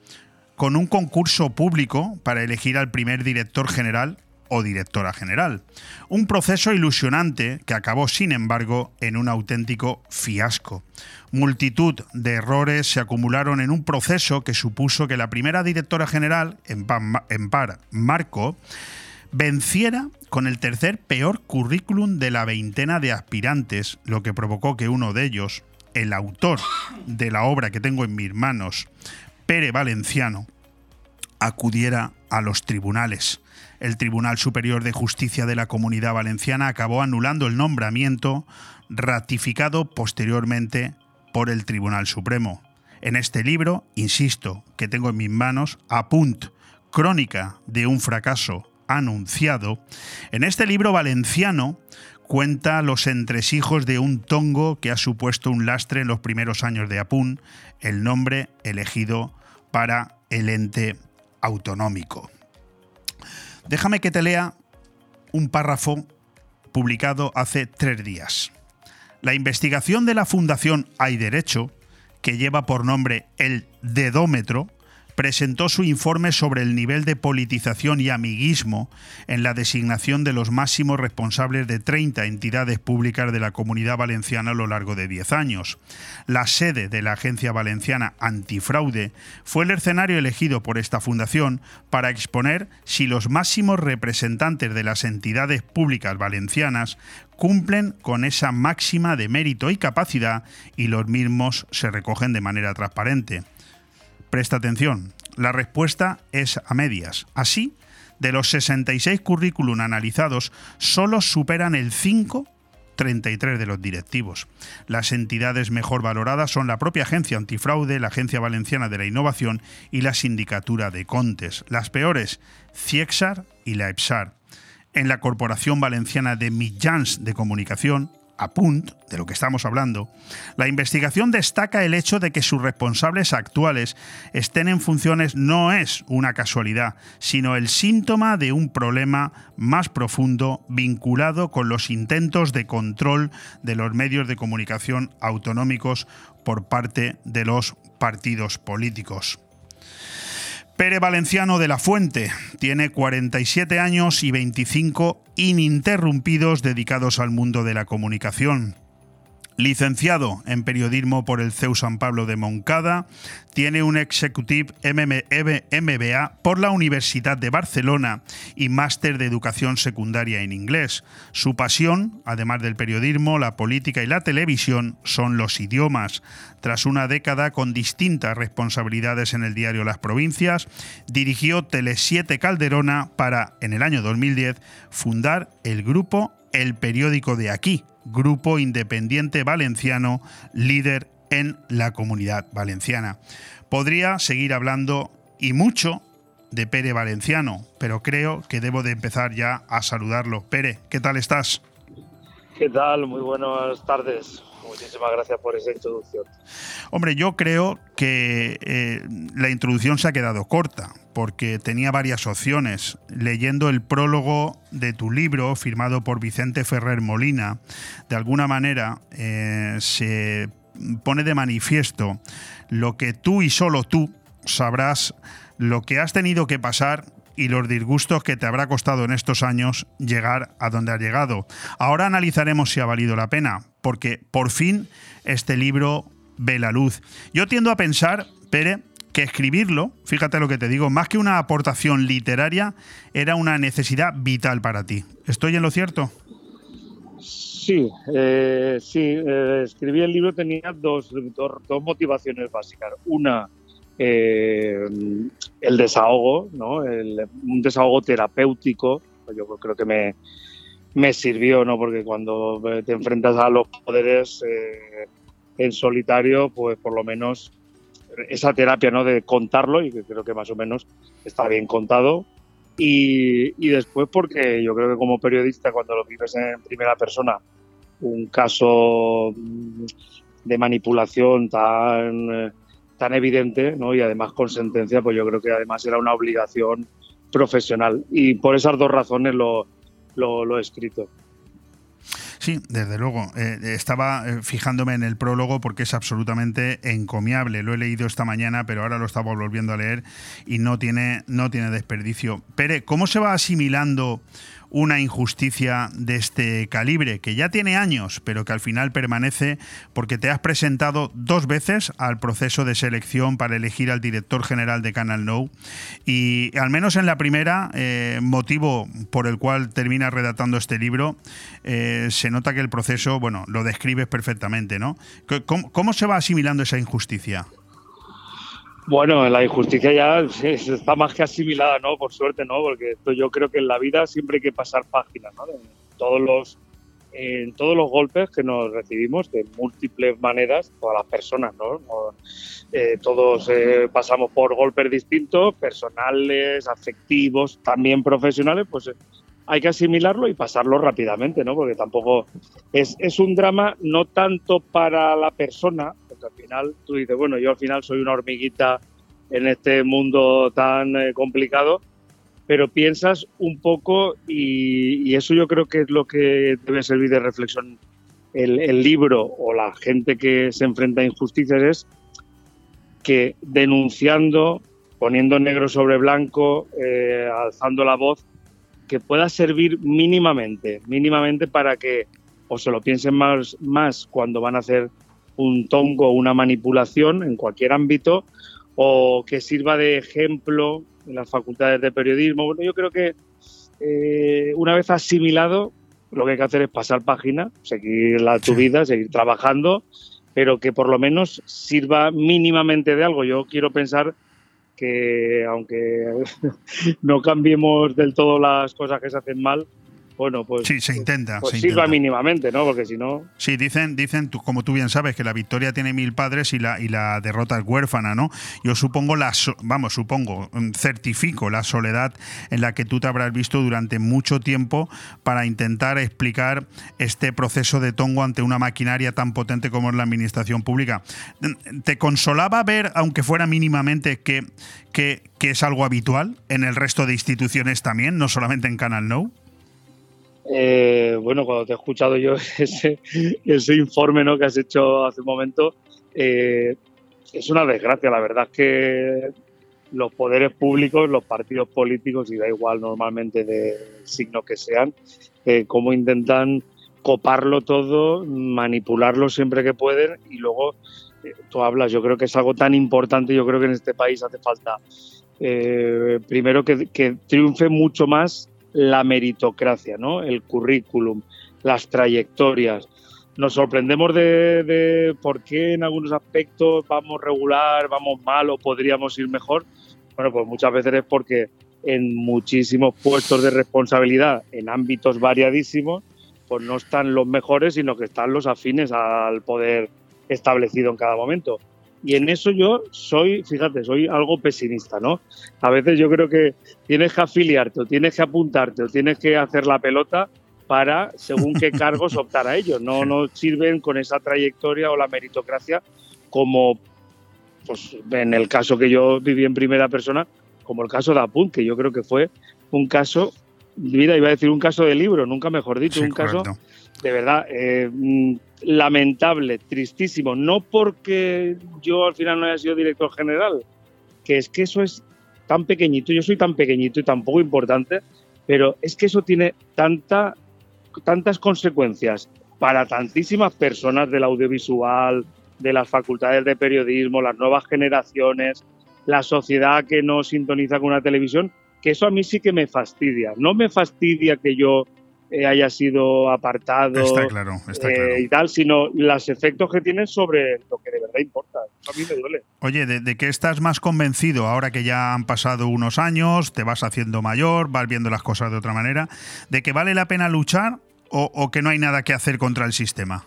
con un concurso público para elegir al primer director general o directora general. Un proceso ilusionante que acabó, sin embargo, en un auténtico fiasco. Multitud de errores se acumularon en un proceso que supuso que la primera directora general, en par, Marco, venciera con el tercer peor currículum de la veintena de aspirantes, lo que provocó que uno de ellos, el autor de la obra que tengo en mis manos, Pere Valenciano, acudiera a los tribunales. El Tribunal Superior de Justicia de la Comunidad Valenciana acabó anulando el nombramiento, ratificado posteriormente por el Tribunal Supremo. En este libro, insisto, que tengo en mis manos, apunt, crónica de un fracaso anunciado, en este libro valenciano cuenta los entresijos de un tongo que ha supuesto un lastre en los primeros años de Apun, el nombre elegido para el ente autonómico. Déjame que te lea un párrafo publicado hace tres días. La investigación de la Fundación Hay Derecho, que lleva por nombre el Dedómetro, presentó su informe sobre el nivel de politización y amiguismo en la designación de los máximos responsables de 30 entidades públicas de la comunidad valenciana a lo largo de 10 años. La sede de la Agencia Valenciana Antifraude fue el escenario elegido por esta fundación para exponer si los máximos representantes de las entidades públicas valencianas cumplen con esa máxima de mérito y capacidad y los mismos se recogen de manera transparente. Presta atención, la respuesta es a medias. Así, de los 66 currículum analizados, solo superan el 5 33 de los directivos. Las entidades mejor valoradas son la propia Agencia Antifraude, la Agencia Valenciana de la Innovación y la Sindicatura de Contes. Las peores, CIEXAR y la EPSAR. En la Corporación Valenciana de Millans de Comunicación, Apunt, de lo que estamos hablando, la investigación destaca el hecho de que sus responsables actuales estén en funciones no es una casualidad, sino el síntoma de un problema más profundo vinculado con los intentos de control de los medios de comunicación autonómicos por parte de los partidos políticos. Pere Valenciano de la Fuente tiene 47 años y 25 ininterrumpidos dedicados al mundo de la comunicación. Licenciado en periodismo por el CEU San Pablo de Moncada, tiene un Executive MBA por la Universidad de Barcelona y máster de educación secundaria en inglés. Su pasión, además del periodismo, la política y la televisión, son los idiomas. Tras una década con distintas responsabilidades en el diario Las Provincias, dirigió Tele 7 Calderona para, en el año 2010, fundar el grupo El Periódico de Aquí, grupo independiente valenciano líder en la comunidad valenciana. Podría seguir hablando y mucho de Pere Valenciano, pero creo que debo de empezar ya a saludarlo. Pere, ¿qué tal estás? ¿Qué tal? Muy buenas tardes. Muchísimas gracias por esa introducción. Hombre, yo creo que eh, la introducción se ha quedado corta, porque tenía varias opciones. Leyendo el prólogo de tu libro, firmado por Vicente Ferrer Molina, de alguna manera eh, se pone de manifiesto lo que tú y solo tú sabrás, lo que has tenido que pasar y los disgustos que te habrá costado en estos años llegar a donde has llegado. Ahora analizaremos si ha valido la pena, porque por fin este libro ve la luz. Yo tiendo a pensar, Pere, que escribirlo, fíjate lo que te digo, más que una aportación literaria, era una necesidad vital para ti. ¿Estoy en lo cierto? Sí, eh, sí, eh, escribir el libro tenía dos, dos, motivaciones básicas. Una, eh, el desahogo, ¿no? un desahogo terapéutico, yo creo que me, me, sirvió, ¿no? porque cuando te enfrentas a los poderes en solitario, pues por lo menos esa terapia ¿no? de contarlo, y que creo que más o menos está bien contado, y, después porque yo creo que como periodista, cuando lo vives en primera persona, un caso de manipulación tan, tan evidente ¿no? y además con sentencia, pues yo creo que además era una obligación profesional. Y por esas dos razones lo, lo he escrito. Sí, desde luego. Eh, estaba eh, fijándome en el prólogo porque es absolutamente encomiable. Lo he leído esta mañana, pero ahora lo estaba volviendo a leer y no tiene, no tiene desperdicio. Pere, ¿cómo se va asimilando una injusticia de este calibre, que ya tiene años, pero que al final permanece porque te has presentado dos veces al proceso de selección para elegir al director general de Canal No y al menos en la primera, eh, motivo por el cual termina redactando este libro, eh, se nota que el proceso, bueno, lo describes perfectamente, ¿no? cómo se va asimilando esa injusticia? Bueno, la injusticia ya está más que asimilada, ¿no? Por suerte, ¿no? Porque esto yo creo que en la vida siempre hay que pasar páginas, ¿no? En todos los, en todos los golpes que nos recibimos de múltiples maneras, todas las personas, ¿no? Eh, todos eh, pasamos por golpes distintos, personales, afectivos, también profesionales, pues eh, hay que asimilarlo y pasarlo rápidamente, ¿no? Porque tampoco es, es un drama no tanto para la persona, al final tú dices, bueno, yo al final soy una hormiguita en este mundo tan eh, complicado, pero piensas un poco y, eso yo creo que es lo que debe servir de reflexión el, libro o la gente que se enfrenta a injusticias es que denunciando, poniendo negro sobre blanco, eh, alzando la voz, que pueda servir mínimamente, mínimamente para que o se lo piensen más, más cuando van a hacer un tongo, una manipulación en cualquier ámbito, o que sirva de ejemplo en las facultades de periodismo. Bueno, yo creo que eh, una vez asimilado, lo que hay que hacer es pasar página, seguir la, tu vida, seguir trabajando, pero que por lo menos sirva mínimamente de algo. Yo quiero pensar que aunque no cambiemos del todo las cosas que se hacen mal, bueno, pues. Sí, se intenta. Pues se sirva mínimamente, ¿no? Porque si no. Sí, dicen, dicen tú, como tú bien sabes, que la victoria tiene mil padres y la, y la derrota es huérfana, ¿no? Yo supongo, la vamos, supongo, mm, certifico la soledad en la que tú te habrás visto durante mucho tiempo para intentar explicar este proceso de tongo ante una maquinaria tan potente como es la administración pública. ¿Te consolaba ver, aunque fuera mínimamente, que, que, que es algo habitual en el resto de instituciones también, no solamente en Canal No? Eh, bueno, cuando te he escuchado yo ese, ese informe ¿no? que has hecho hace un momento, eh, es una desgracia. La verdad es que los poderes públicos, los partidos políticos, y da igual normalmente del signo que sean, eh, cómo intentan coparlo todo, manipularlo siempre que pueden y luego eh, tú hablas, yo creo que es algo tan importante, yo creo que en este país hace falta eh, primero que triunfe mucho más la meritocracia, ¿no? el currículum, las trayectorias. Nos sorprendemos de, de por qué en algunos aspectos vamos regular, vamos mal o podríamos ir mejor. Bueno, pues muchas veces es porque en muchísimos puestos de responsabilidad, en ámbitos variadísimos, pues no están los mejores, sino que están los afines al poder establecido en cada momento. Y en eso yo soy, fíjate, soy algo pesimista, ¿no? A veces yo creo que tienes que afiliarte o tienes que apuntarte o tienes que hacer la pelota para, según qué cargos, optar a ellos. No, no sirven con esa trayectoria o la meritocracia como, pues en el caso que yo viví en primera persona, como el caso de Apunt, que yo creo que fue un caso, mira, iba a decir un caso de libro, nunca mejor dicho, Sí, un caso. De verdad eh, mm, lamentable, tristísimo. No porque yo al final no haya sido director general, que es que eso es tan pequeñito, yo soy tan pequeñito y tan poco importante, pero es que eso tiene tanta, tantas consecuencias para tantísimas personas del audiovisual, de las facultades de periodismo, las nuevas generaciones, la sociedad que no sintoniza con una televisión, que eso a mí sí que me fastidia. No me fastidia que yo eh, haya sido apartado Está claro, está eh, claro. y tal, sino los efectos que tienen sobre lo que de verdad importa. Eso a mí me duele. Oye, ¿de, de qué estás más convencido ahora que ya han pasado unos años, te vas haciendo mayor, vas viendo las cosas de otra manera? ¿De que vale la pena luchar o, o que no hay nada que hacer contra el sistema?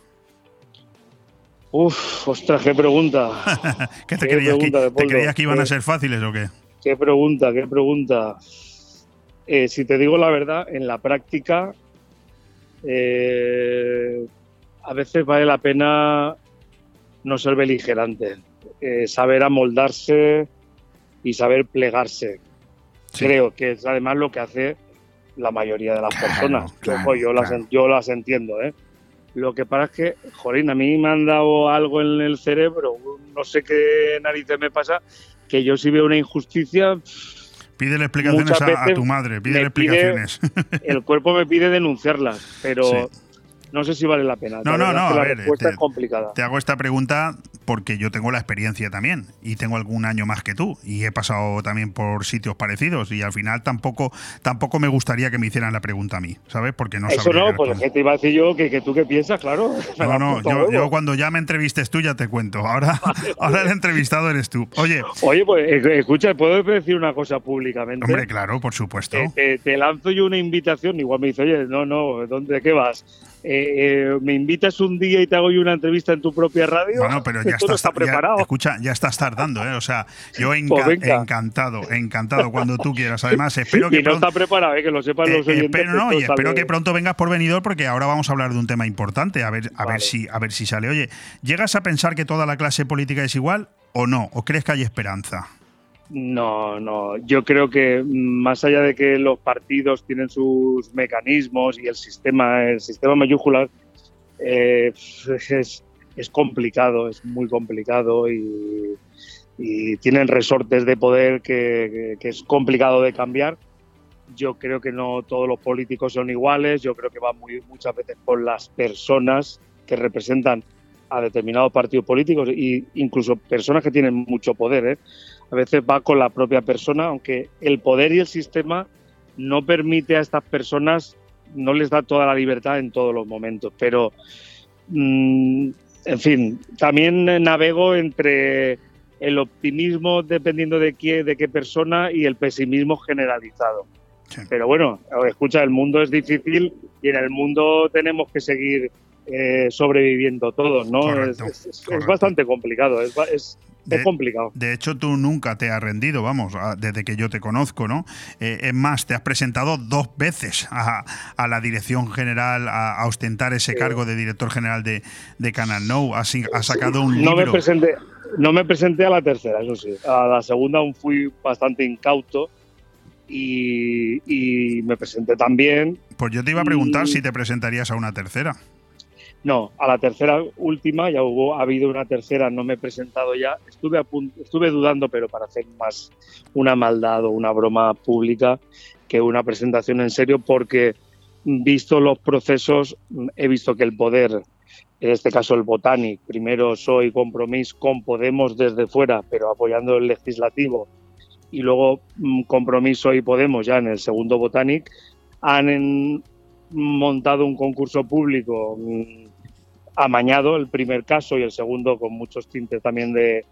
Uf, ostras, qué pregunta. ¿Qué te, Qué creías, que, pregunta, te Leopoldo. creías que iban a Qué- ser fáciles o qué? Qué pregunta, qué pregunta. Eh, si te digo la verdad, en la práctica eh, a veces vale la pena no ser beligerante, eh, saber amoldarse y saber plegarse. Creo que es además lo que hace la mayoría de las personas. claro, yo, las, en- yo las entiendo, ¿eh? Lo que pasa es que, jolín, a mí me han dado algo en el cerebro, no sé qué narices me pasa, que yo si veo una injusticia, Pídele explicaciones a, tu madre, pídele pide- explicaciones. el cuerpo me pide denunciarlas, pero Sí. No sé si vale la pena. No, La no, no, es que a la ver, respuesta te- es complicada. Te hago esta pregunta porque yo tengo la experiencia también y tengo algún año más que tú y he pasado también por sitios parecidos y al final tampoco tampoco me gustaría que me hicieran la pregunta a mí, ¿sabes? Porque no Eso no, pues que te iba a decir yo que, que tú qué piensas, claro. No, no, yo, yo cuando ya me entrevistes tú ya te cuento. Ahora, ahora el entrevistado eres tú. Oye, Oye, pues eh, escucha, ¿puedo decir una cosa públicamente? hombre, claro, por supuesto. Te- te lanzo yo una invitación, igual me dice, oye, no, no, ¿dónde qué vas? Eh, eh, ¿Me invitas un día y te hago yo una entrevista en tu propia radio? Bueno, pero ya no estás, está preparado. ya- escucha, ya estás tardando, ¿eh? O sea, yo enca- Pues encantado, encantado cuando tú quieras. Además, espero que y no pronto, está preparado, eh, que lo sepan Eh, los oyentes. espero, que no, esto y espero que pronto vengas por venidor porque ahora vamos a hablar de un tema importante, a ver, a ver si, a ver si sale. Oye, ¿llegas a pensar que toda la clase política es igual o no? ¿O crees que hay esperanza? No, no. Yo creo que más allá de que los partidos tienen sus mecanismos y el sistema, el sistema mayúsculas, eh, es, es complicado, es muy complicado y, tienen resortes de poder que es complicado de cambiar. Yo creo que no todos los políticos son iguales, yo creo que va muy, muchas veces por las personas que representan a determinados partidos políticos e incluso personas que tienen mucho poder. ¿eh? A veces va con la propia persona, aunque el poder y el sistema no permite a estas personas, no les da toda la libertad en todos los momentos. Pero, mm, en fin, también navego entre el optimismo dependiendo de qué, de qué persona y el pesimismo generalizado. Pero bueno, escucha, el mundo es difícil y en el mundo tenemos que seguir eh, sobreviviendo todos, ¿no? Es, es- es correcto. bastante complicado, es, es, es complicado. De hecho, tú nunca te has rendido, vamos, desde que yo te conozco, ¿no? Eh, es más, te has presentado dos veces a, a la dirección general a, a ostentar ese cargo de director general de, de Canal No. Has, has sacado un No me, presenté, no me presenté a la tercera, eso sí. A la segunda aún fui bastante incauto y, y me presenté también. Pues yo te iba a preguntar Y- si te presentarías a una tercera. No, a la tercera última, ya hubo, ha habido una tercera, no me he presentado ya. Estuve, estuve dudando, pero para hacer más una maldad o una broma pública que una presentación en serio, porque visto los procesos, he visto que el poder, en este caso el Botanic, primero soy compromiso con Podemos desde fuera, pero apoyando el legislativo, y luego mm, compromiso y Podemos ya en el segundo Botanic, han montado un concurso público mm, amañado, el primer caso y el segundo con muchos tintes también de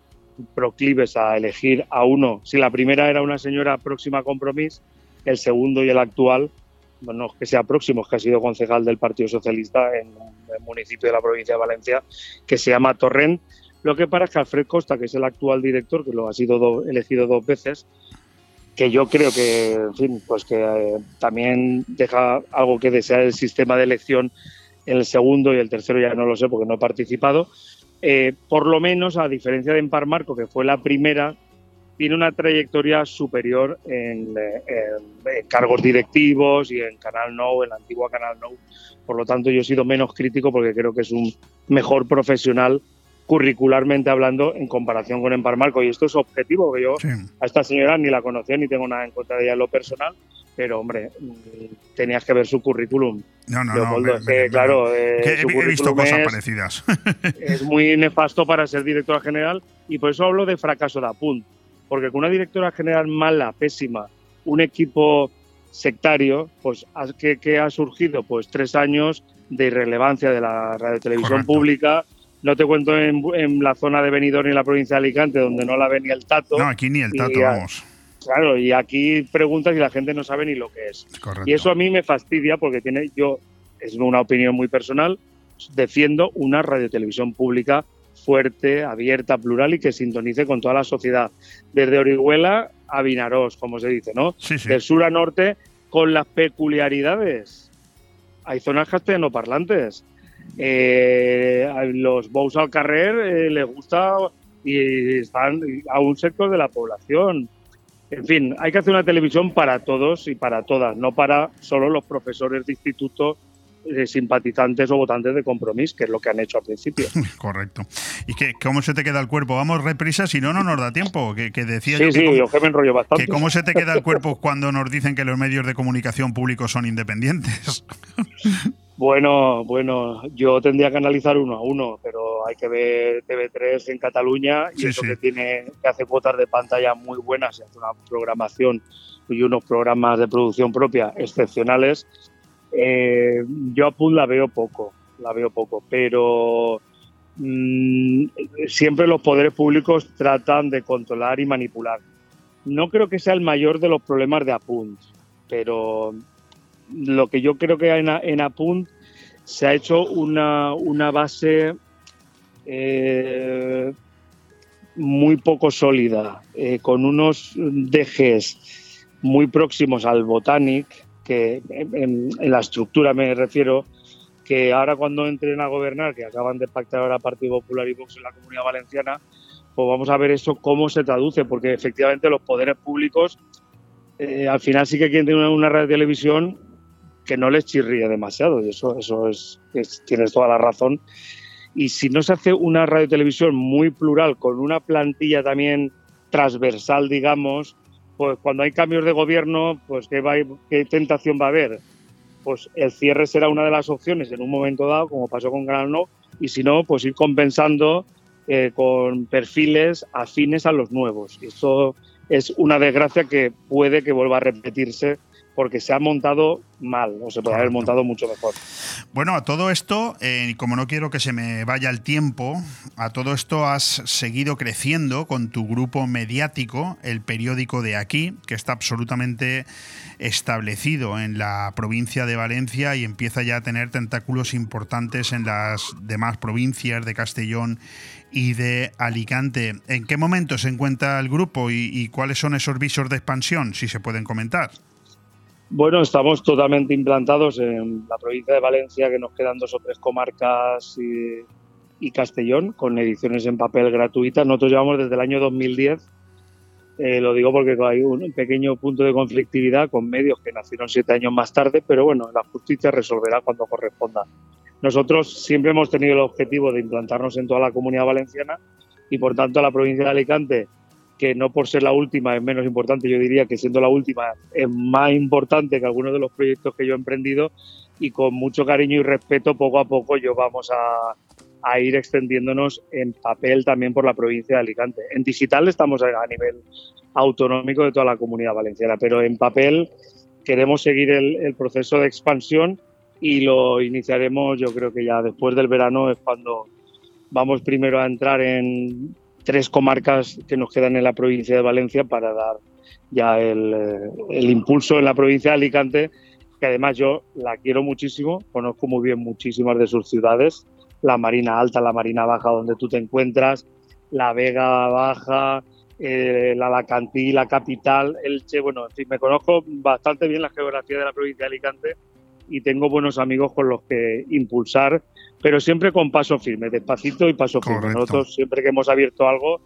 proclives a elegir a uno. Si la primera era una señora próxima a compromiso, el segundo y el actual, no que sea próximo, es que ha sido concejal del Partido Socialista en un municipio de la provincia de Valencia, que se llama Torrent. Lo que pasa es que Alfred Costa, que es el actual director, que lo ha sido do- elegido dos veces, que yo creo que, en fin, pues que eh, también deja algo que desear el sistema de elección el segundo y el tercero ya no lo sé porque no he participado. Eh, por lo menos, a diferencia de Empar Marco, que fue la primera, tiene una trayectoria superior en, eh, en- en cargos directivos y en Canal No, en la antigua Canal No. Por lo tanto, yo he sido menos crítico porque creo que es un mejor profesional curricularmente hablando en comparación con Empar Marco. Y esto es objetivo, que yo a esta señora ni la conocía ni tengo nada en contra de ella en lo personal, pero hombre, tenías que ver su currículum. No, no, no. Es que, claro, eh, que su he, he visto cosas es- parecidas. es muy nefasto para ser directora general y por eso hablo de fracaso de Apunt. Porque con una directora general mala, pésima, un equipo sectario, pues ¿a- ¿qué, qué ha surgido? Pues tres años de irrelevancia de la radiotelevisión pública. No te cuento en, en la zona de Benidorm y en la provincia de Alicante, donde no la ve ni el tato. No, aquí ni el tato, vamos. Claro, y aquí preguntas y la gente no sabe ni lo que es. Correcto. Y eso a mí me fastidia porque tiene, yo, es una opinión muy personal, defiendo una radiotelevisión pública fuerte, abierta, plural y que sintonice con toda la sociedad. Desde Orihuela a Vinarós, como se dice, ¿no? Del sur a norte, con las peculiaridades. Hay zonas castellanoparlantes. Eh, a los Bous al Carrer eh, les gusta y están a un sector de la población. En fin, hay que hacer una televisión para todos y para todas, no para solo los profesores de instituto, simpatizantes o votantes de compromiso, que es lo que han hecho al principio. Correcto. ¿Y qué, cómo se te queda el cuerpo? Vamos reprisa, si no, no nos da tiempo. Que, que decía Sí, yo que, sí, cómo- yo que me enrollo bastante. que cómo se te queda el cuerpo cuando nos dicen que los medios de comunicación públicos son independientes. Bueno, bueno, yo tendría que analizar uno a uno, pero hay que ver TV3 en Cataluña y Sí, eso sí. que tiene que hace cuotas de pantalla muy buenas, y hace una programación y unos programas de producción propia excepcionales. Eh, yo a la veo poco, la veo poco, pero mm, siempre los poderes públicos tratan de controlar y manipular. No creo que sea el mayor de los problemas de Apunt, pero lo que yo creo que en, en Apunt se ha hecho una, una base eh, muy poco sólida, eh, con unos DGs muy próximos al Botanic, que en, en- la estructura me refiero, que ahora cuando entren a gobernar, que acaban de pactar ahora Partido Popular y Vox en la Comunidad Valenciana, pues vamos a ver eso cómo se traduce, porque efectivamente los poderes públicos eh, al final sí que quieren tener una, una radio televisión que no les chirríe demasiado, y eso, eso es, es- tienes toda la razón. Y si no se hace una radio televisión muy plural, con una plantilla también transversal, digamos, pues cuando hay cambios de gobierno, pues ¿qué, va, qué tentación va a haber? Pues el cierre será una de las opciones en un momento dado, como pasó con No, y si no, pues ir compensando eh, con perfiles afines a los nuevos. Y esto es una desgracia que puede que vuelva a repetirse porque se ha montado mal, o se puede haber montado mucho mejor. Bueno, a todo esto, eh, como no quiero que se me vaya el tiempo, a todo esto has seguido creciendo con tu grupo mediático, el periódico de aquí, que está absolutamente establecido en la provincia de Valencia y empieza ya a tener tentáculos importantes en las demás provincias de Castellón y de Alicante. ¿En qué momento se encuentra el grupo y, y cuáles son esos visos de expansión, si se pueden comentar? Bueno, estamos totalmente implantados en la provincia de Valencia, que nos quedan dos o tres comarcas y, Castellón, con ediciones en papel gratuitas. Nosotros llevamos desde el año 2010, eh, lo digo porque hay un pequeño punto de conflictividad con medios que nacieron siete años más tarde, pero bueno, la justicia resolverá cuando corresponda. Nosotros siempre hemos tenido el objetivo de implantarnos en toda la comunidad valenciana y por tanto la provincia de Alicante que no por ser la última es menos importante, yo diría que siendo la última es más importante que algunos de los proyectos que yo he emprendido y con mucho cariño y respeto poco a poco yo vamos a, a ir extendiéndonos en papel también por la provincia de Alicante. En digital estamos a nivel autonómico de toda la comunidad valenciana, pero en papel queremos seguir el, el proceso de expansión y lo iniciaremos yo creo que ya después del verano es cuando vamos primero a entrar en tres comarcas que nos quedan en la provincia de Valencia para dar ya el, eh, el impulso en la provincia de Alicante, que además yo la quiero muchísimo, conozco muy bien muchísimas de sus ciudades, la Marina Alta, la Marina Baja donde tú te encuentras, la Vega Baja, eh, la Alacantí, la capital, Elche, bueno, en fin, me conozco bastante bien la geografía de la provincia de Alicante y tengo buenos amigos con los que impulsar, pero siempre con paso firme, despacito y paso firme. Correcto. Nosotros siempre que hemos abierto algo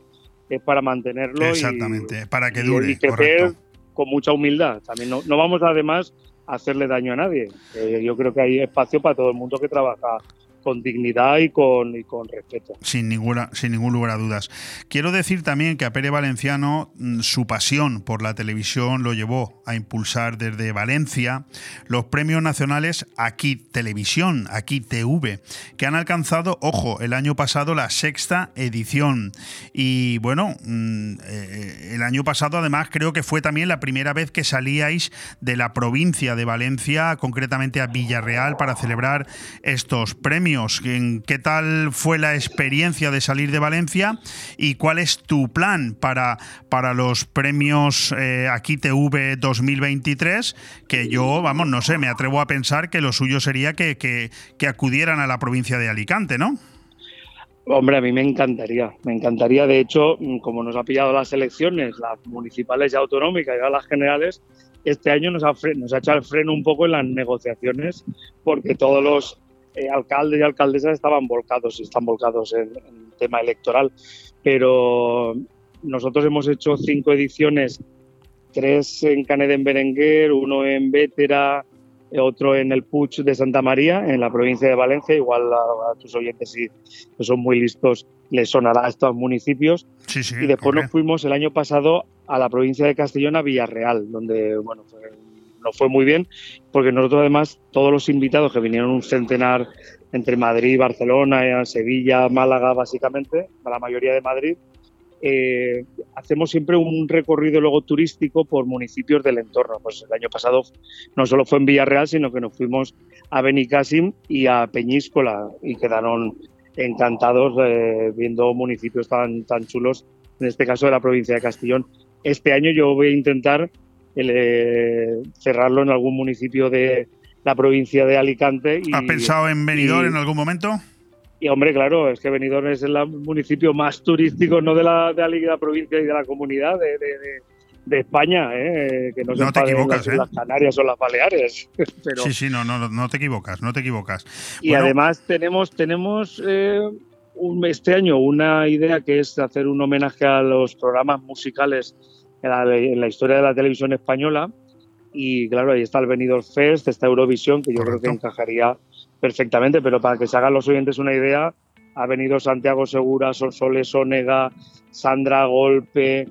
es para mantenerlo y- Exactamente, para que y- dure. y crecer con mucha humildad. También no, no vamos además a hacerle daño a nadie. Eh, yo creo que hay espacio para todo el mundo que trabaja con dignidad y con, y con respeto. Sin, ninguna, sin ningún lugar a dudas. Quiero decir también que a Pere Valenciano mm, su pasión por la televisión lo llevó a impulsar desde Valencia los premios nacionales Aquí Televisión, Aquí TV, que han alcanzado, ojo, el año pasado la sexta edición. Y bueno, mm, eh, el año pasado además creo que fue también la primera vez que salíais de la provincia de Valencia, concretamente a Villarreal, para celebrar estos premios. ¿En ¿Qué tal fue la experiencia de salir de Valencia y cuál es tu plan para, para los premios eh, Aquí TV 2023? Que yo, vamos, no sé, me atrevo a pensar que lo suyo sería que, que- que acudieran a la provincia de Alicante, ¿no? Hombre, a mí me encantaría, me encantaría. De hecho, como nos ha pillado las elecciones, las municipales y autonómicas y las generales, este año nos ha, nos ha echado el freno un poco en las negociaciones porque todos los eh, alcaldes y alcaldesas estaban volcados y están volcados en, en tema electoral. Pero nosotros hemos hecho cinco ediciones, tres en Canet en Berenguer, uno en Vétera, eh, otro en el Puig de Santa María, en la provincia de Valencia. Igual a, a tus oyentes, si son muy listos, les sonará a estos municipios. Sí, sí. y después nos fuimos el año pasado a la provincia de Castellón, a Villarreal, donde bueno, fue- nos fue muy bien, porque nosotros además, todos los invitados que vinieron un centenar entre Madrid, Barcelona, eh, Sevilla, Málaga, básicamente, la mayoría de Madrid, eh, hacemos siempre un recorrido luego turístico por municipios del entorno. Pues el año pasado no solo fue en Villarreal, sino que nos fuimos a Benicàssim y a Peñíscola y quedaron encantados eh, viendo municipios tan, tan chulos, en este caso de la provincia de Castellón. Este año yo voy a intentar eh, cerrarlo en algún municipio de la provincia de Alicante. Y, ¿Has pensado en Benidorm y- en algún momento? y hombre, claro, es que Benidorm es el municipio más turístico, no de la, de la, de la provincia y de la comunidad, de, de- de- de España, ¿eh? que no, se No te equivocas, las, ¿eh? las Canarias o las Baleares. Pero, Sí, sí, no, no, no te equivocas, no te equivocas. y Bueno, además tenemos, tenemos eh, un, este año una idea que es hacer un homenaje a los programas musicales en la, en la historia de la televisión española. Y claro, ahí está el Benidorm Fest, está Eurovisión, que yo creo que encajaría perfectamente, pero para que se hagan los oyentes una idea, ha venido Santiago Segura, Sonsoles Onega, Sandra Golpe,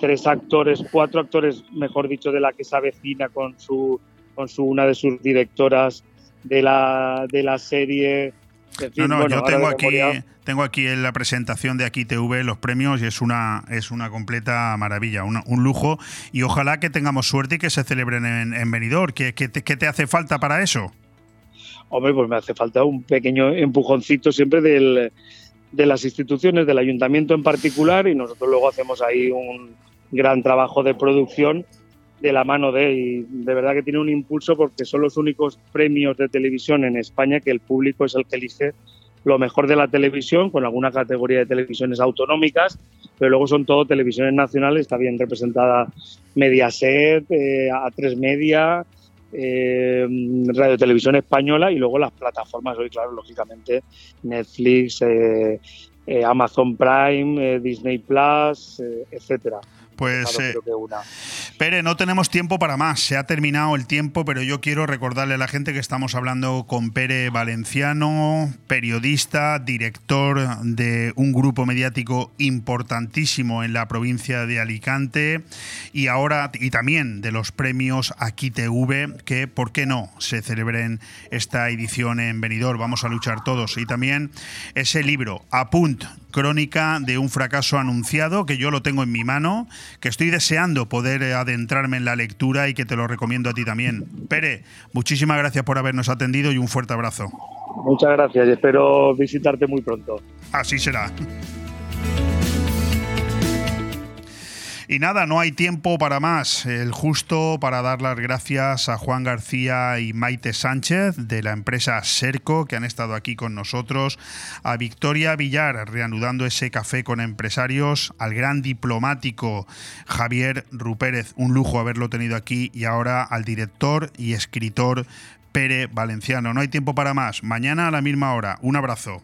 tres actores, cuatro actores, mejor dicho, de la que se avecina con su, con su una de sus directoras de la, de la serie. En fin, No, no, bueno, yo tengo aquí, memoria- tengo aquí en la presentación de Aquí TV los premios y es una, es una completa maravilla, una- un lujo. Y ojalá que tengamos suerte y que se celebren en, en Benidorm. ¿Qué, qué te, qué te hace falta para eso? Hombre, pues me hace falta un pequeño empujoncito siempre del, de las instituciones, del ayuntamiento en particular, y nosotros luego hacemos ahí un gran trabajo de producción de la mano de, y de verdad que tiene un impulso porque son los únicos premios de televisión en España que el público es el que elige lo mejor de la televisión, con alguna categoría de televisiones autonómicas, pero luego son todo televisiones nacionales, está bien representada Mediaset, eh, A3 Media, eh, Radio Televisión Española y luego las plataformas, hoy claro, lógicamente Netflix, eh, eh, Amazon Prime, Disney Plus, etcétera. Pues, eh. Pere, no tenemos tiempo para más. Se ha terminado el tiempo, pero yo quiero recordarle a la gente que estamos hablando con Pere Valenciano, periodista, director de un grupo mediático importantísimo en la provincia de Alicante y ahora y también de los premios Aquí TV, que por qué no se celebren esta edición en Benidorm. Vamos a luchar todos y también ese libro Apunt crónica de un fracaso anunciado que yo lo tengo en mi mano, que estoy deseando poder eh, adentrarme en la lectura y que te lo recomiendo a ti también. Pere, muchísimas gracias por habernos atendido y un fuerte abrazo. Muchas gracias y espero visitarte muy pronto. Así será. Y nada, no hay tiempo para más. El justo para dar las gracias a Juan García y Maite Sánchez de la empresa Serco que han estado aquí con nosotros, a Victoria Villar reanudando ese café con empresarios, al gran diplomático Javier Rupérez, un lujo haberlo tenido aquí, y ahora al director y escritor Pere Valenciano. No hay tiempo para más. Mañana a la misma hora. Un abrazo.